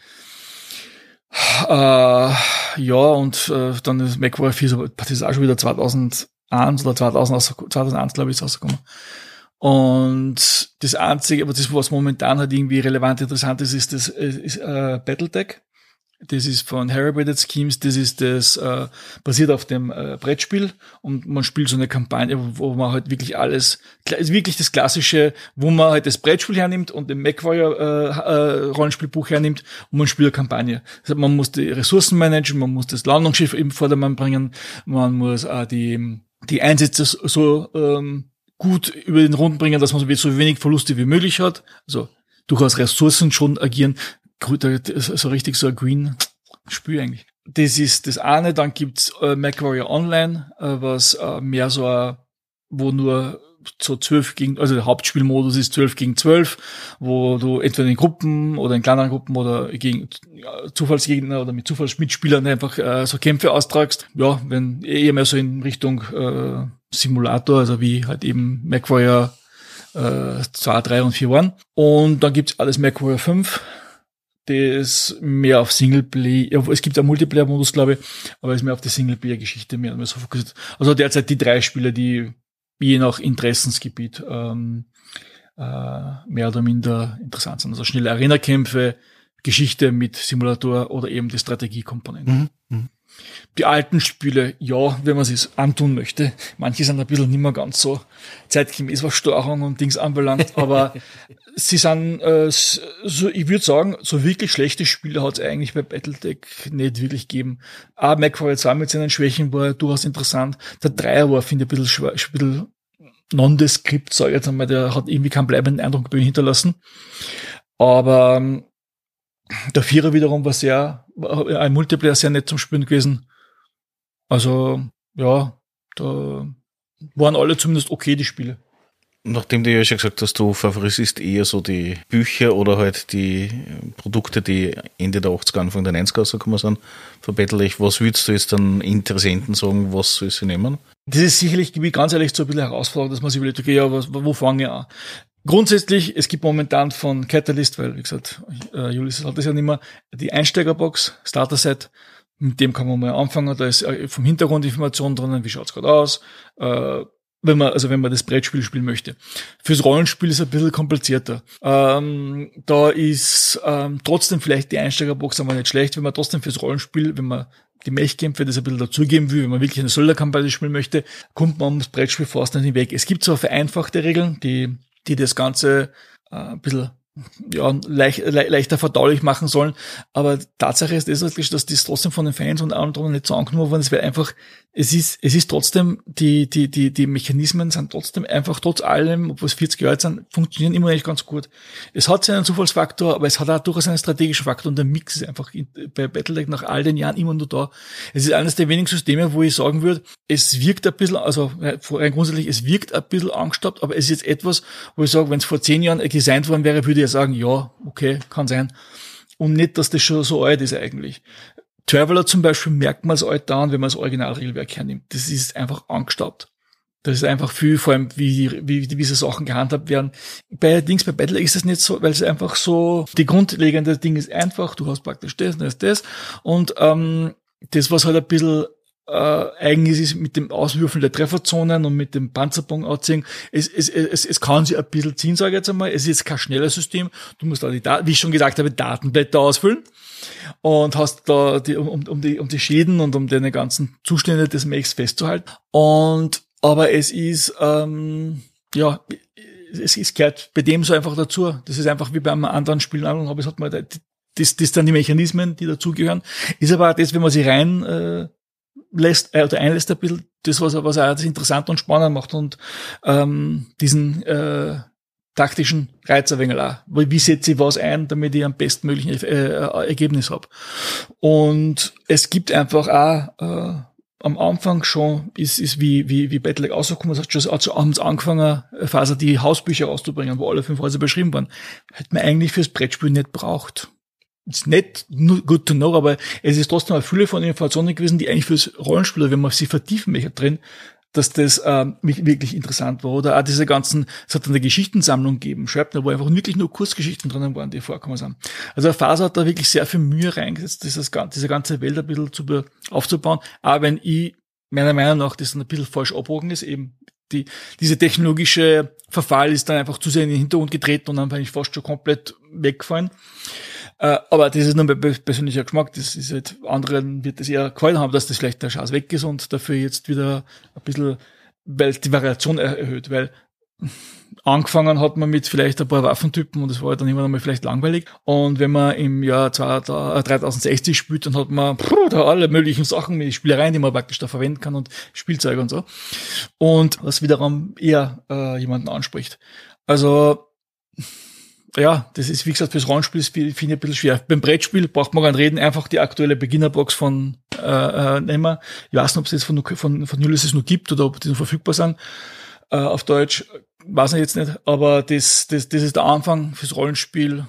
Äh, ja, und äh, dann ist MacWarrior 4, so, das ist auch schon wieder 2001 oder 2000, 2001, glaube ich, ist rausgekommen. Und das Einzige, aber das, was momentan halt irgendwie relevant interessant ist, ist das ist, äh, Battletech. Das ist von Heritage Schemes, das ist das, äh, basiert auf dem äh, Brettspiel und man spielt so eine Kampagne, wo man halt wirklich alles, ist wirklich das Klassische, wo man halt das Brettspiel hernimmt und den MacWarrior äh, äh, Rollenspielbuch hernimmt und man spielt eine Kampagne. Das heißt, man muss die Ressourcen managen, man muss das Landungsschiff im Vordermann bringen, man muss äh, die, die Einsätze so ähm, gut über den Runden bringen, dass man so wenig Verluste wie möglich hat. Also durchaus Ressourcen schon agieren so richtig so ein Green-Spiel eigentlich. Das ist das eine, dann gibt's äh, MacWarrior Online, äh, was äh, mehr so, ein, wo nur so zwölf gegen, also der Hauptspielmodus ist zwölf gegen zwölf, wo du entweder in Gruppen oder in kleineren Gruppen oder gegen Zufallsgegner oder mit Zufallsmitspielern einfach äh, so Kämpfe austragst. Ja, wenn eher mehr so in Richtung äh, Simulator, also wie halt eben MacWarrior äh, 2, 3 und 4 waren. Und dann gibt's alles MacWarrior 5, das mehr auf Singleplay, ja, es gibt einen Multiplayer-Modus, glaube ich, aber es ist mehr auf die Singleplayer-Geschichte mehr, mehr so fokussiert. Also derzeit die drei Spiele, die je nach Interessensgebiet ähm, äh, mehr oder minder interessant sind. Also schnelle Arena-Kämpfe, Geschichte mit Simulator oder eben die Strategiekomponenten. Mhm. Mhm. Die alten Spiele, ja, wenn man es antun möchte. Manche sind ein bisschen nicht mehr ganz so zeitgemäß, was Steuerung und Dings anbelangt, aber sie sind, äh, so, ich würde sagen, so wirklich schlechte Spiele hat es eigentlich bei Battletech nicht wirklich gegeben. Ah, MacWarrior 2 mit seinen Schwächen war durchaus interessant. Der Dreier war, finde ich, ein bisschen, ein bisschen nondescript, sage ich jetzt einmal, der hat irgendwie keinen bleibenden Eindruck bei mir hinterlassen. Aber ähm, der Vierer wiederum war sehr, ein Multiplayer sehr nett zum Spielen gewesen. Also, ja, da waren alle zumindest okay, die Spiele. Nachdem du ja schon gesagt hast, du favorisierst eher so die Bücher oder halt die Produkte, die Ende der 80er, Anfang der 90er rausgekommen sind, verbettel ich, was würdest du jetzt dann Interessenten sagen, was soll sie nehmen? Das ist sicherlich, ganz ehrlich, so ein bisschen herausfordernd, dass man sich überlegt, okay, ja, was, wo fange ich an? Grundsätzlich, es gibt momentan von Catalyst, weil, wie gesagt, äh, Julius hat das ja nicht mehr, die Einsteigerbox, Starter-Set, mit dem kann man mal anfangen, da ist äh, vom Hintergrund Information drinnen, wie schaut's gerade aus, äh, wenn man, also wenn man das Brettspiel spielen möchte. Fürs Rollenspiel ist es ein bisschen komplizierter. Ähm, da ist ähm, trotzdem vielleicht die Einsteigerbox aber nicht schlecht, wenn man trotzdem fürs Rollenspiel, wenn man die Mechkämpfe das ein bisschen dazugeben will, wenn man wirklich eine Solder-Kampagne spielen möchte, kommt man ums Brettspiel fast nicht weg. Es gibt zwar vereinfachte Regeln, die die das Ganze äh, ein bisschen ja, leicht, le leichter verdaulich machen sollen. Aber Tatsache ist das wirklich, dass das trotzdem von den Fans und anderen nicht so angenommen worden ist, weil einfach, es ist, es ist trotzdem, die, die, die, die Mechanismen sind trotzdem einfach trotz allem, obwohl es 40 Jahre sind, funktionieren immer nicht ganz gut. Es hat seinen Zufallsfaktor, aber es hat auch durchaus einen strategischen Faktor und der Mix ist einfach bei Battletech nach all den Jahren immer nur da. Es ist eines der wenigen Systeme, wo ich sagen würde, es wirkt ein bisschen, also rein grundsätzlich, es wirkt ein bisschen angestaubt, aber es ist jetzt etwas, wo ich sage, wenn es vor zehn Jahren designt worden wäre, würde ich ja sagen, ja, okay, kann sein. Und nicht, dass das schon so alt ist eigentlich. Traveler zum Beispiel merkt man es alt an, wenn man das Originalregelwerk hernimmt. Das ist einfach angestaubt. Das ist einfach viel, vor allem wie, wie, wie diese Sachen gehandhabt werden. Bei Dings, bei Battle ist es nicht so, weil es einfach so, die grundlegende Ding ist einfach, du hast praktisch das, das, das. Und ähm, das, was halt ein bisschen äh, eigen ist, mit dem Auswürfeln der Trefferzonen und mit dem Panzerbogen ausziehen. Es, es, es, es kann sich ein bisschen ziehen, sage ich jetzt einmal. Es ist kein schnelles System. Du musst da die, wie ich schon gesagt habe, Datenblätter ausfüllen und hast da die, um, um, die, um die Schäden und um deine ganzen Zustände des Mechs festzuhalten. Und aber es ist ähm, ja es ist gehört bei dem so einfach dazu. Das ist einfach wie bei einem anderen Spiel habe es hat man das, das dann die Mechanismen, die dazugehören. Ist aber auch das, wenn man sie rein äh, lässt äh, oder einlässt ein bisschen das, was, was auch das interessant und spannend macht und ähm, diesen äh, taktischen Reiz ein wenig auch. Wie setze ich was ein, damit ich am bestmöglichen äh, Ergebnis habe. Und es gibt einfach auch äh, am Anfang schon ist, ist wie, wie, wie Battlefield rausgekommen, hat schon also abends angefangen, Phase die Hausbücher rauszubringen, wo alle fünf Häuser beschrieben waren. Hätte man eigentlich fürs Brettspiel nicht braucht ist nicht good to know, aber es ist trotzdem eine Fülle von Informationen gewesen, die eigentlich fürs Rollenspieler, wenn man sie vertiefen möchte drin, dass das ähm, wirklich interessant war. Oder auch diese ganzen, es hat dann eine Geschichtensammlung gegeben, Shrapnel, wo einfach wirklich nur Kurzgeschichten drinnen waren, die vorkommen sind. Also Faser hat da wirklich sehr viel Mühe reingesetzt, dieses, diese ganze Welt ein bisschen zu, aufzubauen. Aber wenn ich meiner Meinung nach das ein bisschen falsch abwogen ist, eben die, diese technologische Verfall ist dann einfach zu sehr in den Hintergrund getreten und dann bin ich fast schon komplett weggefallen. Äh, aber das ist nur mein persönlicher Geschmack. Das ist halt, anderen wird es eher gefallen haben, dass das vielleicht der Chance weg ist und dafür jetzt wieder ein bisschen, weil die Variation erhöht, weil angefangen hat man mit vielleicht ein paar Waffentypen und es war dann immer noch mal vielleicht langweilig. Und wenn man im Jahr 3060 äh, spielt, dann hat man pff, da alle möglichen Sachen mit Spielereien, die man praktisch da verwenden kann und Spielzeuge und so. Und was wiederum eher äh, jemanden anspricht. Also ja, das ist, wie gesagt, fürs Rollenspiel finde ich ein bisschen schwer. Beim Brettspiel braucht man gar nicht reden, einfach die aktuelle Beginnerbox von äh, äh, nehmen. Ich weiß nicht, ob es jetzt von, von, von Ulysses noch gibt oder ob die noch verfügbar sind äh, auf Deutsch. Weiß ich jetzt nicht, aber das, das, das ist der Anfang fürs Rollenspiel.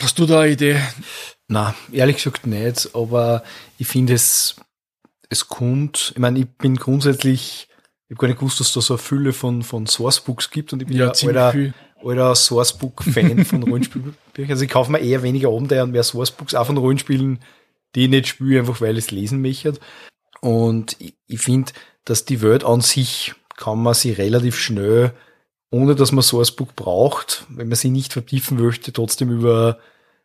Hast du da eine Idee? Na, ehrlich gesagt nicht, aber ich finde es, es kommt, ich meine, ich bin grundsätzlich ich habe gar nicht gewusst, dass da so eine Fülle von, von Sourcebooks gibt und ich bin ja, ja alter, alter Sourcebook-Fan von Rollenspielbüchern. Also ich kaufe mir eher weniger Abenteuer und mehr Sourcebooks, auch von Rollenspielen, die ich nicht spiele, einfach weil ich es lesen möchte. Und ich, ich finde, dass die Welt an sich kann man sie relativ schnell, ohne dass man Sourcebook braucht, wenn man sie nicht vertiefen möchte, trotzdem über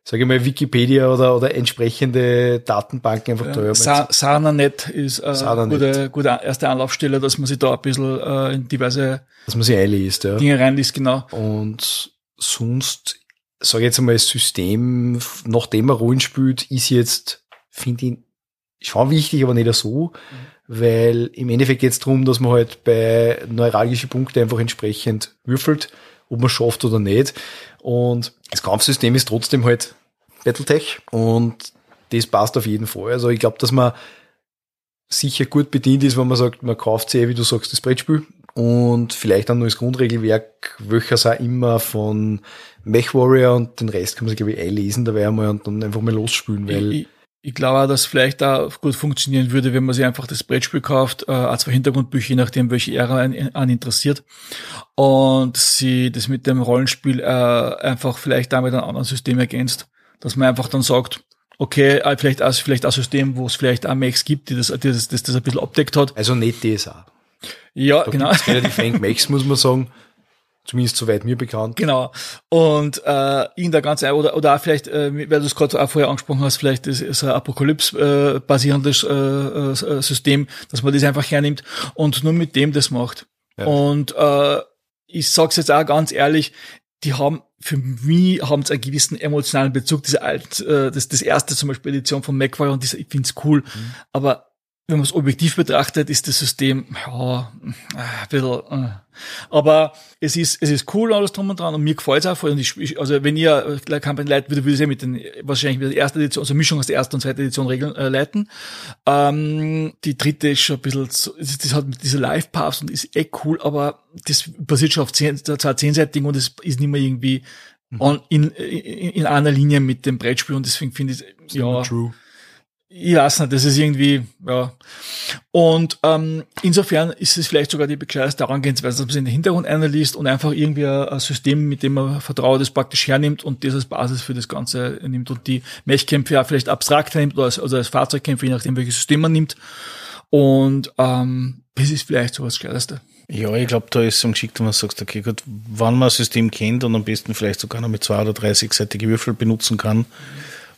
sage ich mal, Wikipedia oder, oder entsprechende Datenbanken einfach teuer. Ja, SanaNet ist äh, eine gute, gute erste Anlaufstelle, dass man sich da ein bisschen äh, in diverse dass man sich einliest, ja. Dinge reinliest, genau. Und sonst, sage ich jetzt einmal, das System, nachdem man Rollen spielt, ist jetzt, finde ich, schon wichtig, aber nicht so, mhm. weil im Endeffekt geht es darum, dass man halt bei neuralgischen Punkten einfach entsprechend würfelt ob man schafft oder nicht. Und das Kampfsystem ist trotzdem halt Battletech und das passt auf jeden Fall. Also ich glaube, dass man sicher gut bedient ist, wenn man sagt, man kauft sich, wie du sagst, das Brettspiel und vielleicht nur das Grundregelwerk, welches auch immer von Mech Warrior und den Rest kann man sich, glaube ich, einlesen dabei einmal und dann einfach mal losspielen, weil ich, ich glaube auch, dass vielleicht da gut funktionieren würde, wenn man sich einfach das Brettspiel kauft, äh, als zwei Hintergrundbücher, je nachdem, welche Ära an, an interessiert. Und sie das mit dem Rollenspiel äh, einfach vielleicht damit ein anderes System ergänzt. Dass man einfach dann sagt, okay, äh, vielleicht auch, vielleicht ein System, wo es vielleicht auch Mechs gibt, die das, die das, das, das ein bisschen abdeckt hat. Also nicht DSA. Ja, da genau. Relativ wenig Mechs, muss man sagen. Zumindest soweit mir bekannt. Genau. Und äh, in der ganzen oder oder auch vielleicht, äh, weil du es gerade auch vorher angesprochen hast, vielleicht ist, ist ein Apokalypse-basierendes äh, äh, äh, System, dass man das einfach hernimmt und nur mit dem das macht. Ja. Und äh, ich sag's jetzt auch ganz ehrlich, die haben für mich haben sie einen gewissen emotionalen Bezug. Diese alt, äh, das, das erste zum Beispiel Edition von MacWire und diese, ich find's cool. Mhm. Aber wenn man es objektiv betrachtet, ist das System ja, ein bisschen, äh. aber es ist es ist cool alles drum und dran und mir gefällt es auch voll. Und ich, also wenn ihr äh, Company leiten würde, würde ich ja mit den wahrscheinlich mit der ersten Edition, also Mischung aus der ersten und zweiten Edition regeln äh, leiten. Ähm, die dritte ist schon ein bisschen, das hat mit dieser Live Paths und ist eh cool, aber das basiert schon auf zehn, zwar zehnseitigen und es ist nicht mehr irgendwie mhm. on, in, in, in einer Linie mit dem Brettspiel und deswegen finde ich ja. True ich weiß nicht, das ist irgendwie, ja. Und ähm, insofern ist es vielleicht sogar die bescheuerte Herangehensweise, dass man sich in den Hintergrund einliest und einfach irgendwie ein, System, mit dem man vertraut, das praktisch hernimmt und das als Basis für das Ganze nimmt und die Mechkämpfe ja vielleicht abstrakt nimmt oder als, also als Fahrzeugkämpfe, je nachdem, welches System man nimmt. Und ähm, das ist vielleicht so das Gescheiteste. Ja, ich glaube, da ist es am geschickter, wenn man sagt, okay, gut, wann man ein System kennt und am besten vielleicht sogar noch mit zwei oder drei sechsseitige Würfel benutzen kann,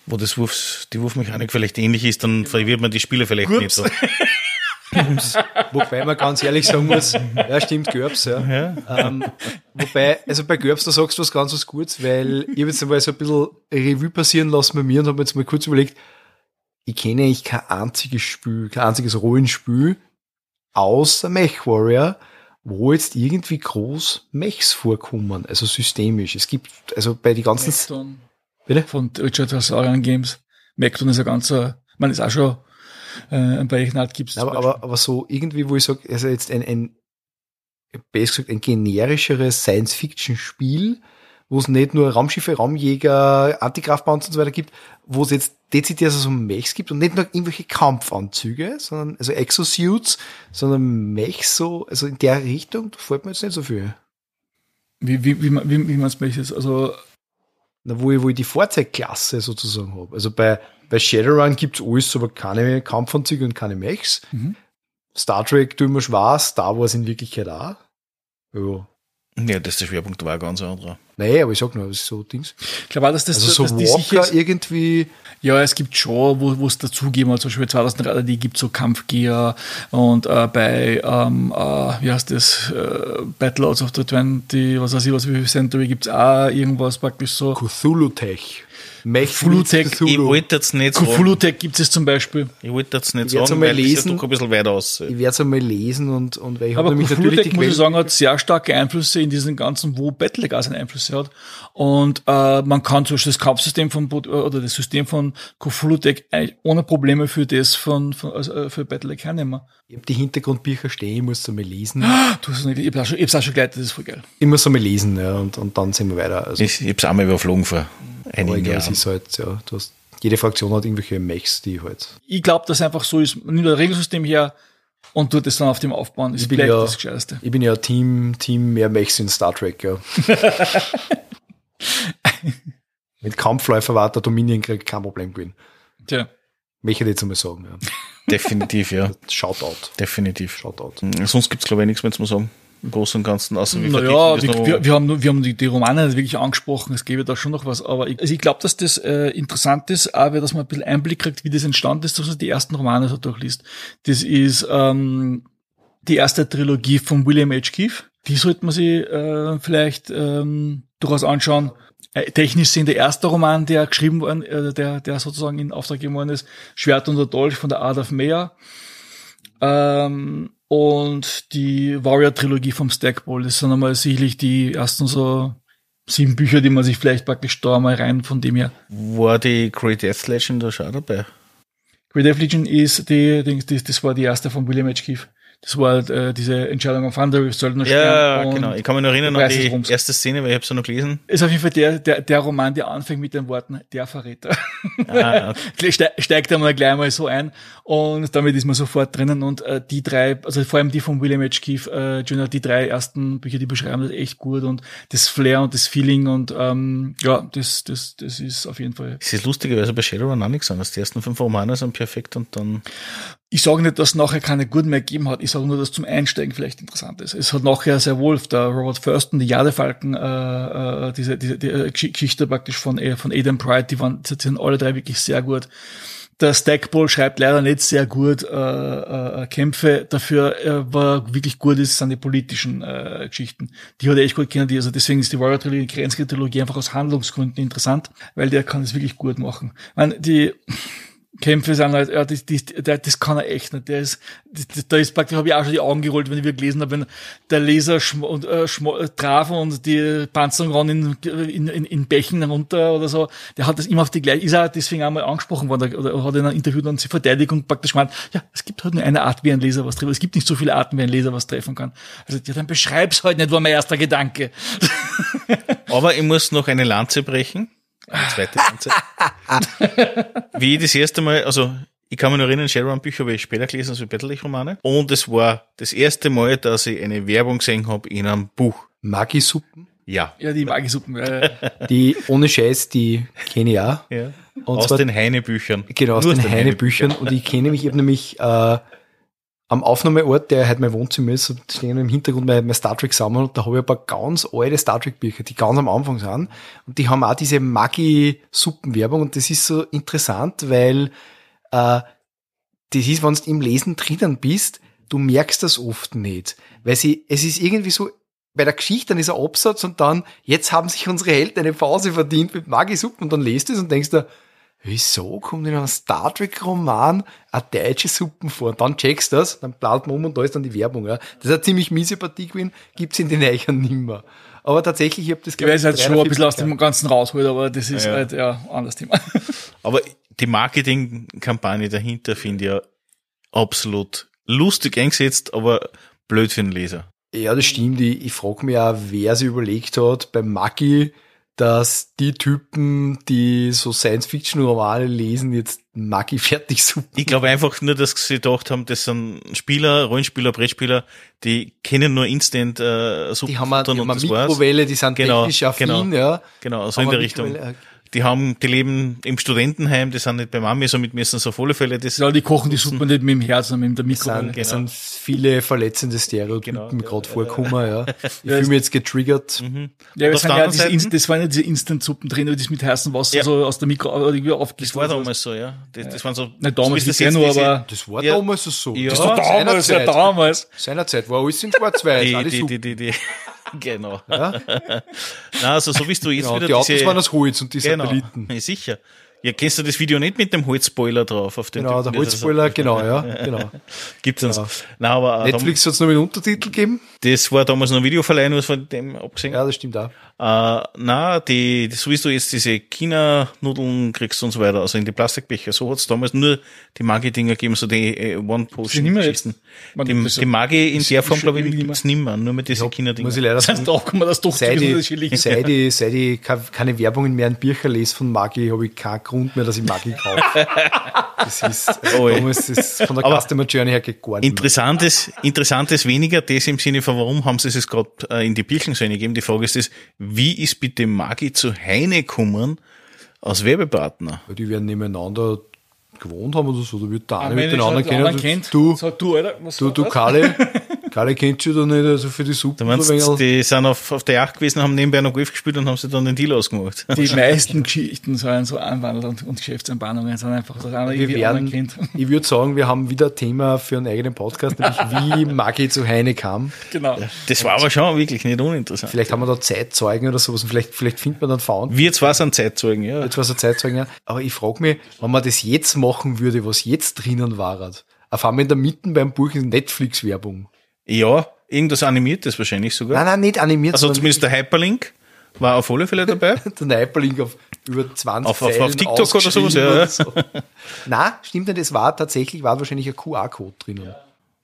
wo das Wurfs, die Wurfmechanik vielleicht ähnlich ist, dann verwirrt man die Spieler vielleicht Gurps. nicht so. wobei man ganz ehrlich sagen muss, ja stimmt, Görbs, ja. ja. Ähm, wobei, also bei Görbs, da sagst du was ganz was Gutes, weil ich habe jetzt einmal so ein bisschen Revue passieren lassen bei mir und habe mir jetzt mal kurz überlegt, ich kenne eigentlich kein einziges Spiel, kein einziges Rollenspiel, außer Mech Warrior, wo jetzt irgendwie groß Mechs vorkommen, also systemisch. Es gibt, also bei die ganzen... Mechton. Bitte? Von Richard Hassarian Games. Macton ist ein ganzer, man ist auch schon äh, ein paar Echnat gibt's. Aber, aber, aber so irgendwie, wo ich sage, also jetzt ein, ein besser gesagt, ein generischeres Science-Fiction-Spiel, wo es nicht nur Raumschiffe, Raumjäger, Antikraftpanzer und so weiter gibt, wo es jetzt dezidiert also so Mechs gibt und nicht nur irgendwelche Kampfanzüge, sondern also Exosuits, sondern Mechs so, also in der Richtung, da fällt mir jetzt nicht so viel. Wie, wie, wie, wie, wie meinst du jetzt? Also, wo ich, wo ich die Fahrzeugklasse sozusagen habe. Also bei, bei Shadowrun gibt's alles, aber keine Kampfanzüge und keine Mechs. Mhm. Star Trek tut mir schwer, Star Wars in Wirklichkeit auch. Ja. Ja, das ist der Schwerpunkt war ein ganz anderer. Nee, aber ich sag nur, das ist so Dings. ich glaube auch, dass das, Also so dass die sicher, Walker irgendwie, ja, es gibt schon, wo wo es dazugeben, also zum Beispiel 2003, die gibt so Kampfgear und äh, bei, ähm, äh, wie heißt das, äh, Battlelords of the 20, was weiß ich, was wie viel Century gibt's auch irgendwas praktisch so. Cthulhu Tech. Mech Cthulhu-Tech, Ich Cthulhu. wollte jetzt nicht sagen, Cthulhu-Tech gibt es zum Beispiel. ich wollte jetzt nicht Ich sagen, weil lesen. doch ein bisschen weiter aus. Ich werde es einmal lesen und, und weil ich habe Aber nämlich natürlich die muss ich sagen, hat sehr starke Einflüsse in diesen ganzen, wo Battlelag auch seine Einflüsse hat. Und äh, man kann zum Beispiel das Kampfsystem von Bo- oder das System von Cthulhu-Tech eigentlich ohne Probleme für das von, von also äh, für Battlelag hernehmen. Ich habe die Hintergrundbücher stehen, ich muss es einmal lesen. Du hast es nicht, ich hab's auch schon, ich hab's auch schon geleitet, das ist voll geil. Ich muss es einmal lesen, ja, und, und dann sehen wir weiter. Also, Ich, ich hab's einmal überflogen vor einigen es Jahren. ist halt, ja, du hast, jede Fraktion hat irgendwelche Mechs, die halt. Ich glaube, dass einfach so ist, nimm das Regelsystem her und tut es dann auf dem aufbauen. Das Ich bin ja- das Gescheiteste. Ich bin ja Team, Team mehr Mechs in Star Trek, ja. Mit Kampfläufer war der Dominion Krieg kein Problem gewesen. Tja. Möchte ich jetzt einmal sagen, ja. Definitiv, ja. Shoutout. Definitiv. Shoutout. Sonst gibt's glaube ich nichts mehr zu sagen. Im Großen und Ganzen, außer wir Naja, vertiefen das wir, wir, wir haben, wir haben die, die Romane nicht wirklich angesprochen, es gäbe da schon noch was, aber ich, also ich glaube, dass das äh, interessant ist, weil dass man ein bisschen Einblick kriegt, wie das entstanden ist, dass man die ersten Romane so durchliest. Das ist ähm, die erste Trilogie von William H. Keefe. Die sollte man sich äh, vielleicht ähm, durchaus anschauen. Äh, technisch sind der erste Roman, der geschrieben worden, äh, der, der sozusagen in Auftrag gegeben worden ist, Schwert und der Dolch von der Art of Mayer. Ähm, und die Warrior-Trilogie vom Stackpole. Das sind einmal sicherlich die ersten so sieben Bücher, die man sich vielleicht praktisch da mal rein von dem her. War die Great Death Legend da schon dabei? Great Death Legion ist die, die, das, das war die erste von William H. Keefe. Das war äh, diese Entscheidung auf Thunder, Söldner Ja, genau. Ich kann mich noch erinnern an die Ruhms. erste Szene, weil ich habe sie noch gelesen. Ist auf jeden Fall der, der, der Roman, der anfängt mit den Worten, der Verräter. Ah, Ste- steigt einmal gleich mal so ein und damit ist man sofort drinnen und äh, die drei, also vor allem die von William H. Keefe äh, Jr., die drei ersten Bücher, die beschreiben das echt gut und das Flair und das Feeling und ähm, ja, das, das, das ist auf jeden Fall. Es ist lustigerweise bei Shadowrun auch nichts anderes. Die ersten fünf Romane sind perfekt und dann Ich sage nicht, dass es nachher keine guten mehr gegeben hat, ich sage nur, dass zum Einsteigen vielleicht interessant ist. Es hat nachher sehr wohl der Robert Thurston, die Jadefalken, äh, äh, diese, diese die, äh, Gesch- Geschichte praktisch von, äh, von Adam Pride, die waren, die sind alle drei wirklich sehr gut. Der Stackpole schreibt leider nicht sehr gut äh, äh, Kämpfe. Dafür, äh, war wirklich gut ist, sind die politischen äh, Geschichten. Die hat er echt gut kennen. Also deswegen ist die Warrior Trilogie, die Trilogie einfach aus Handlungsgründen interessant, weil der kann es wirklich gut machen. Ich meine, die Kämpfe sind halt, ja, das, das, das kann er echt nicht. Der ist, da ist praktisch, habe ich auch schon die Augen gerollt, wenn ich wieder gelesen habe, wenn der Laser schm und, äh, schm äh, traf und die Panzerung ran in, in, in, in Bächen runter oder so. Der hat das immer auf die gleiche, ist auch deswegen einmal angesprochen worden, oder, hat in einem Interview dann die Verteidigung praktisch gemeint, ja, es gibt halt nur eine Art, wie ein Laser was trifft. Es gibt nicht so viele Arten, wie ein Laser was treffen kann. Also, ja, dann beschreib's halt nicht, war mein erster Gedanke. Aber ich muss noch eine Lanze brechen. Eine zweite Lanze. Wie ich das erste Mal, also ich kann mich noch erinnern, Shadowrun-Bücher habe ich später gelesen als Battlelich-Romane. Und es war das erste Mal, dass ich eine Werbung gesehen habe in einem Buch. Magisuppen, Ja. Ja, die Magisuppen. Äh, die ohne Scheiß, die kenne ich auch. ja. Und aus zwar- den Heine-Büchern. Genau, aus Nur den Heine-Büchern. Und ich kenne mich, ich habe nämlich äh, am Aufnahmeort, der halt mein Wohnzimmer ist, stehen im Hintergrund mein, mein Star Trek Sammel und da habe ich ein paar ganz alte Star Trek Bücher, die ganz am Anfang sind. Und die haben auch diese Maggi-Suppenwerbung und das ist so interessant, weil äh, das ist, wenn du im Lesen drinnen bist, du merkst das oft nicht. Weil sie, es ist irgendwie so, bei der Geschichte, dann ist ein Absatz und dann, jetzt haben sich unsere Helden eine Pause verdient mit Maggi-Suppen und dann lest du es und denkst dir, wieso kommt in einem Star Trek Roman eine deutsche Suppen vor? Und dann checkst du das, dann blaut man um und da ist dann die Werbung. Ja. Das ist eine ziemlich miese Partie gewesen, gibt's in den Eichern nimmer. Aber tatsächlich, ich habe das ich weiß halt schon ein bisschen aus dem Ganzen rausholt, aber das ist Ja. halt, ja, anderes Thema. Aber die Marketingkampagne dahinter finde ich ja absolut lustig eingesetzt, aber blöd für den Leser. Ja, das stimmt. Ich, ich frage mich auch, wer sich überlegt hat, beim Maggi dass die Typen, die so Science-Fiction-Romane lesen, jetzt Maggi fertig suchen. Ich glaube einfach nur, dass sie gedacht haben, das sind Spieler, Rollenspieler, Brettspieler, die kennen nur Instant äh, Suppen Die haben eine, die haben eine. Mikrowelle, die sind Genau, technisch affin, genau. ja. Genau, so Haben in der Richtung. Äh, Die haben, die leben im Studentenheim, die sind nicht bei Mami, somit müssen sie auf alle Fälle das. Ja, die kochen die Suppe nicht mit dem Herz, sondern mit der Es sind, Mikrowelle. es sind viele verletzende Stereotypen Genau. gerade vorkommen, ja. Ich fühle mich jetzt getriggert. Ja, auf das, der waren ja diese, Seite- Inst- das waren ja diese Instant-Suppen drin, die mit heißem Wasser Ja. so aus der Mikro irgendwie Das aufgießt. war damals so, ja. Das, das waren so. Nicht damals, so so wie ja das nur, aber Das war Ja. damals so. Ja. Das Das war damals, ja seinerzeit. damals. Seinerzeit war alles in schwarz-weiß, die, die, die, die, genau. Ja? Na, also so wie du jetzt Genau, wieder die Autos diese, waren aus Holz und die genau, Satelliten. ja, sicher. Ja, kennst du das Video nicht mit dem Holzspoiler drauf auf dem Genau, Typen, der er Holzspoiler, genau, ja, genau. Gibt's uns. Na, aber äh, Netflix hat es nur mit Untertitel gegeben. das war damals noch ein Videoverleih, nur von dem abgesehen. Ja, das stimmt auch. Äh, na, die, so wie du jetzt diese China-Nudeln kriegst und so weiter, also in die Plastikbecher, so hat's damals nur die Magi-Dinger gegeben, so die äh, One-Potion-Geschichten. Die, das- die Magi in der Form, glaube ich, gibt's nimmer, nur mit diesen China-Dinger. Muss ich leider Das heißt, sagen. drauf kann man das doch Seit ich, unterschiedlich. seit ich, seit ich ke- keine Werbungen mehr in Bücher lese von Maggi, habe ich keinen Grund mehr, dass ich Maggi kaufe. Das ist, also Oh, damals ist von der Aber Customer Journey her mehr. Interessantes, interessantes weniger, das im Sinne von, warum haben sie es gerade äh, in die Bierchen so gegeben? Die Frage ist das, wie ist bitte Magi zu Heine gekommen als Werbepartner? Weil die werden nebeneinander gewohnt haben oder so, da wird der Ah, eine mit den anderen halt kennen. Du, sag du, Alter, was du, du? Kalle, Kalle kennst du da nicht, also für die meinst so ein du, wenig- die sind auf, auf der Yacht gewesen, haben nebenbei noch Golf gespielt und haben sie dann den Deal ausgemacht. Die meisten Geschichten sollen so Anwandel und, und Geschäftsanbahnungen sind einfach, einer wir irgendwie werden, kennt. ich würde sagen, wir haben wieder ein Thema für einen eigenen Podcast, nämlich wie Maggi zu Heine kam. Genau. Das war aber schon wirklich nicht uninteressant. Vielleicht haben wir da Zeitzeugen oder sowas und vielleicht, vielleicht findet man dann Found. Wir zwar sind Zeitzeugen, ja. Jetzt war so Zeitzeugen, ja. aber ich frage mich, wenn man das jetzt machen würde, was jetzt drinnen war, auf einmal in der Mitte beim Buch ist Netflix-Werbung. Ja, irgendwas Animiertes wahrscheinlich sogar. Nein, nein, nicht animiert, Also zumindest der Hyperlink war auf alle Fälle dabei. der Hyperlink auf über 20 Auf- auf- auf TikTok oder sowas, ja, ja. oder So. Nein, stimmt nicht, es war tatsächlich, war wahrscheinlich ein QR-Code drinnen.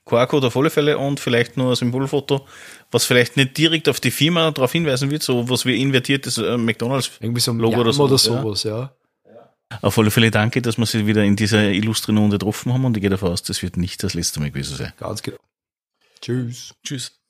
QR-Code auf alle Fälle und vielleicht nur ein Symbolfoto, was vielleicht nicht direkt auf die Firma darauf hinweisen wird, so was wie invertiertes äh, McDonalds Irgendwie so ein Logo Logo oder oder, sowas, ja. ja. Auf alle Fälle danke, dass wir sie wieder in dieser illustren Runde getroffen haben und ich gehe davon aus, das wird nicht das letzte Mal gewesen sein. Ganz genau. Tschüss. Tschüss.